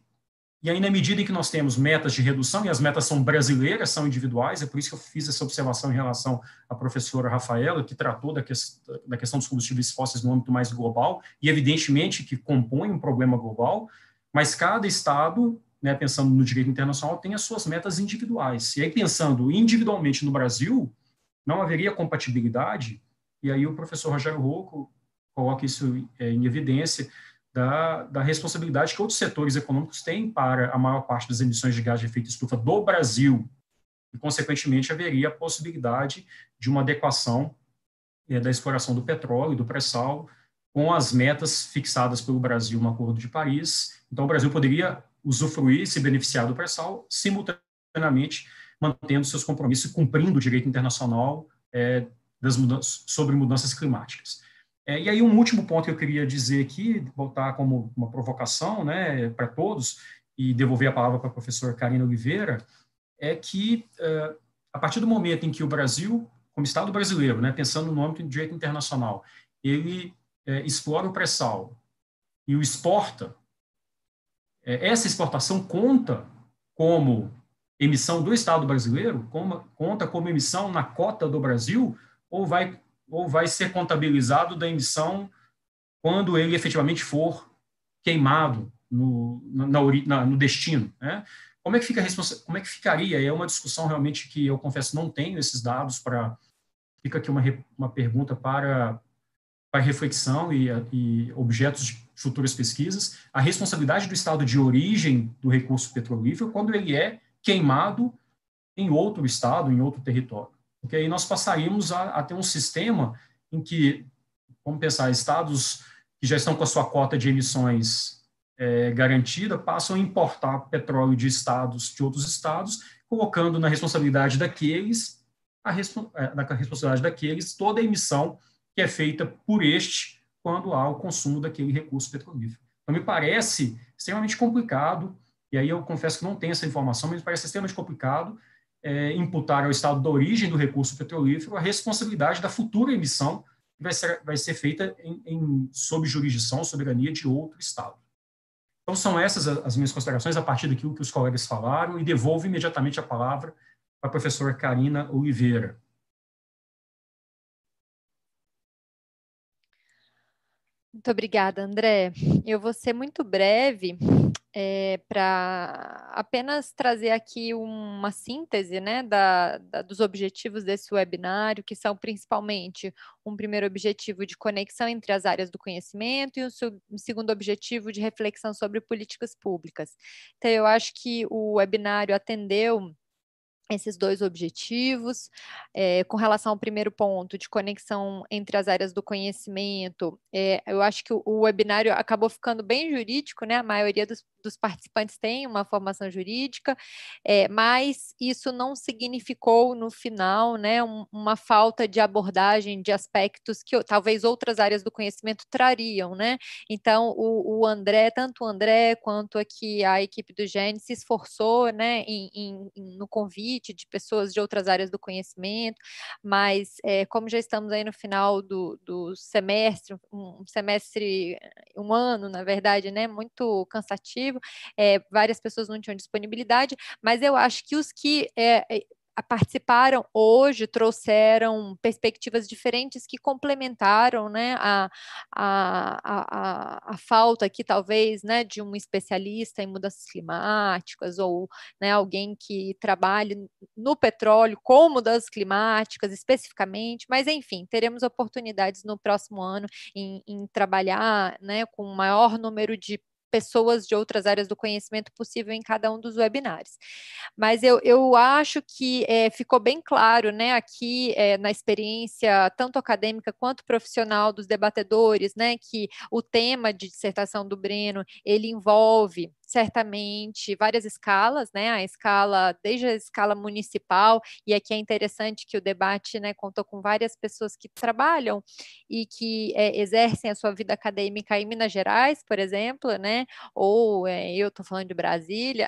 e aí, na medida em que nós temos metas de redução, e as metas são brasileiras, são individuais, é por isso que eu fiz essa observação em relação à professora Rafaela, que tratou da, que, da questão dos combustíveis fósseis no âmbito mais global, e evidentemente que compõe um problema global, mas cada Estado, né, pensando no direito internacional, tem as suas metas individuais. E aí, pensando individualmente no Brasil, não haveria compatibilidade, e aí o professor Rogério Rocco coloca isso é, em evidência, da, da, responsabilidade que outros setores econômicos têm para a maior parte das emissões de gás de efeito estufa do Brasil. E, consequentemente, haveria a possibilidade de uma adequação é, da exploração do petróleo e do pré-sal com as metas fixadas pelo Brasil no Acordo de Paris. Então, o Brasil poderia usufruir, se beneficiar do pré-sal, simultaneamente mantendo seus compromissos e cumprindo o direito internacional é, das mudanças, sobre mudanças climáticas. É, e aí, um último ponto que eu queria dizer aqui, voltar como uma provocação né, para todos, e devolver a palavra para a professora Karina Oliveira, é que, uh, a partir do momento em que o Brasil, como Estado brasileiro, né, pensando no âmbito do direito internacional, ele uh, explora o pré-sal e o exporta, uh, essa exportação conta como emissão do Estado brasileiro, como, conta como emissão na cota do Brasil, ou vai ou vai ser contabilizado da emissão quando ele efetivamente for queimado no, na, na, no destino. Né? Como é que fica como é que ficaria? É uma discussão realmente que eu confesso não tenho esses dados para fica aqui uma, uma pergunta para para reflexão e, e objetos de futuras pesquisas. A responsabilidade do estado de origem do recurso petrolífero quando ele é queimado em outro estado, em outro território porque aí nós passaríamos a, a ter um sistema em que, vamos pensar, estados que já estão com a sua cota de emissões é, garantida passam a importar petróleo de estados, de outros estados, colocando na responsabilidade daqueles, a é, na responsabilidade daqueles, toda a emissão que é feita por este quando há o consumo daquele recurso petrolífero. Então, me parece extremamente complicado, e aí eu confesso que não tenho essa informação, mas me parece extremamente complicado é, imputar ao estado de origem do recurso petrolífero a responsabilidade da futura emissão que vai ser, vai ser feita em, em, sob jurisdição, soberania de outro estado. Então, são essas as minhas considerações a partir daquilo que os colegas falaram e devolvo imediatamente a palavra para a professora Karina Oliveira. Muito obrigada, André. Eu vou ser muito breve é, para apenas trazer aqui uma síntese né, da, da, dos objetivos desse webinário, que são principalmente um primeiro objetivo de conexão entre as áreas do conhecimento e um, um segundo objetivo de reflexão sobre políticas públicas. Então, eu acho que o webinário atendeu esses dois objetivos. É, com relação ao primeiro ponto, de conexão entre as áreas do conhecimento, é, eu acho que o, o, webinário acabou ficando bem jurídico, né? A maioria dos, dos participantes tem uma formação jurídica, é, mas isso não significou no final, né, um, uma falta de abordagem de aspectos que talvez outras áreas do conhecimento trariam, né? Então, o, o André, tanto o André quanto aqui a equipe do GENE se esforçou, né, em, em, no convite de pessoas de outras áreas do conhecimento, mas é, como já estamos aí no final do, do semestre, um semestre, um ano, na verdade, né, muito cansativo, é, várias pessoas não tinham disponibilidade, mas eu acho que os que é, participaram hoje trouxeram perspectivas diferentes que complementaram né, a, a, a, a, falta aqui, talvez, né, de um especialista em mudanças climáticas ou né, alguém que trabalhe no petróleo com mudanças climáticas especificamente, mas enfim, teremos oportunidades no próximo ano em, em trabalhar né, com o maior número de pessoas de outras áreas do conhecimento possível em cada um dos webinários. Mas eu, eu acho que é, ficou bem claro, né, aqui é, na experiência tanto acadêmica quanto profissional dos debatedores, né, que o tema de dissertação do Breno, ele envolve certamente várias escalas, né? A escala, desde a escala municipal, e aqui é interessante que o debate né, contou com várias pessoas que trabalham e que é, exercem a sua vida acadêmica em Minas Gerais, por exemplo, né? Ou é, eu estou falando de Brasília,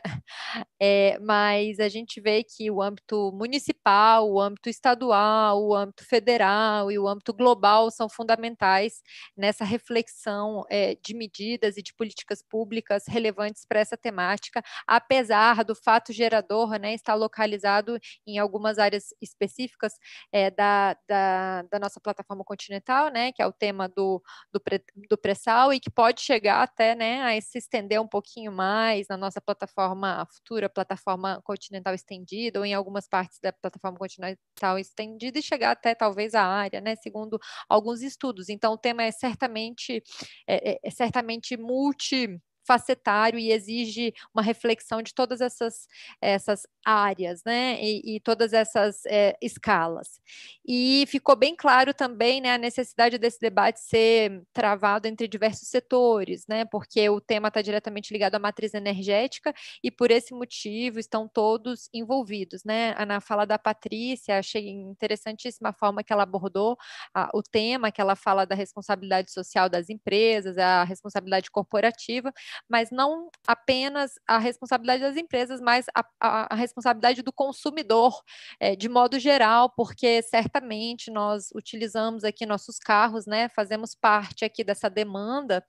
é, (laughs) mas a gente vê que o âmbito municipal, o âmbito estadual, o âmbito federal e o âmbito global são fundamentais nessa reflexão de medidas e de políticas públicas relevantes para essa temática, apesar do fato gerador né, estar localizado em algumas áreas específicas é, da, da, da, nossa plataforma continental, né, que é o tema do, do, pre, do pré-sal, e que pode chegar até né, a se estender um pouquinho mais na nossa plataforma futura, plataforma continental estendida, ou em algumas partes da plataforma continental estendida, e chegar até talvez a área, né, segundo alguns estudos. Então, o tema é certamente, é, é, é certamente multi facetário e exige uma reflexão de todas essas, essas áreas, né, e, e todas essas é, escalas. E ficou bem claro também, né, a necessidade desse debate ser travado entre diversos setores, né, porque o tema está diretamente ligado à matriz energética e por esse motivo estão todos envolvidos, né. Na fala da Patrícia, achei interessantíssima a forma que ela abordou a, o tema, que ela fala da responsabilidade social das empresas, a responsabilidade corporativa, mas não apenas a responsabilidade das empresas, mas a, a, a responsabilidade do consumidor, é, de modo geral, porque certamente nós utilizamos aqui nossos carros, né, fazemos parte aqui dessa demanda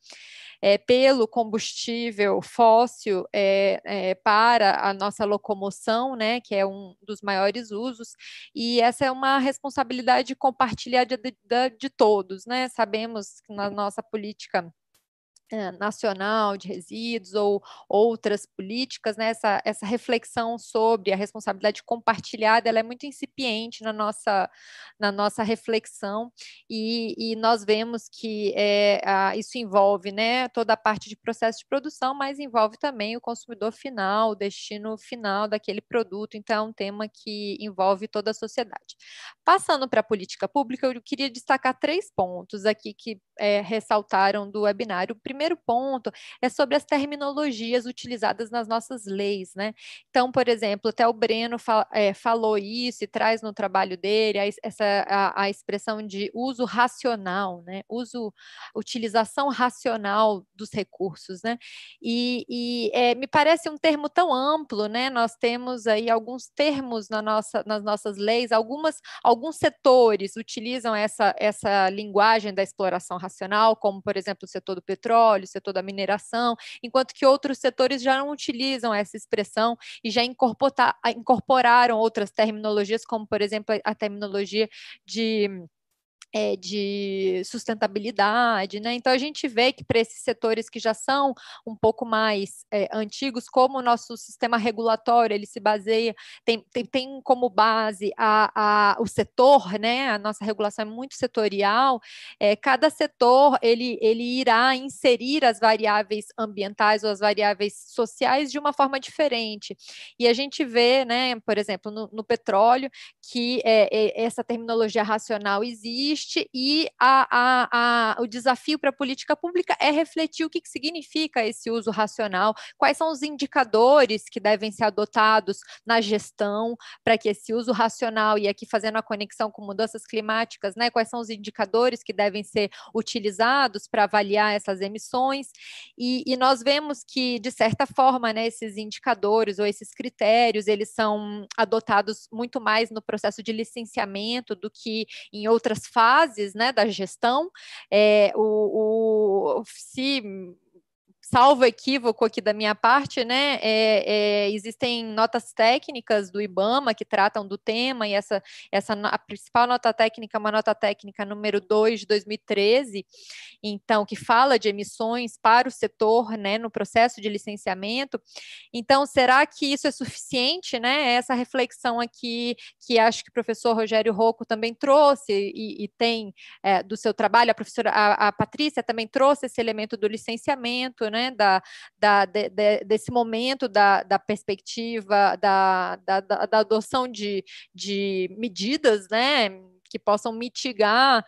é, pelo combustível fóssil é, é, para a nossa locomoção, né, que é um dos maiores usos, e essa é uma responsabilidade compartilhada de, de, de todos, né, sabemos que na nossa política nacional de resíduos ou outras políticas, né, essa, essa reflexão sobre a responsabilidade compartilhada, ela é muito incipiente na nossa, na nossa reflexão e, e nós vemos que é, a, isso envolve né, toda a parte de processo de produção, mas envolve também o consumidor final, o destino final daquele produto, então é um tema que envolve toda a sociedade. Passando para a política pública, eu queria destacar três pontos aqui que é, ressaltaram do webinário. O primeiro ponto é sobre as terminologias utilizadas nas nossas leis, né? Então, por exemplo, até o Breno é, falou isso e traz no trabalho dele a, essa, a, a, expressão de uso racional, né? Uso, utilização racional dos recursos, né? E, e é, me parece um termo tão amplo, né? Nós temos aí alguns termos na nossa, nas nossas leis, algumas, alguns setores utilizam essa, essa linguagem da exploração racional, como, por exemplo, o setor do petróleo, o setor da mineração, enquanto que outros setores já não utilizam essa expressão e já incorporaram outras terminologias, como, por exemplo, a terminologia de é, de sustentabilidade, né? Então a gente vê que para esses setores que já são um pouco mais é, antigos, como o nosso sistema regulatório ele se baseia, tem, tem, tem como base a, a, o setor, né? A nossa regulação é muito setorial. É, cada setor ele, ele irá inserir as variáveis ambientais ou as variáveis sociais de uma forma diferente. E a gente vê, né? Por exemplo, no, no petróleo que essa terminologia racional existe existe e a, a, a, o desafio para a política pública é refletir o que, que significa esse uso racional, quais são os indicadores que devem ser adotados na gestão para que esse uso racional, e aqui fazendo a conexão com mudanças climáticas, né, quais são os indicadores que devem ser utilizados para avaliar essas emissões, e, e nós vemos que, de certa forma, né, esses indicadores ou esses critérios, eles são adotados muito mais no processo de licenciamento do que em outras fases fases né, da gestão. É, o, o, se salvo equívoco aqui da minha parte, né, é, é, existem notas técnicas do IBAMA que tratam do tema, e essa, essa a principal nota técnica é uma nota técnica número 2 de 2013, então, que fala de emissões para o setor, né, no processo de licenciamento. Então, será que isso é suficiente, né? Essa reflexão aqui, que acho que o professor Rogério Rocco também trouxe e, e tem é, do seu trabalho, a professora, a, a Patrícia também trouxe esse elemento do licenciamento, né? Né, da, da, de, de, desse momento da, da perspectiva da, da, da adoção de, de medidas né, que possam mitigar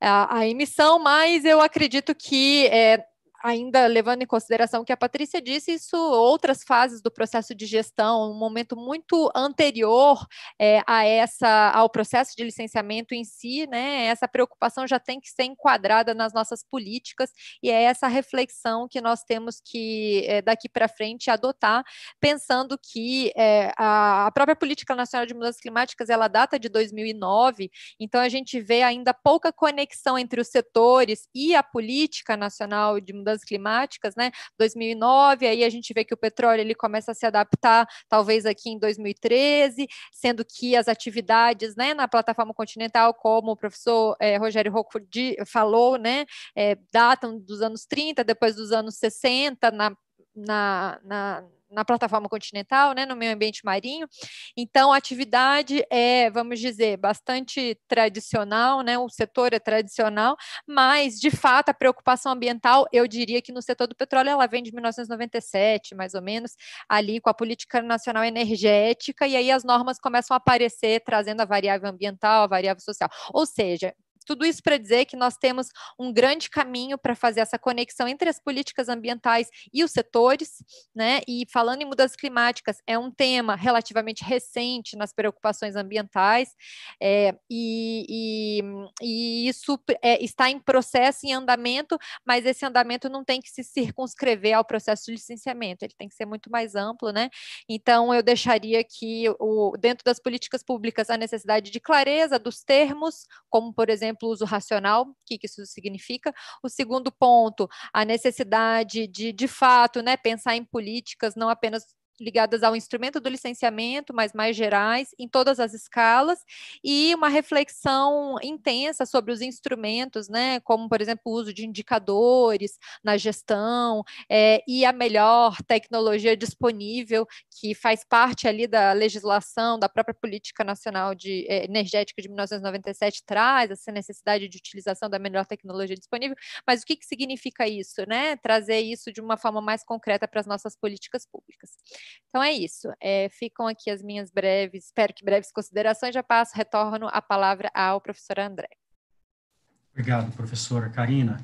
a, a emissão, mas eu acredito que é, ainda levando em consideração que a Patrícia disse, isso outras fases do processo de gestão, um momento muito anterior é, a essa ao processo de licenciamento em si, né? Essa preocupação já tem que ser enquadrada nas nossas políticas e é essa reflexão que nós temos que é, daqui para frente adotar, pensando que é, a, a própria política nacional de mudanças climáticas ela data de 2009, então a gente vê ainda pouca conexão entre os setores e a política nacional de mudanças mudanças climáticas, né? 2009, aí a gente vê que o petróleo ele começa a se adaptar, talvez aqui em 2013, sendo que as atividades, né, na plataforma continental, como o professor é, Rogério Rocco falou, né, é, datam dos anos 30, depois dos anos 60, na, na, na na plataforma continental, né, no meio ambiente marinho. Então, a atividade é, vamos dizer, bastante tradicional, né, o setor é tradicional, mas, de fato, a preocupação ambiental, eu diria que no setor do petróleo, ela vem de 1997, mais ou menos, ali com a Política Nacional Energética, e aí as normas começam a aparecer, trazendo a variável ambiental, a variável social. Ou seja, tudo isso para dizer que nós temos um grande caminho para fazer essa conexão entre as políticas ambientais e os setores, né? E falando em mudanças climáticas, é um tema relativamente recente nas preocupações ambientais, é, e, e, e, isso é, está em processo, em andamento, mas esse andamento não tem que se circunscrever ao processo de licenciamento, ele tem que ser muito mais amplo, né? Então, eu deixaria que, o, dentro das políticas públicas, a necessidade de clareza dos termos, como, por exemplo, exemplo, uso racional, o que, isso significa. O segundo ponto, a necessidade de, de fato, né, pensar em políticas não apenas ligadas ao instrumento do licenciamento, mas mais gerais, em todas as escalas, e uma reflexão intensa sobre os instrumentos, né, como, por exemplo, o uso de indicadores na gestão, é, e a melhor tecnologia disponível, que faz parte ali da legislação, da própria Política Nacional de é, Energética de 1997, traz essa necessidade de utilização da melhor tecnologia disponível, mas o que, que significa isso, né? Trazer isso de uma forma mais concreta para as nossas políticas públicas. Então é isso. É, ficam aqui as minhas breves, espero que breves considerações. Já passo, retorno a palavra ao professor André. Obrigado, professora Karina.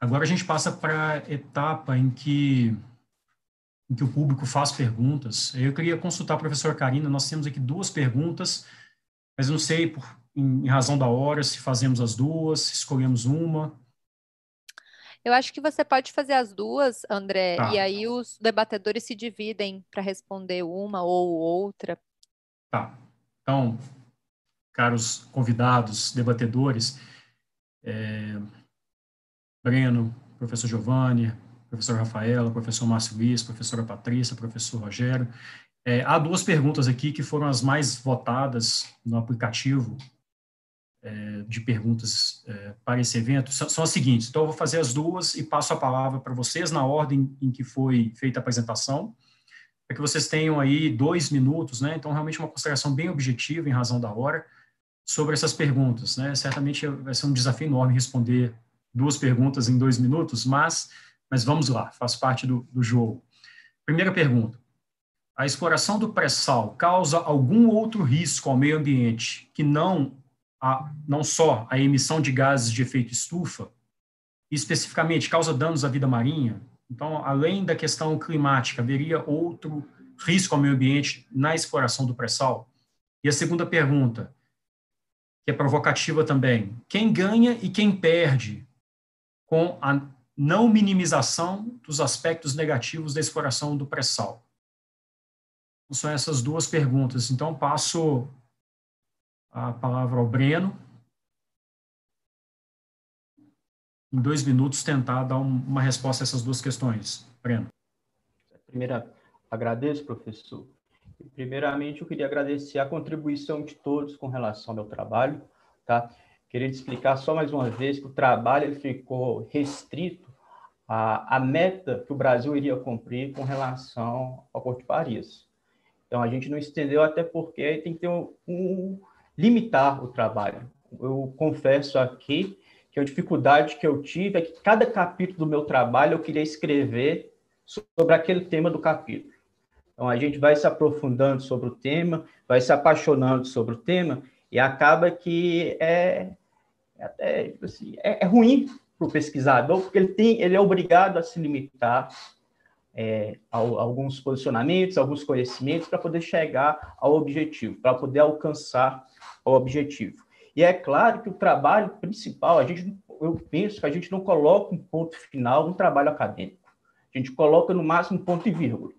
Agora a gente passa para a etapa em que, em que o público faz perguntas. Eu queria consultar a professora Karina, nós temos aqui duas perguntas, mas não sei, por, em, em razão da hora, se fazemos as duas, se escolhemos uma. Eu acho que você pode fazer as duas, André, tá. e aí os debatedores se dividem para responder uma ou outra. Tá. Então, caros convidados, debatedores, é, Breno, professor Giovanni, professor Rafaela, professor Márcio Luiz, professora Patrícia, professor Rogério. É, há duas perguntas aqui que foram as mais votadas no aplicativo de perguntas é, para esse evento são, são, as seguintes. Então, eu vou fazer as duas e passo a palavra para vocês na ordem em que foi feita a apresentação, para que vocês tenham aí dois minutos, né? Então, realmente uma consideração bem objetiva, em razão da hora, sobre essas perguntas, né? Certamente vai ser um desafio enorme responder duas perguntas em dois minutos, mas, mas vamos lá, faz parte do, do jogo. Primeira pergunta. A exploração do pré-sal causa algum outro risco ao meio ambiente que não a, não só a emissão de gases de efeito estufa, especificamente causa danos à vida marinha. Então, além da questão climática, haveria outro risco ao meio ambiente na exploração do pré-sal? E a segunda pergunta, que é provocativa também: quem ganha e quem perde com a não minimização dos aspectos negativos da exploração do pré-sal? São essas duas perguntas. Então, passo a palavra ao Breno. Em dois minutos, tentar dar uma resposta a essas duas questões. Breno. Primeira, agradeço, professor. Primeiramente, eu queria agradecer a contribuição de todos com relação ao meu trabalho. Tá? Queria explicar só mais uma vez que o trabalho ele ficou restrito à, à meta que o Brasil iria cumprir com relação ao Porto de Paris. Então, a gente não estendeu até porque tem que ter um limitar o trabalho. Eu confesso aqui que a dificuldade que eu tive é que cada capítulo do meu trabalho eu queria escrever sobre aquele tema do capítulo. Então, a gente vai se aprofundando sobre o tema, vai se apaixonando sobre o tema, e acaba que é, até, assim, é, é ruim para o pesquisador, porque ele, tem, ele é obrigado a se limitar é, a, a alguns posicionamentos, alguns conhecimentos, para poder chegar ao objetivo, para poder alcançar ao objetivo. E é claro que o trabalho principal, a gente, eu penso que a gente não coloca um ponto final no trabalho acadêmico. A gente coloca no máximo ponto e vírgula,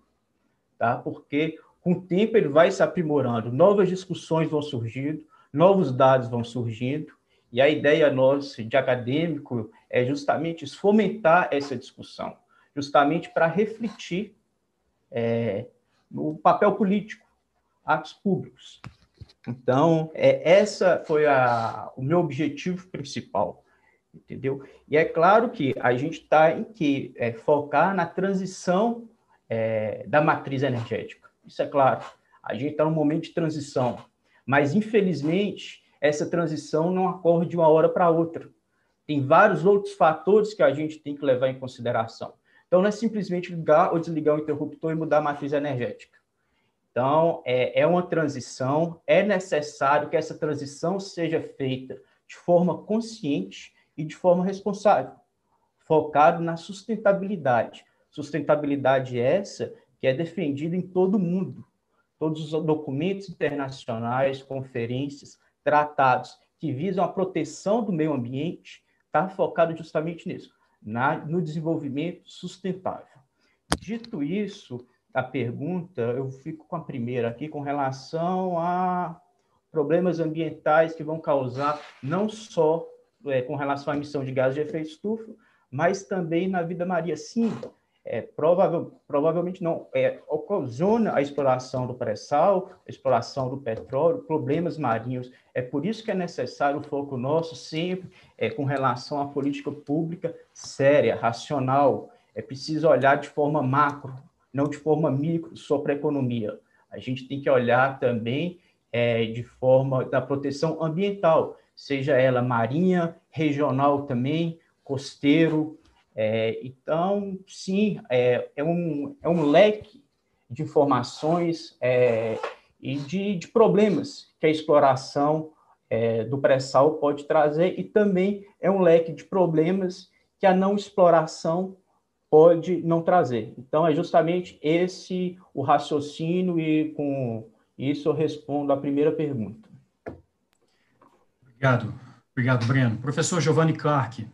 tá? Porque com o tempo ele vai se aprimorando, novas discussões vão surgindo, novos dados vão surgindo, e a ideia nossa de acadêmico é justamente fomentar essa discussão, justamente para refletir é, no papel político, atos públicos. Então, é, essa foi a, o meu objetivo principal, entendeu? E é claro que a gente está em que é, focar na transição é, da matriz energética. Isso é claro. A gente está num momento de transição, mas infelizmente essa transição não ocorre de uma hora para outra. Tem vários outros fatores que a gente tem que levar em consideração. Então, não é simplesmente ligar ou desligar o interruptor e mudar a matriz energética. Então, é, é uma transição, é necessário que essa transição seja feita de forma consciente e de forma responsável, focado na sustentabilidade. Sustentabilidade essa que é defendida em todo o mundo. Todos os documentos internacionais, conferências, tratados que visam a proteção do meio ambiente, está focado justamente nisso, na, no desenvolvimento sustentável. Dito isso, a pergunta, eu fico com a primeira aqui com relação a problemas ambientais que vão causar não só é, com relação à emissão de gases de efeito estufa, mas também na vida marinha. Sim, é, provável, provavelmente não, é, ocasiona a exploração do pré-sal, a exploração do petróleo, problemas marinhos. É por isso que é necessário o foco nosso sempre é, com relação à política pública séria, racional. É preciso olhar de forma macro, não de forma micro sobre a economia. A gente tem que olhar também é, de forma da proteção ambiental, seja ela marinha, regional também, costeiro. É, então, sim, é, é, um, é um leque de informações é, e de, de, problemas que a exploração é, do pré-sal pode trazer, e também é um leque de problemas que a não exploração pode não trazer. Então, é justamente esse o raciocínio, e com isso eu respondo à primeira pergunta. Obrigado. Obrigado, Breno. Professor Giovanni Clark,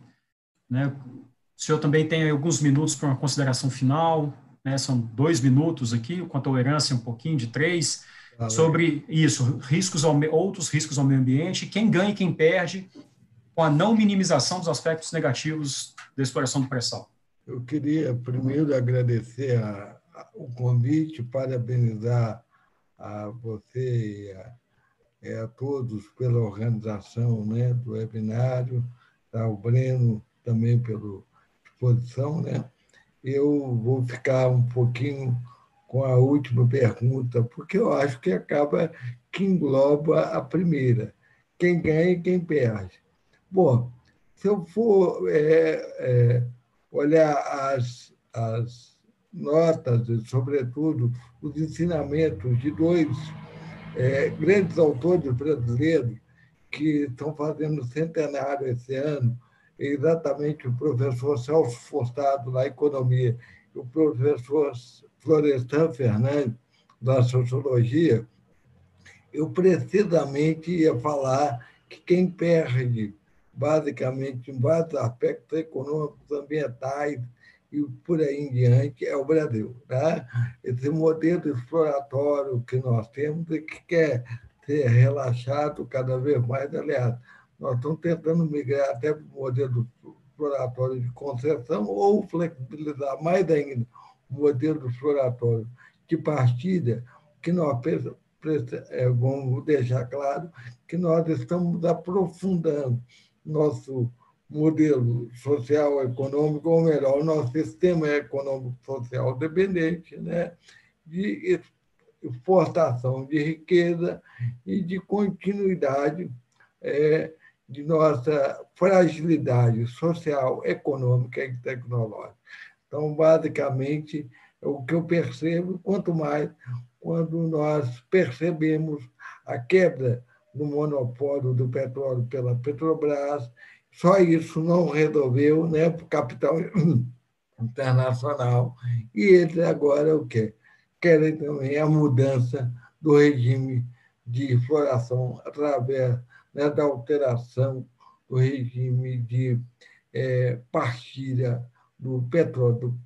né, o senhor também tem alguns minutos para uma consideração final, né, são dois minutos aqui, com a tolerância um pouquinho de três, sobre isso, riscos ao, outros riscos ao meio ambiente, quem ganha e quem perde com a não minimização dos aspectos negativos da exploração do pré-sal. Eu queria primeiro agradecer a, a, o convite, parabenizar a você e a, é, a todos pela organização né, do webinário, tá, o Breno também pela exposição. Né? Eu vou ficar um pouquinho com a última pergunta, porque eu acho que acaba que engloba a primeira. Quem ganha e quem perde. Bom, se eu for é, é, olhar as, as notas, e, sobretudo os ensinamentos de dois é, grandes autores brasileiros que estão fazendo centenário esse ano, exatamente o professor Celso Forçado, na Economia, e o professor Florestan Fernandes, da Sociologia, eu precisamente ia falar que quem perde, basicamente, em vários aspectos econômicos, ambientais, e por aí em diante é o Brasil. Tá? Esse modelo exploratório que nós temos e que quer ser relaxado cada vez mais. Aliás, nós estamos tentando migrar até para o modelo exploratório de concessão ou flexibilizar mais ainda o modelo exploratório de partida, que nós é, vamos deixar claro que nós estamos aprofundando nosso modelo social econômico, ou melhor, nosso sistema econômico social dependente, né, de exportação de riqueza e de continuidade é, de nossa fragilidade social, econômica e tecnológica. Então, basicamente, o que eu percebo, quanto mais quando nós percebemos a quebra do monopólio do petróleo pela Petrobras só isso não resolveu né, para o capital (clears throat) internacional. E eles agora o quê? Querem também a mudança do regime de exploração através né, da alteração do regime de é, partilha do petróleo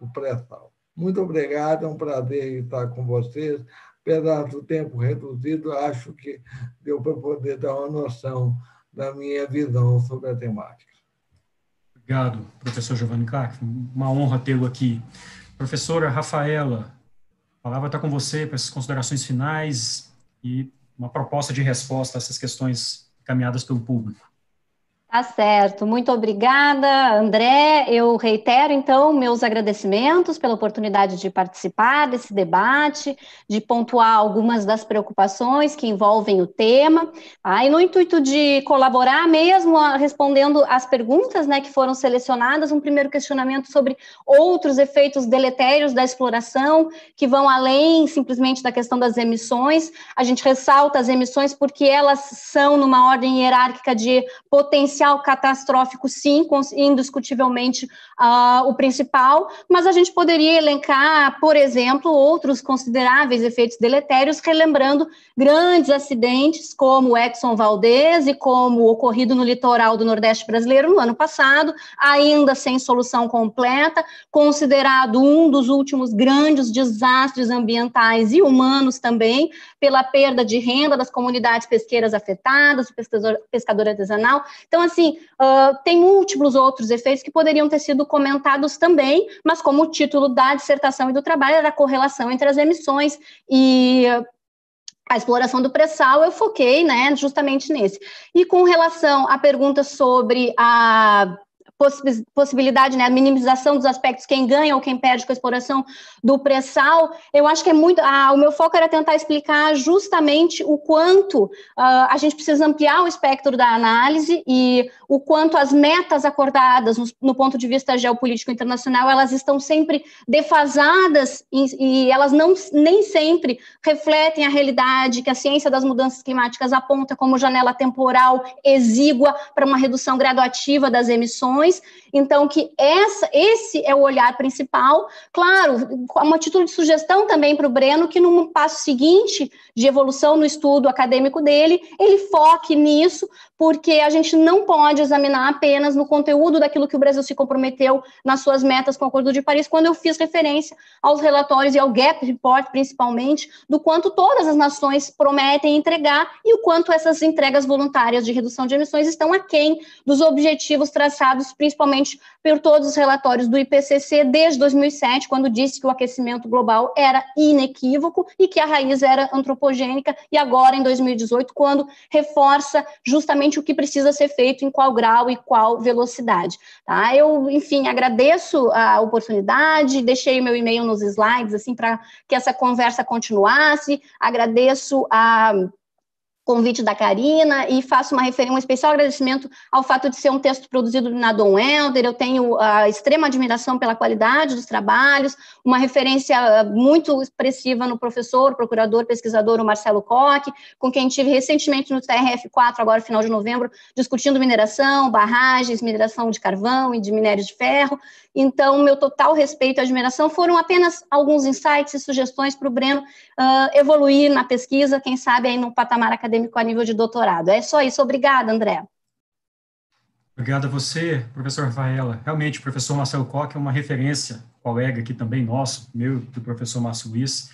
do pré-sal. Muito obrigado, é um prazer estar com vocês. Apesar do tempo reduzido, acho que deu para poder dar uma noção da minha visão sobre a temática. Obrigado, professor Giovanni Clark. Uma honra tê-lo aqui. Professora Rafaela, a palavra está com você para essas considerações finais e uma proposta de resposta a essas questões caminhadas pelo público. Tá certo, muito obrigada, André. Eu reitero, então, meus agradecimentos pela oportunidade de participar desse debate, de pontuar algumas das preocupações que envolvem o tema, ah, e no intuito de colaborar mesmo respondendo às perguntas né, que foram selecionadas, um primeiro questionamento sobre outros efeitos deletérios da exploração, que vão além simplesmente da questão das emissões. A gente ressalta as emissões porque elas são numa ordem hierárquica de potencial potencial catastrófico, sim, indiscutivelmente uh, o principal, mas a gente poderia elencar, por exemplo, outros consideráveis efeitos deletérios, relembrando grandes acidentes como o Exxon Valdez e como o ocorrido no litoral do Nordeste brasileiro no ano passado, ainda sem solução completa, considerado um dos últimos grandes desastres ambientais e humanos também, pela perda de renda das comunidades pesqueiras afetadas, o pescador, pescador artesanal. Então, assim, uh, tem múltiplos outros efeitos que poderiam ter sido comentados também, mas como o título da dissertação e do trabalho era a correlação entre as emissões e a exploração do pré-sal, eu foquei né, justamente nesse. E com relação à pergunta sobre a possibilidade, né, a minimização dos aspectos, quem ganha ou quem perde com a exploração do pré-sal, eu acho que é muito. Ah, o meu foco era tentar explicar justamente o quanto uh, a gente precisa ampliar o espectro da análise e o quanto as metas acordadas no, no ponto de vista geopolítico internacional elas estão sempre defasadas e, e elas não nem sempre refletem a realidade que a ciência das mudanças climáticas aponta como janela temporal exígua para uma redução graduativa das emissões então, que essa, esse é o olhar principal. Claro, uma título de sugestão também para o Breno, que num passo seguinte de evolução no estudo acadêmico dele, ele foque nisso, porque a gente não pode examinar apenas no conteúdo daquilo que o Brasil se comprometeu nas suas metas com o Acordo de Paris, quando eu fiz referência aos relatórios e ao Gap Report, principalmente, do quanto todas as nações prometem entregar e o quanto essas entregas voluntárias de redução de emissões estão aquém dos objetivos traçados principalmente por todos os relatórios do IPCC desde 2007, quando disse que o aquecimento global era inequívoco e que a raiz era antropogênica, e agora em 2018, quando reforça justamente o que precisa ser feito, em qual grau e qual velocidade. Tá? Eu, enfim, agradeço a oportunidade, deixei meu e-mail nos slides, assim, para que essa conversa continuasse, agradeço a convite da Karina e faço uma referência, um especial agradecimento ao fato de ser um texto produzido na Dom Helder, eu tenho a extrema admiração pela qualidade dos trabalhos, uma referência ah, muito expressiva no professor, procurador, pesquisador, o Marcelo Koch, com quem tive recentemente no TRF4, agora final de novembro, discutindo mineração, barragens, mineração de carvão e de minério de ferro, então, meu total respeito e admiração foram apenas alguns insights e sugestões para o Breno uh, evoluir na pesquisa, quem sabe aí no patamar acadêmico a nível de doutorado. É só isso. Obrigada, André. Obrigado a você, professor Rafaela. Realmente, o professor Marcelo Koch é uma referência, colega aqui também nosso, meu do professor Márcio Luiz.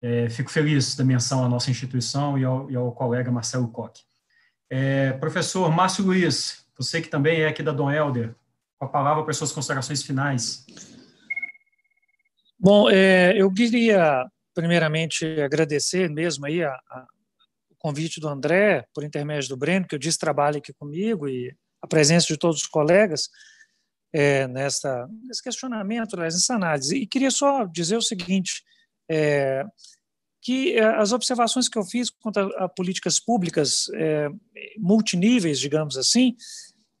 É, fico feliz da menção à nossa instituição e ao, e ao colega Marcelo Koch. É, professor Márcio Luiz, você que também é aqui da Dom Helder, a palavra para suas considerações finais. Bom, é, eu queria primeiramente agradecer mesmo aí a, a, o convite do André, por intermédio do Breno, que eu disse trabalha aqui comigo, e a presença de todos os colegas é, nessa, nesse questionamento, nessa análise. E queria só dizer o seguinte, é, que é, as observações que eu fiz quanto a, a políticas públicas é, multiníveis, digamos assim,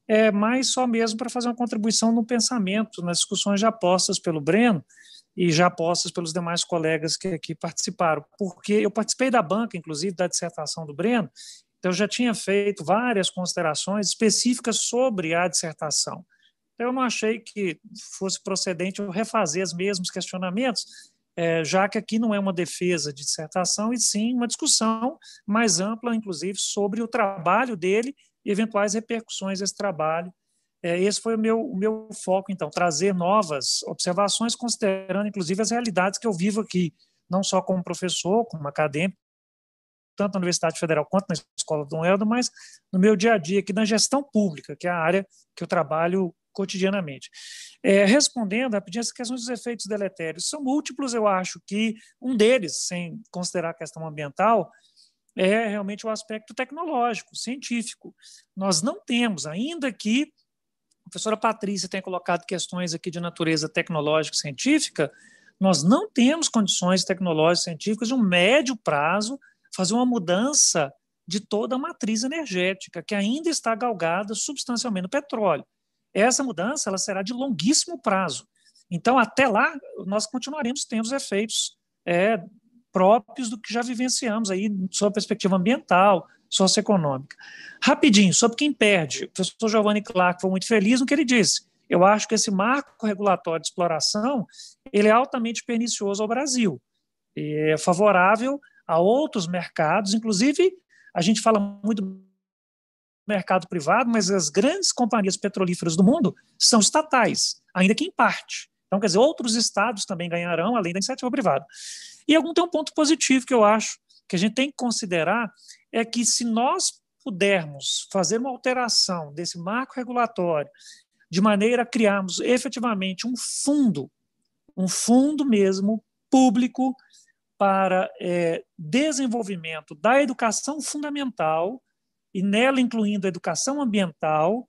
é mais só mesmo para fazer uma contribuição no pensamento, nas discussões já postas pelo Breno e já postas pelos demais colegas que aqui participaram, porque eu participei da banca, inclusive, da dissertação do Breno, então eu já tinha feito várias considerações específicas sobre a dissertação. Então, eu não achei que fosse procedente eu refazer os mesmos questionamentos, é, já que aqui não é uma defesa de dissertação, e sim uma discussão mais ampla, inclusive, sobre o trabalho dele e eventuais repercussões desse trabalho. É, esse foi o meu, o meu foco, então, trazer novas observações, considerando, inclusive, as realidades que eu vivo aqui, não só como professor, como acadêmico, tanto na Universidade Federal quanto na Escola Dom Helder, mas no meu dia a dia aqui na gestão pública, que é a área que eu trabalho cotidianamente. É, respondendo rapidinho, essa questão dos efeitos deletérios são múltiplos, eu acho que um deles, sem considerar a questão ambiental, é realmente o aspecto tecnológico, científico. Nós não temos, ainda que a professora Patrícia tenha colocado questões aqui de natureza tecnológica e científica, nós não temos condições tecnológicas e científicas de um médio prazo fazer uma mudança de toda a matriz energética, que ainda está galgada substancialmente no petróleo. Essa mudança ela será de longuíssimo prazo. Então, até lá, nós continuaremos tendo os efeitos é, próprios do que já vivenciamos aí sob a perspectiva ambiental, socioeconômica. Rapidinho, sobre quem perde. O professor Giovanni Clark foi muito feliz no que ele disse. Eu acho que esse marco regulatório de exploração ele é altamente pernicioso ao Brasil. É favorável a outros mercados, inclusive a gente fala muito do mercado privado, mas as grandes companhias petrolíferas do mundo são estatais, ainda que em parte. Então, quer dizer, outros estados também ganharão, além da iniciativa privada. E algum tem um ponto positivo que eu acho que a gente tem que considerar é que se nós pudermos fazer uma alteração desse marco regulatório de maneira a criarmos efetivamente um fundo, um fundo mesmo público para é, desenvolvimento da educação fundamental e nela incluindo a educação ambiental,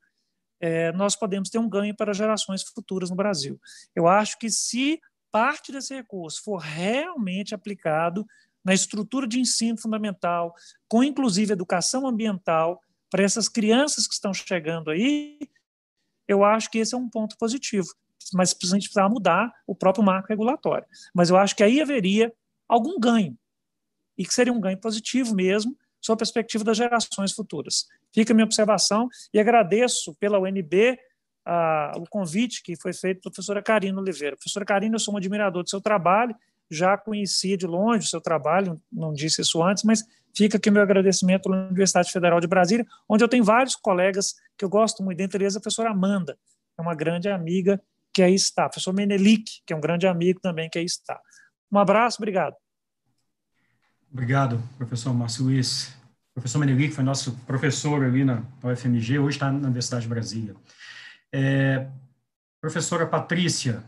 é, nós podemos ter um ganho para gerações futuras no Brasil. Eu acho que se parte desse recurso for realmente aplicado na estrutura de ensino fundamental, com inclusive educação ambiental, para essas crianças que estão chegando aí, eu acho que esse é um ponto positivo. Mas a gente precisa mudar o próprio marco regulatório. Mas eu acho que aí haveria algum ganho, e que seria um ganho positivo mesmo, sob a perspectiva das gerações futuras. Fica a minha observação e agradeço pela UNB a, o convite que foi feito pela professora Karina Oliveira. Professora Karina, eu sou um admirador do seu trabalho, já conhecia de longe o seu trabalho, não disse isso antes, mas fica aqui meu agradecimento à Universidade Federal de Brasília, onde eu tenho vários colegas que eu gosto muito, dentre eles a professora Amanda, é uma grande amiga que aí está, o professor Menelik, que é um grande amigo também que aí está. Um abraço, obrigado. Obrigado, professor Márcio Luiz. O professor Menelik foi nosso professor ali na UFMG, hoje está na Universidade de Brasília. É, professora Patrícia,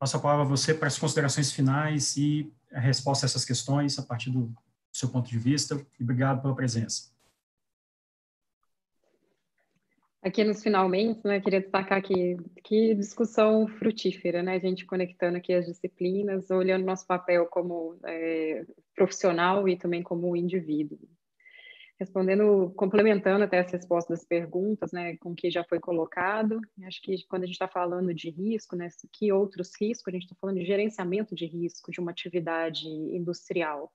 passo a palavra a você para as considerações finais e a resposta a essas questões a partir do seu ponto de vista. E obrigado pela presença. Aqui nos finalmente, né, queria destacar que, que discussão frutífera, né, a gente conectando aqui as disciplinas, olhando nosso papel como é, profissional e também como indivíduo. Respondendo, complementando até essa resposta das perguntas, né, com que já foi colocado, acho que quando a gente está falando de risco, né, que outros riscos, a gente está falando de gerenciamento de risco de uma atividade industrial,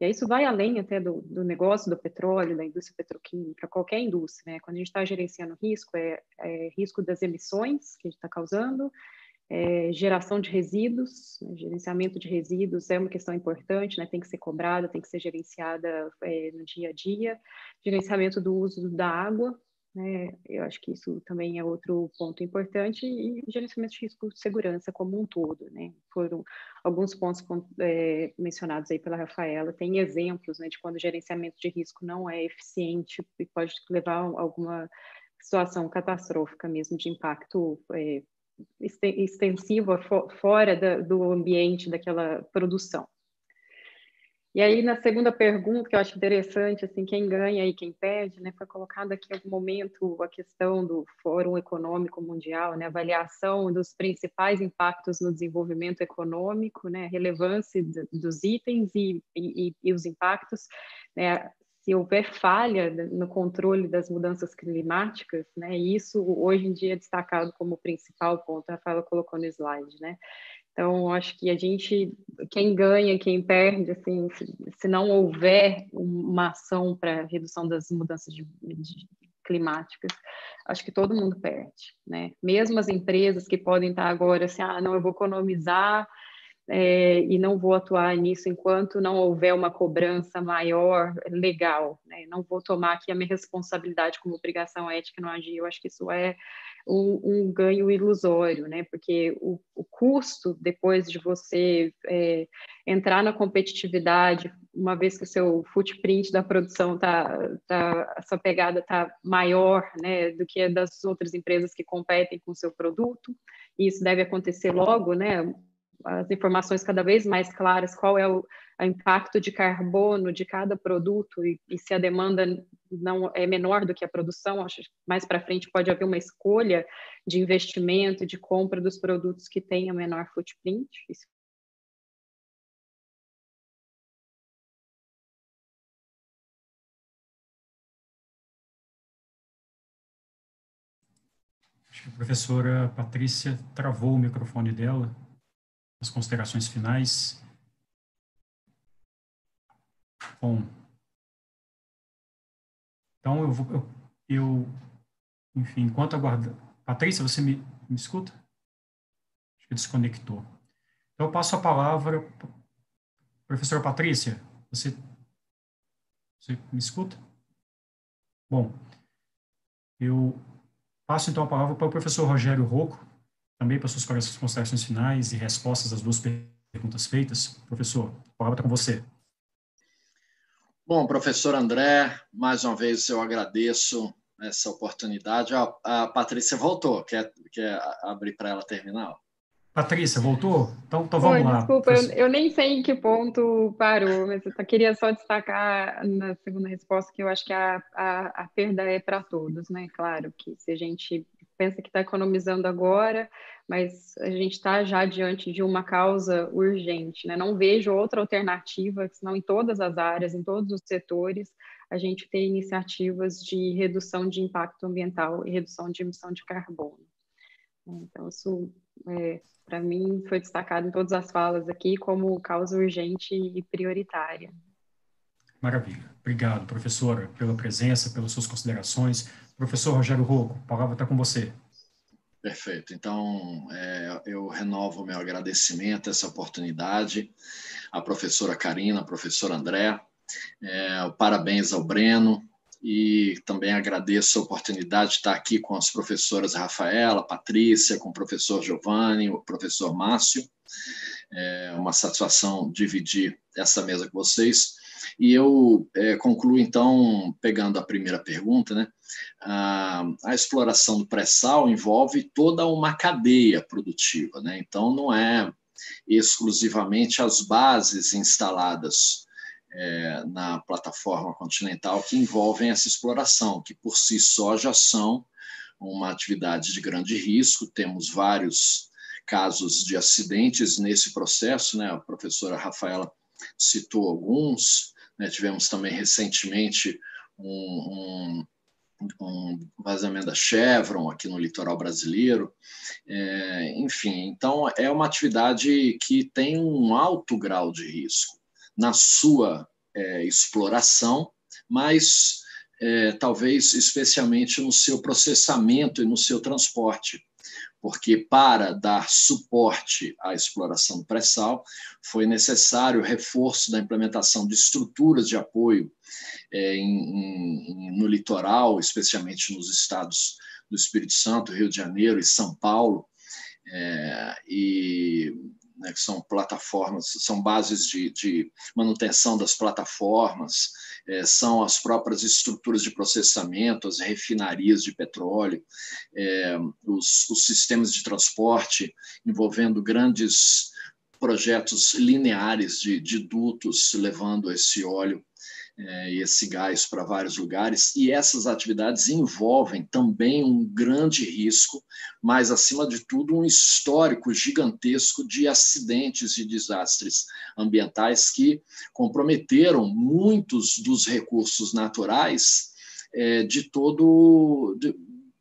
e aí isso vai além até do, do negócio do petróleo, da indústria petroquímica, qualquer indústria, né? Quando a gente está gerenciando risco, é, é, risco das emissões que a gente está causando, é, geração de resíduos, né? gerenciamento de resíduos é uma questão importante, né? tem que ser cobrada, tem que ser gerenciada é, no dia a dia, gerenciamento do uso da água, né? Eu acho que isso também é outro ponto importante e gerenciamento de risco de segurança como um todo, né? Foram alguns pontos é, mencionados aí pela Rafaela, tem exemplos né, de quando o gerenciamento de risco não é eficiente e pode levar a alguma situação catastrófica mesmo de impacto é, extensivo fora do ambiente daquela produção. E aí, na segunda pergunta, que eu acho interessante, assim, quem ganha e quem perde, né, foi colocado aqui em algum momento a questão do Fórum Econômico Mundial, né, avaliação dos principais impactos no desenvolvimento econômico, né, relevância dos itens e, e, e os impactos, né, se houver falha no controle das mudanças climáticas, né, isso hoje em dia é destacado como principal ponto, a Rafaela colocou no slide, né, então, acho que a gente, quem ganha, quem perde, assim, se, se não houver uma ação para redução das mudanças de, de, climáticas, acho que todo mundo perde, né? Mesmo as empresas que podem estar agora assim, ah, não, eu vou economizar é, e não vou atuar nisso enquanto não houver uma cobrança maior legal, né? Não vou tomar aqui a minha responsabilidade como obrigação ética não agir. Eu acho que isso é um, um ganho ilusório, né? Porque o, o, custo depois de você é, entrar na competitividade, uma vez que o seu footprint da produção tá, tá a sua pegada tá maior, né, do que a das outras empresas que competem com o seu produto, e isso deve acontecer logo, né? As informações cada vez mais claras, qual é o, o impacto de carbono de cada produto e, e, se a demanda não é menor do que a produção, acho que mais para frente pode haver uma escolha de investimento, de compra dos produtos que tenham menor footprint. Isso Acho que a professora Patrícia travou o microfone dela. As considerações finais. Bom, então eu vou, eu, eu enfim, enquanto aguarda. Patrícia, você me, me escuta? Acho que desconectou. Então eu passo a palavra, professora Patrícia, você, você me escuta? Bom, eu passo então a palavra para o professor Rogério Rocco, também para suas considerações finais e respostas às duas perguntas feitas. Professor, a palavra está com você. Bom, professor André, mais uma vez eu agradeço essa oportunidade. A, a Patrícia voltou, quer, quer abrir para ela terminar? Patrícia, voltou? Então, então vamos Oi, lá. Desculpa, eu, eu, nem sei em que ponto parou, mas eu queria só destacar na segunda resposta que eu acho que a, a, a perda é para todos, né? Claro que se a gente pensa que está economizando agora, mas a gente está já diante de uma causa urgente. Né? Não vejo outra alternativa, senão em todas as áreas, em todos os setores, a gente ter iniciativas de redução de impacto ambiental e redução de emissão de carbono. Então, isso, é, para mim, foi destacado em todas as falas aqui como causa urgente e prioritária. Maravilha. Obrigado, professora, pela presença, pelas suas considerações. Professor Rogério Rocco, a palavra está com você. Perfeito. Então, é, eu renovo meu agradecimento a essa oportunidade, à professora Karina, ao professor André, é, parabéns ao Breno, e também agradeço a oportunidade de estar aqui com as professoras Rafaela, Patrícia, com o professor Giovanni, o professor Márcio. É uma satisfação dividir essa mesa com vocês. E eu é, concluo, então, pegando a primeira pergunta, né? A, a exploração do pré-sal envolve toda uma cadeia produtiva, né? Então, não é exclusivamente as bases instaladas é, na plataforma continental que envolvem essa exploração, que por si só já são uma atividade de grande risco. Temos vários casos de acidentes nesse processo, né? A professora Rafaela citou alguns, né? tivemos também recentemente um, um, um, vazamento da Chevron aqui no litoral brasileiro. É, enfim, então é uma atividade que tem um alto grau de risco na sua é, exploração, mas é, talvez especialmente no seu processamento e no seu transporte porque para dar suporte à exploração do pré-sal foi necessário o reforço da implementação de estruturas de apoio é, em, em, no litoral, especialmente nos estados do Espírito Santo, Rio de Janeiro e São Paulo, é, e né, que são plataformas, são bases de, de manutenção das plataformas, é, são as próprias estruturas de processamento, as refinarias de petróleo, é, os, os sistemas de transporte envolvendo grandes projetos lineares de, de dutos levando esse óleo é, esse gás para vários lugares, e essas atividades envolvem também um grande risco, mas, acima de tudo, um histórico gigantesco de acidentes e desastres ambientais que comprometeram muitos dos recursos naturais é, de todo. De,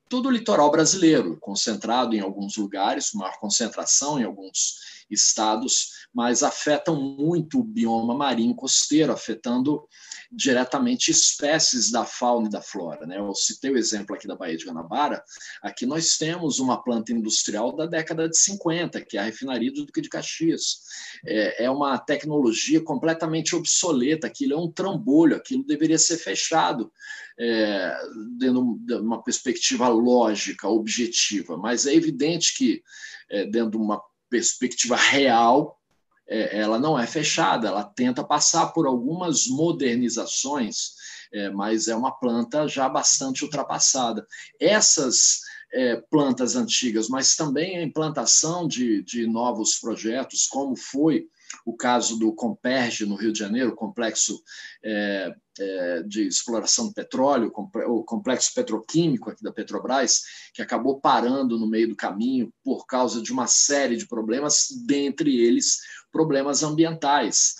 todo o litoral brasileiro, concentrado em alguns lugares, maior concentração em alguns estados, mas afetam muito o bioma marinho costeiro, afetando diretamente espécies da fauna e da flora. Né? Eu citei o exemplo aqui da Baía de Guanabara. Aqui nós temos uma planta industrial da década de 50, que é a refinaria do Duque de Caxias. É, é uma tecnologia completamente obsoleta, aquilo é um trambolho, aquilo deveria ser fechado é, dentro de uma perspectiva lógica, objetiva, mas é evidente que, é, dentro de uma perspectiva real, é, ela não é fechada, ela tenta passar por algumas modernizações, é, mas é uma planta já bastante ultrapassada. Essas é, plantas antigas, mas também a implantação de, de novos projetos, como foi o caso do Comperge, no Rio de Janeiro, complexo é, é, de exploração de petróleo, o complexo petroquímico aqui da Petrobras, que acabou parando no meio do caminho por causa de uma série de problemas, dentre eles problemas ambientais.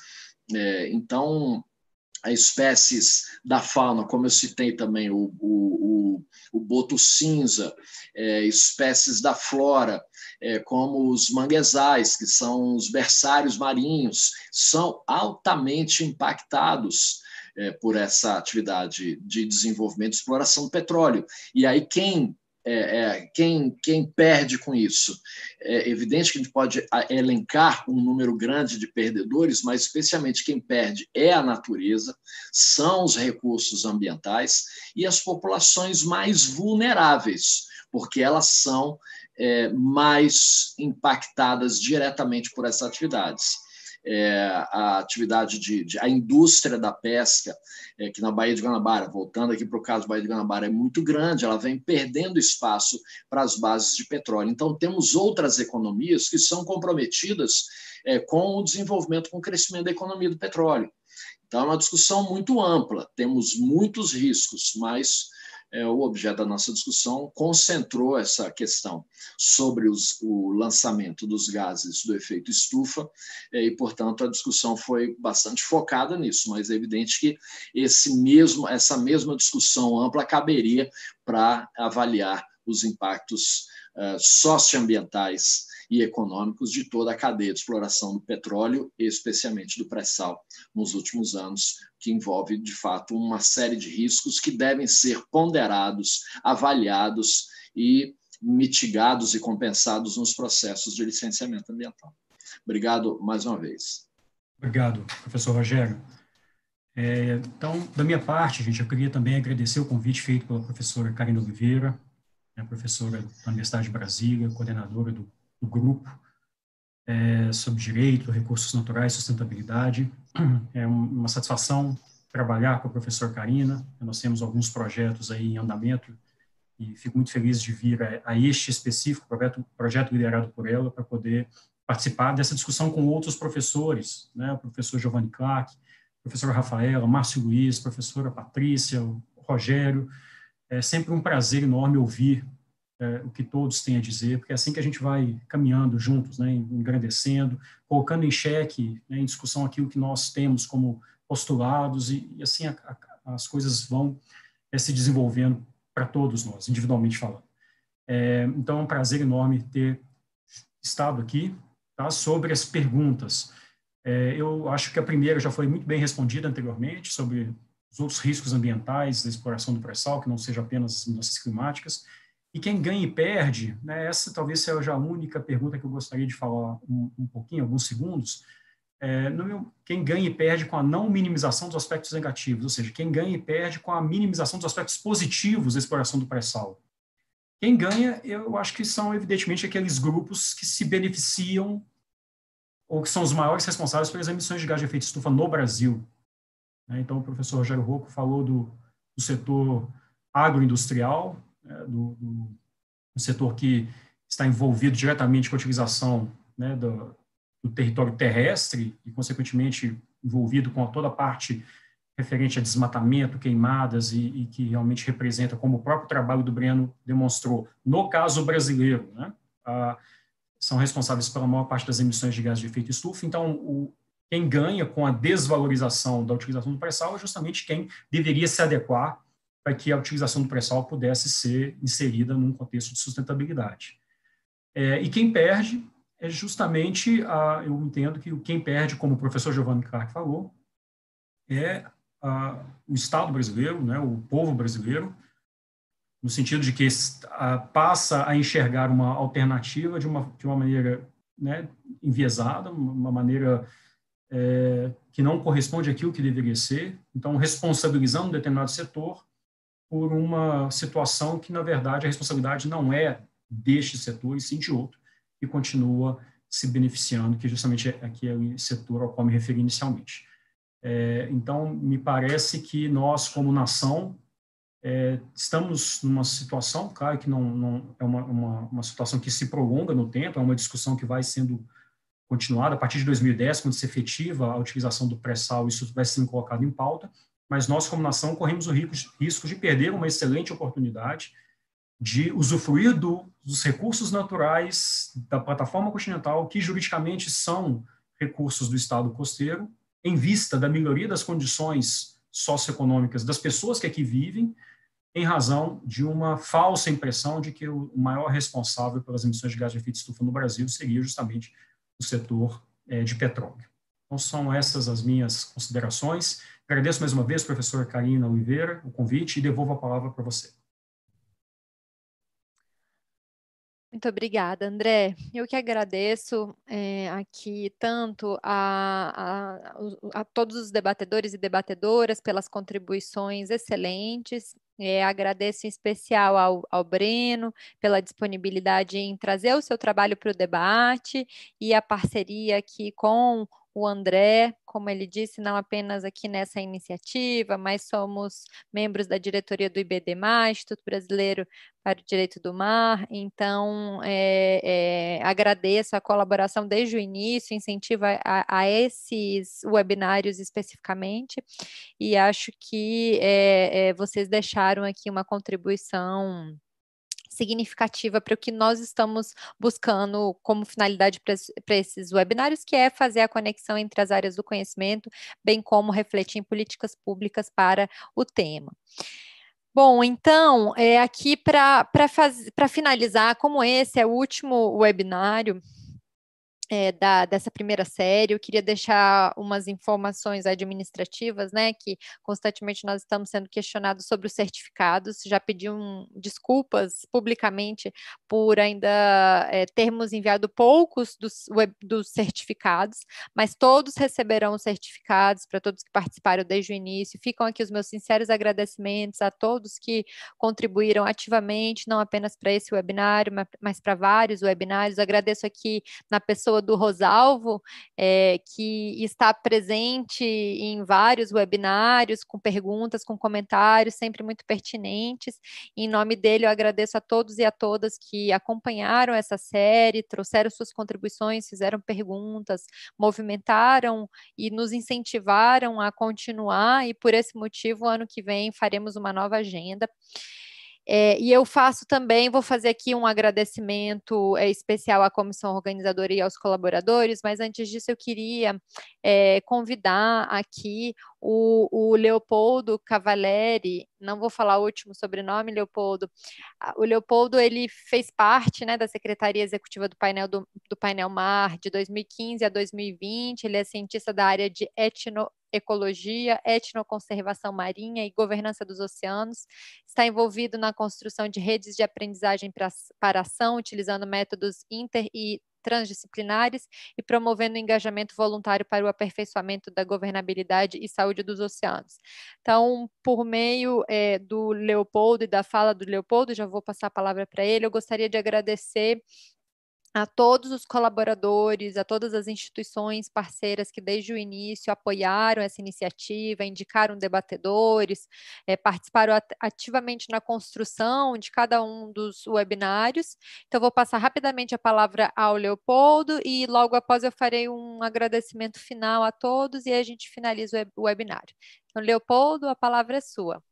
É, então, espécies da fauna, como eu citei também, o, o, o, o boto cinza, é, espécies da flora, é, como os manguezais, que são os berçários marinhos, são altamente impactados é, por essa atividade de desenvolvimento e exploração do petróleo. E aí, quem é, é, quem, quem perde com isso? É evidente que a gente pode elencar um número grande de perdedores, mas especialmente quem perde é a natureza, são os recursos ambientais e as populações mais vulneráveis, porque elas são é, mais impactadas diretamente por essas atividades é, a atividade de, de, a indústria da pesca, é, que na Baía de Guanabara, voltando aqui para o caso da Baía de Guanabara, é muito grande, ela vem perdendo espaço para as bases de petróleo. Então, temos outras economias que são comprometidas é, com o desenvolvimento, com o crescimento da economia do petróleo. Então, é uma discussão muito ampla, temos muitos riscos, mas é, o objeto da nossa discussão concentrou essa questão sobre os, o lançamento dos gases do efeito estufa, é, e, portanto, a discussão foi bastante focada nisso, mas é evidente que esse mesmo, essa mesma discussão ampla caberia para avaliar os impactos uh, socioambientais e econômicos de toda a cadeia de exploração do petróleo, especialmente do pré-sal, nos últimos anos, que envolve, de fato, uma série de riscos que devem ser ponderados, avaliados e mitigados e compensados nos processos de licenciamento ambiental. Obrigado mais uma vez. Obrigado, professor Rogério. É, então, da minha parte, gente, eu queria também agradecer o convite feito pela professora Karina Oliveira, né, professora da Universidade de Brasília, coordenadora do do grupo. é, sobre direito, recursos naturais, sustentabilidade. (clears throat) É uma satisfação trabalhar com a professora Karina. Nós temos alguns projetos aí em andamento e fico muito feliz de vir a, a este específico projeto, projeto liderado por ela para poder participar dessa discussão com outros professores, né? O professor Giovanni Clark, professora Rafaela, Márcio Luiz, professora Patrícia, Rogério. É sempre um prazer enorme ouvir é, o que todos têm a dizer, porque é assim que a gente vai caminhando juntos, né, engrandecendo, colocando em xeque, né, em discussão aquilo que nós temos como postulados, e, e assim a, a, as coisas vão é, se desenvolvendo para todos nós, individualmente falando. É, então, é um prazer enorme ter estado aqui tá, sobre as perguntas. É, eu acho que a primeira já foi muito bem respondida anteriormente, sobre os outros riscos ambientais da exploração do pré-sal, que não seja apenas as mudanças climáticas. E quem ganha e perde, né, essa talvez seja a única pergunta que eu gostaria de falar um, um pouquinho, alguns segundos. É, meu, quem ganha e perde com a não minimização dos aspectos negativos, ou seja, quem ganha e perde com a minimização dos aspectos positivos da exploração do pré-sal. Quem ganha, eu acho que são, evidentemente, aqueles grupos que se beneficiam ou que são os maiores responsáveis pelas emissões de gás de efeito estufa no Brasil. Né? Então, o professor Rogério Rocco falou do, do setor agroindustrial, do, do, do, setor que está envolvido diretamente com a utilização né, do, do, território terrestre e, consequentemente, envolvido com toda a parte referente a desmatamento, queimadas e, e, que realmente representa, como o próprio trabalho do Breno demonstrou, no caso brasileiro, né, a, são responsáveis pela maior parte das emissões de gás de efeito estufa. Então, o, quem ganha com a desvalorização da utilização do pré-sal é justamente quem deveria se adequar para que a utilização do pré-sal pudesse ser inserida num contexto de sustentabilidade. É, e quem perde é justamente, a, eu entendo que quem perde, como o professor Giovanni Clark falou, é a, o Estado brasileiro, né, o povo brasileiro, no sentido de que passa a enxergar uma alternativa de uma, de uma maneira né, enviesada, uma maneira é, que não corresponde àquilo que deveria ser, então responsabilizando um determinado setor por uma situação que, na verdade, a responsabilidade não é deste setor, e sim de outro, e continua se beneficiando, que justamente é aquele setor ao qual me referi inicialmente. É, então, me parece que nós, como nação, é, estamos numa situação, claro que não, não é uma, uma, uma, situação que se prolonga no tempo, é uma discussão que vai sendo continuada a partir de 2010, quando se efetiva a utilização do pré-sal, isso vai sendo colocado em pauta, mas nós, como nação, corremos o risco de perder uma excelente oportunidade de usufruir do, dos recursos naturais da plataforma continental, que juridicamente são recursos do Estado costeiro, em vista da melhoria das condições socioeconômicas das pessoas que aqui vivem, em razão de uma falsa impressão de que o maior responsável pelas emissões de gás de efeito estufa no Brasil seria justamente o setor é, de petróleo. Então, são essas as minhas considerações. Agradeço mais uma vez, professora Karina Oliveira, o convite e devolvo a palavra para você. Muito obrigada, André. Eu que agradeço é, aqui tanto a, a, a, todos os debatedores e debatedoras pelas contribuições excelentes. É, agradeço em especial ao, ao Breno pela disponibilidade em trazer o seu trabalho para o debate e a parceria aqui com o André, como ele disse, não apenas aqui nessa iniciativa, mas somos membros da diretoria do IBDMA, Instituto Brasileiro para o Direito do Mar, então é, é, agradeço a colaboração desde o início, incentivo a, a, esses webinários especificamente, e acho que é, é vocês deixaram aqui uma contribuição significativa para o que nós estamos buscando como finalidade para esses webinários, que é fazer a conexão entre as áreas do conhecimento, bem como refletir em políticas públicas para o tema. Bom, então, é, aqui para finalizar, como esse é o último webinário, é, da, dessa primeira série, eu queria deixar umas informações administrativas, né, que constantemente nós estamos sendo questionados sobre os certificados, já pedi um, desculpas publicamente por ainda é, termos enviado poucos dos, web, dos certificados, mas todos receberão os certificados para todos que participaram desde o início, ficam aqui os meus sinceros agradecimentos a todos que contribuíram ativamente, não apenas para esse webinário, mas, mas para vários webinários, agradeço aqui na pessoa do Rosalvo, é, que está presente em vários webinários, com perguntas, com comentários, sempre muito pertinentes. Em nome dele, eu agradeço a todos e a todas que acompanharam essa série, trouxeram suas contribuições, fizeram perguntas, movimentaram e nos incentivaram a continuar, e por esse motivo, ano que vem, faremos uma nova agenda. É, e eu faço também, vou fazer aqui um agradecimento é, especial à comissão organizadora e aos colaboradores, mas antes disso eu queria é, convidar aqui o, o, Leopoldo Cavaleri, não vou falar o último sobrenome, Leopoldo. O Leopoldo ele fez parte né, da Secretaria Executiva do Painel do, do Painel Mar de 2015 a 2020. Ele é cientista da área de etno ecologia, etnoconservação marinha e governança dos oceanos. Está envolvido na construção de redes de aprendizagem para ação, utilizando métodos inter e transdisciplinares e promovendo engajamento voluntário para o aperfeiçoamento da governabilidade e saúde dos oceanos. Então, por meio é, do Leopoldo e da fala do Leopoldo, já vou passar a palavra para ele, eu gostaria de agradecer a todos os colaboradores, a todas as instituições parceiras que desde o início apoiaram essa iniciativa, indicaram debatedores, é, participaram ativamente na construção de cada um dos webinários. Então, vou passar rapidamente a palavra ao Leopoldo e logo após eu farei um agradecimento final a todos e a gente finaliza o webinário. Então, Leopoldo, a palavra é sua.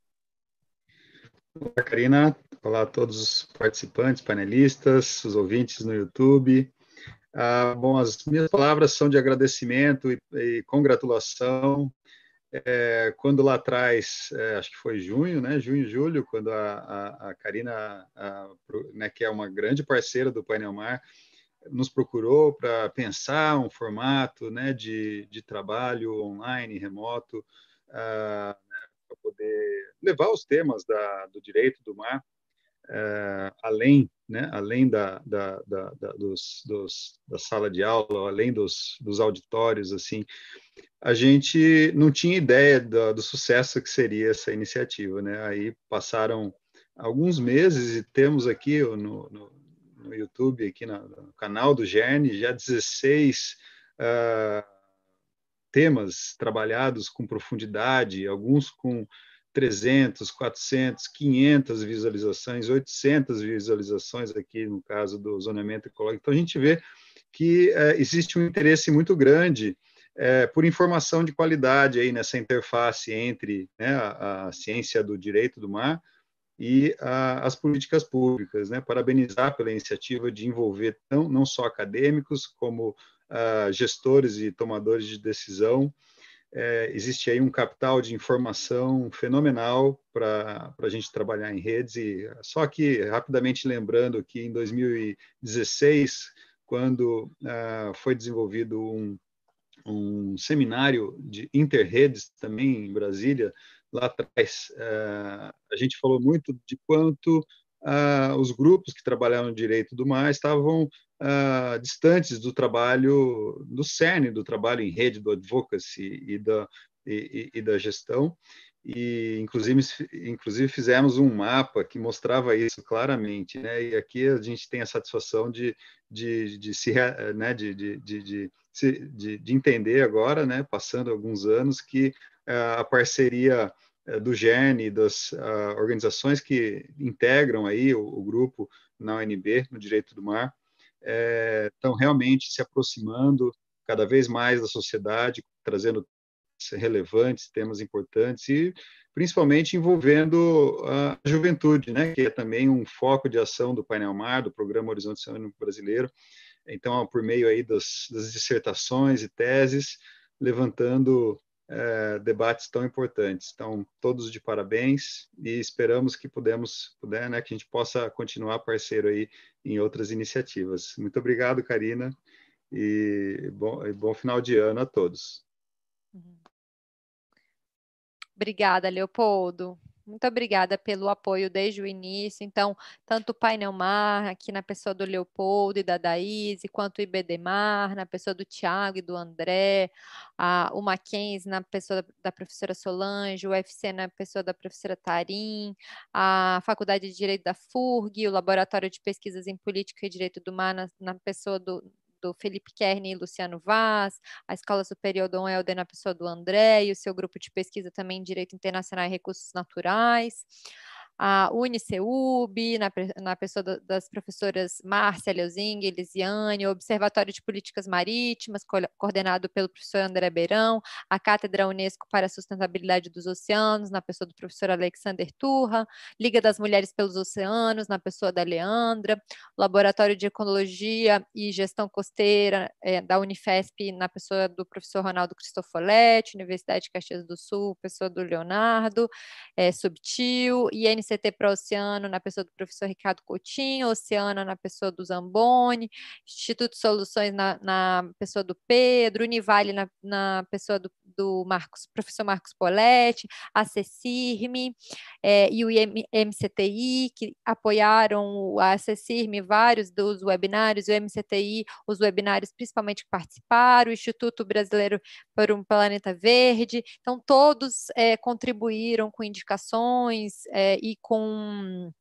Olá, Karina. Olá a todos os participantes, panelistas, os ouvintes no YouTube. Ah, bom, as minhas palavras são de agradecimento e, e congratulação. É, quando lá atrás, é, acho que foi junho, né, junho, julho, quando a, a, a Karina, a, né, que é uma grande parceira do Painel Mar, nos procurou para pensar um formato né, de, de trabalho online, remoto, ah, para poder levar os temas da, do direito do mar é, além, né, além da, da, da, da, dos, dos, da sala de aula, além dos, dos auditórios, assim, a gente não tinha ideia do, do sucesso que seria essa iniciativa, né? Aí passaram alguns meses e temos aqui no, no, no YouTube, aqui no, no, canal do Gerne, já 16 uh, temas trabalhados com profundidade, alguns com 300, 400, 500 visualizações, 800 visualizações aqui no caso do zoneamento ecológico. Então a gente vê que é, existe um interesse muito grande é, por informação de qualidade aí nessa interface entre né, a, a, ciência do direito do mar e a, as políticas públicas. Né? Parabenizar pela iniciativa de envolver não, não só acadêmicos, como uh, gestores e tomadores de decisão. É, existe aí um capital de informação fenomenal para a gente trabalhar em redes. E só que, rapidamente lembrando que em 2016, quando uh, foi desenvolvido um, um seminário de interredes também em Brasília, lá atrás, uh, a gente falou muito de quanto uh, os grupos que trabalhavam no direito do mar estavam uh, distantes do trabalho, do cerne do trabalho em rede, do advocacy e da, e, e da gestão. E, inclusive, inclusive, fizemos um mapa que mostrava isso claramente. Né? E aqui a gente tem a satisfação de, de, de, se, né? de, de, de, de, de entender agora, né? passando alguns anos, que uh, a parceria eh, do GERN e das uh, organizações que integram aí o, o, grupo na UNB, no Direito do Mar, estão é, realmente se aproximando cada vez mais da sociedade, trazendo relevantes, temas importantes e principalmente envolvendo a juventude, né, que é também um foco de ação do Painel Mar, do Programa Horizonte Oceânico Brasileiro. Então, por meio aí das, das dissertações e teses, levantando é, debates tão importantes. Então, todos de parabéns e esperamos que pudemos, puder, né, que a gente possa continuar parceiro aí em outras iniciativas. Muito obrigado, Karina, e bom, e bom final de ano a todos. Obrigada, Leopoldo. Muito obrigada pelo apoio desde o início. Então, tanto o Painel Mar, aqui na pessoa do Leopoldo e da Daíse, quanto o IBDMar, na pessoa do Tiago e do André, a, o Mackenzie na pessoa da, da, professora Solange, o UFC na pessoa da professora Tarim, a Faculdade de Direito da FURG, o Laboratório de Pesquisas em Política e Direito do Mar na, na pessoa do, do Felipe Kern e Luciano Vaz, a Escola Superior Dom Helder na pessoa do André e o seu grupo de pesquisa também em Direito Internacional e Recursos Naturais a UniCeub, na, na pessoa do, das professoras Márcia Leuzing, Elisiane, o Observatório de Políticas Marítimas, co coordenado pelo professor André Beirão, a Cátedra Unesco para a Sustentabilidade dos Oceanos, na pessoa do professor Alexander Turra, Liga das Mulheres pelos Oceanos, na pessoa da Leandra, Laboratório de Ecologia e Gestão Costeira é, da Unifesp, na pessoa do professor Ronaldo Cristofoletti, Universidade de Caxias do Sul, pessoa do Leonardo é, Subtil, e a CT para Oceano, na pessoa do professor Ricardo Coutinho, Oceano na pessoa do Zamboni, Instituto Soluções na, na pessoa do Pedro, Univale na, na pessoa do, do Marcos, professor Marcos Poletti, a CECIRME é, e o MCTI, que apoiaram a CECIRME, vários dos webinários, o MCTI, os webinários principalmente que participaram, o Instituto Brasileiro para um Planeta Verde, então todos é, contribuíram com indicações é, e com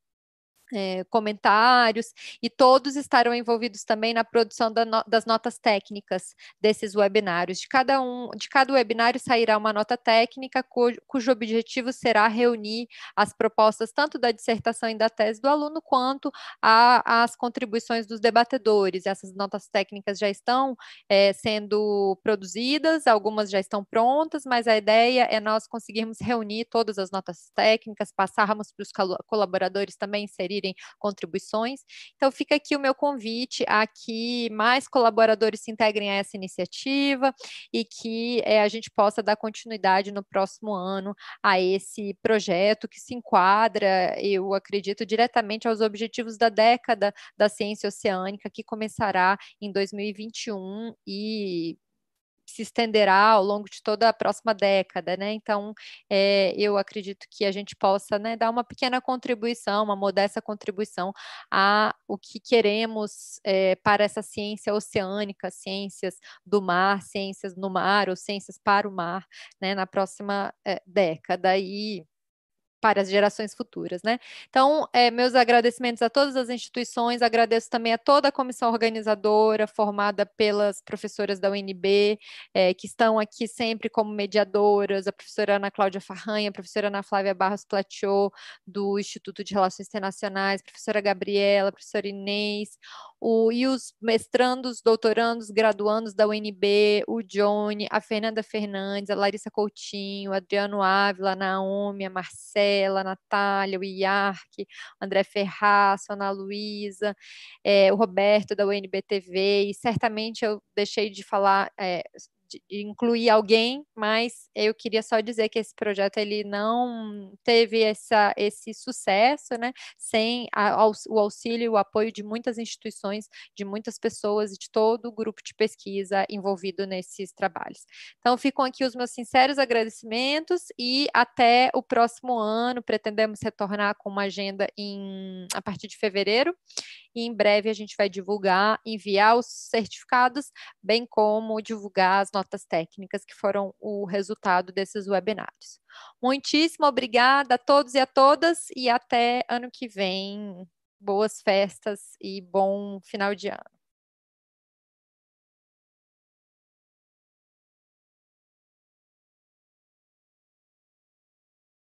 é, comentários, e todos estarão envolvidos também na produção da no, das notas técnicas desses webinários. De cada um, de cada webinário sairá uma nota técnica, cujo, cujo objetivo será reunir as propostas tanto da dissertação e da tese do aluno, quanto a, as contribuições dos debatedores. Essas notas técnicas já estão é, sendo produzidas, algumas já estão prontas, mas a ideia é nós conseguirmos reunir todas as notas técnicas, passarmos para os colaboradores também inserir contribuírem contribuições. Então, fica aqui o meu convite a que mais colaboradores se integrem a essa iniciativa e que é, a gente possa dar continuidade no próximo ano a esse projeto que se enquadra, eu acredito, diretamente aos objetivos da década da ciência oceânica, que começará em 2021 e se estenderá ao longo de toda a próxima década, né? Então, é, eu acredito que a gente possa né, dar uma pequena contribuição, uma modesta contribuição a o que queremos é, para essa ciência oceânica, ciências do mar, ciências no mar ou ciências para o mar, né, na próxima é, década. E para as gerações futuras, né? Então, é, meus agradecimentos a todas as instituições, agradeço também a toda a comissão organizadora, formada pelas professoras da UNB, é, que estão aqui sempre como mediadoras, a professora Ana Cláudia Farranha, a professora Ana Flávia Barros Platiot, do Instituto de Relações Internacionais, a professora Gabriela, a professora Inês, o, e os mestrandos, doutorandos, graduandos da UNB, o Johnny, a Fernanda Fernandes, a Larissa Coutinho, o Adriano Ávila, a Naomi, a Marcela, a Natália, o Iarque, André Ferraz, Ana Luísa, é, o Roberto da UNB TV, e certamente eu deixei de falar é, incluir alguém, mas eu queria só dizer que esse projeto ele não teve essa, esse sucesso, né, sem a, o auxílio e o apoio de muitas instituições, de muitas pessoas e de todo o grupo de pesquisa envolvido nesses trabalhos. Então, ficam aqui os meus sinceros agradecimentos e até o próximo ano, pretendemos retornar com uma agenda em, a partir de fevereiro, e em breve a gente vai divulgar, enviar os certificados, bem como divulgar as notas técnicas que foram o resultado desses webinários. Muitíssimo obrigada a todos e a todas e até ano que vem. Boas festas e bom final de ano.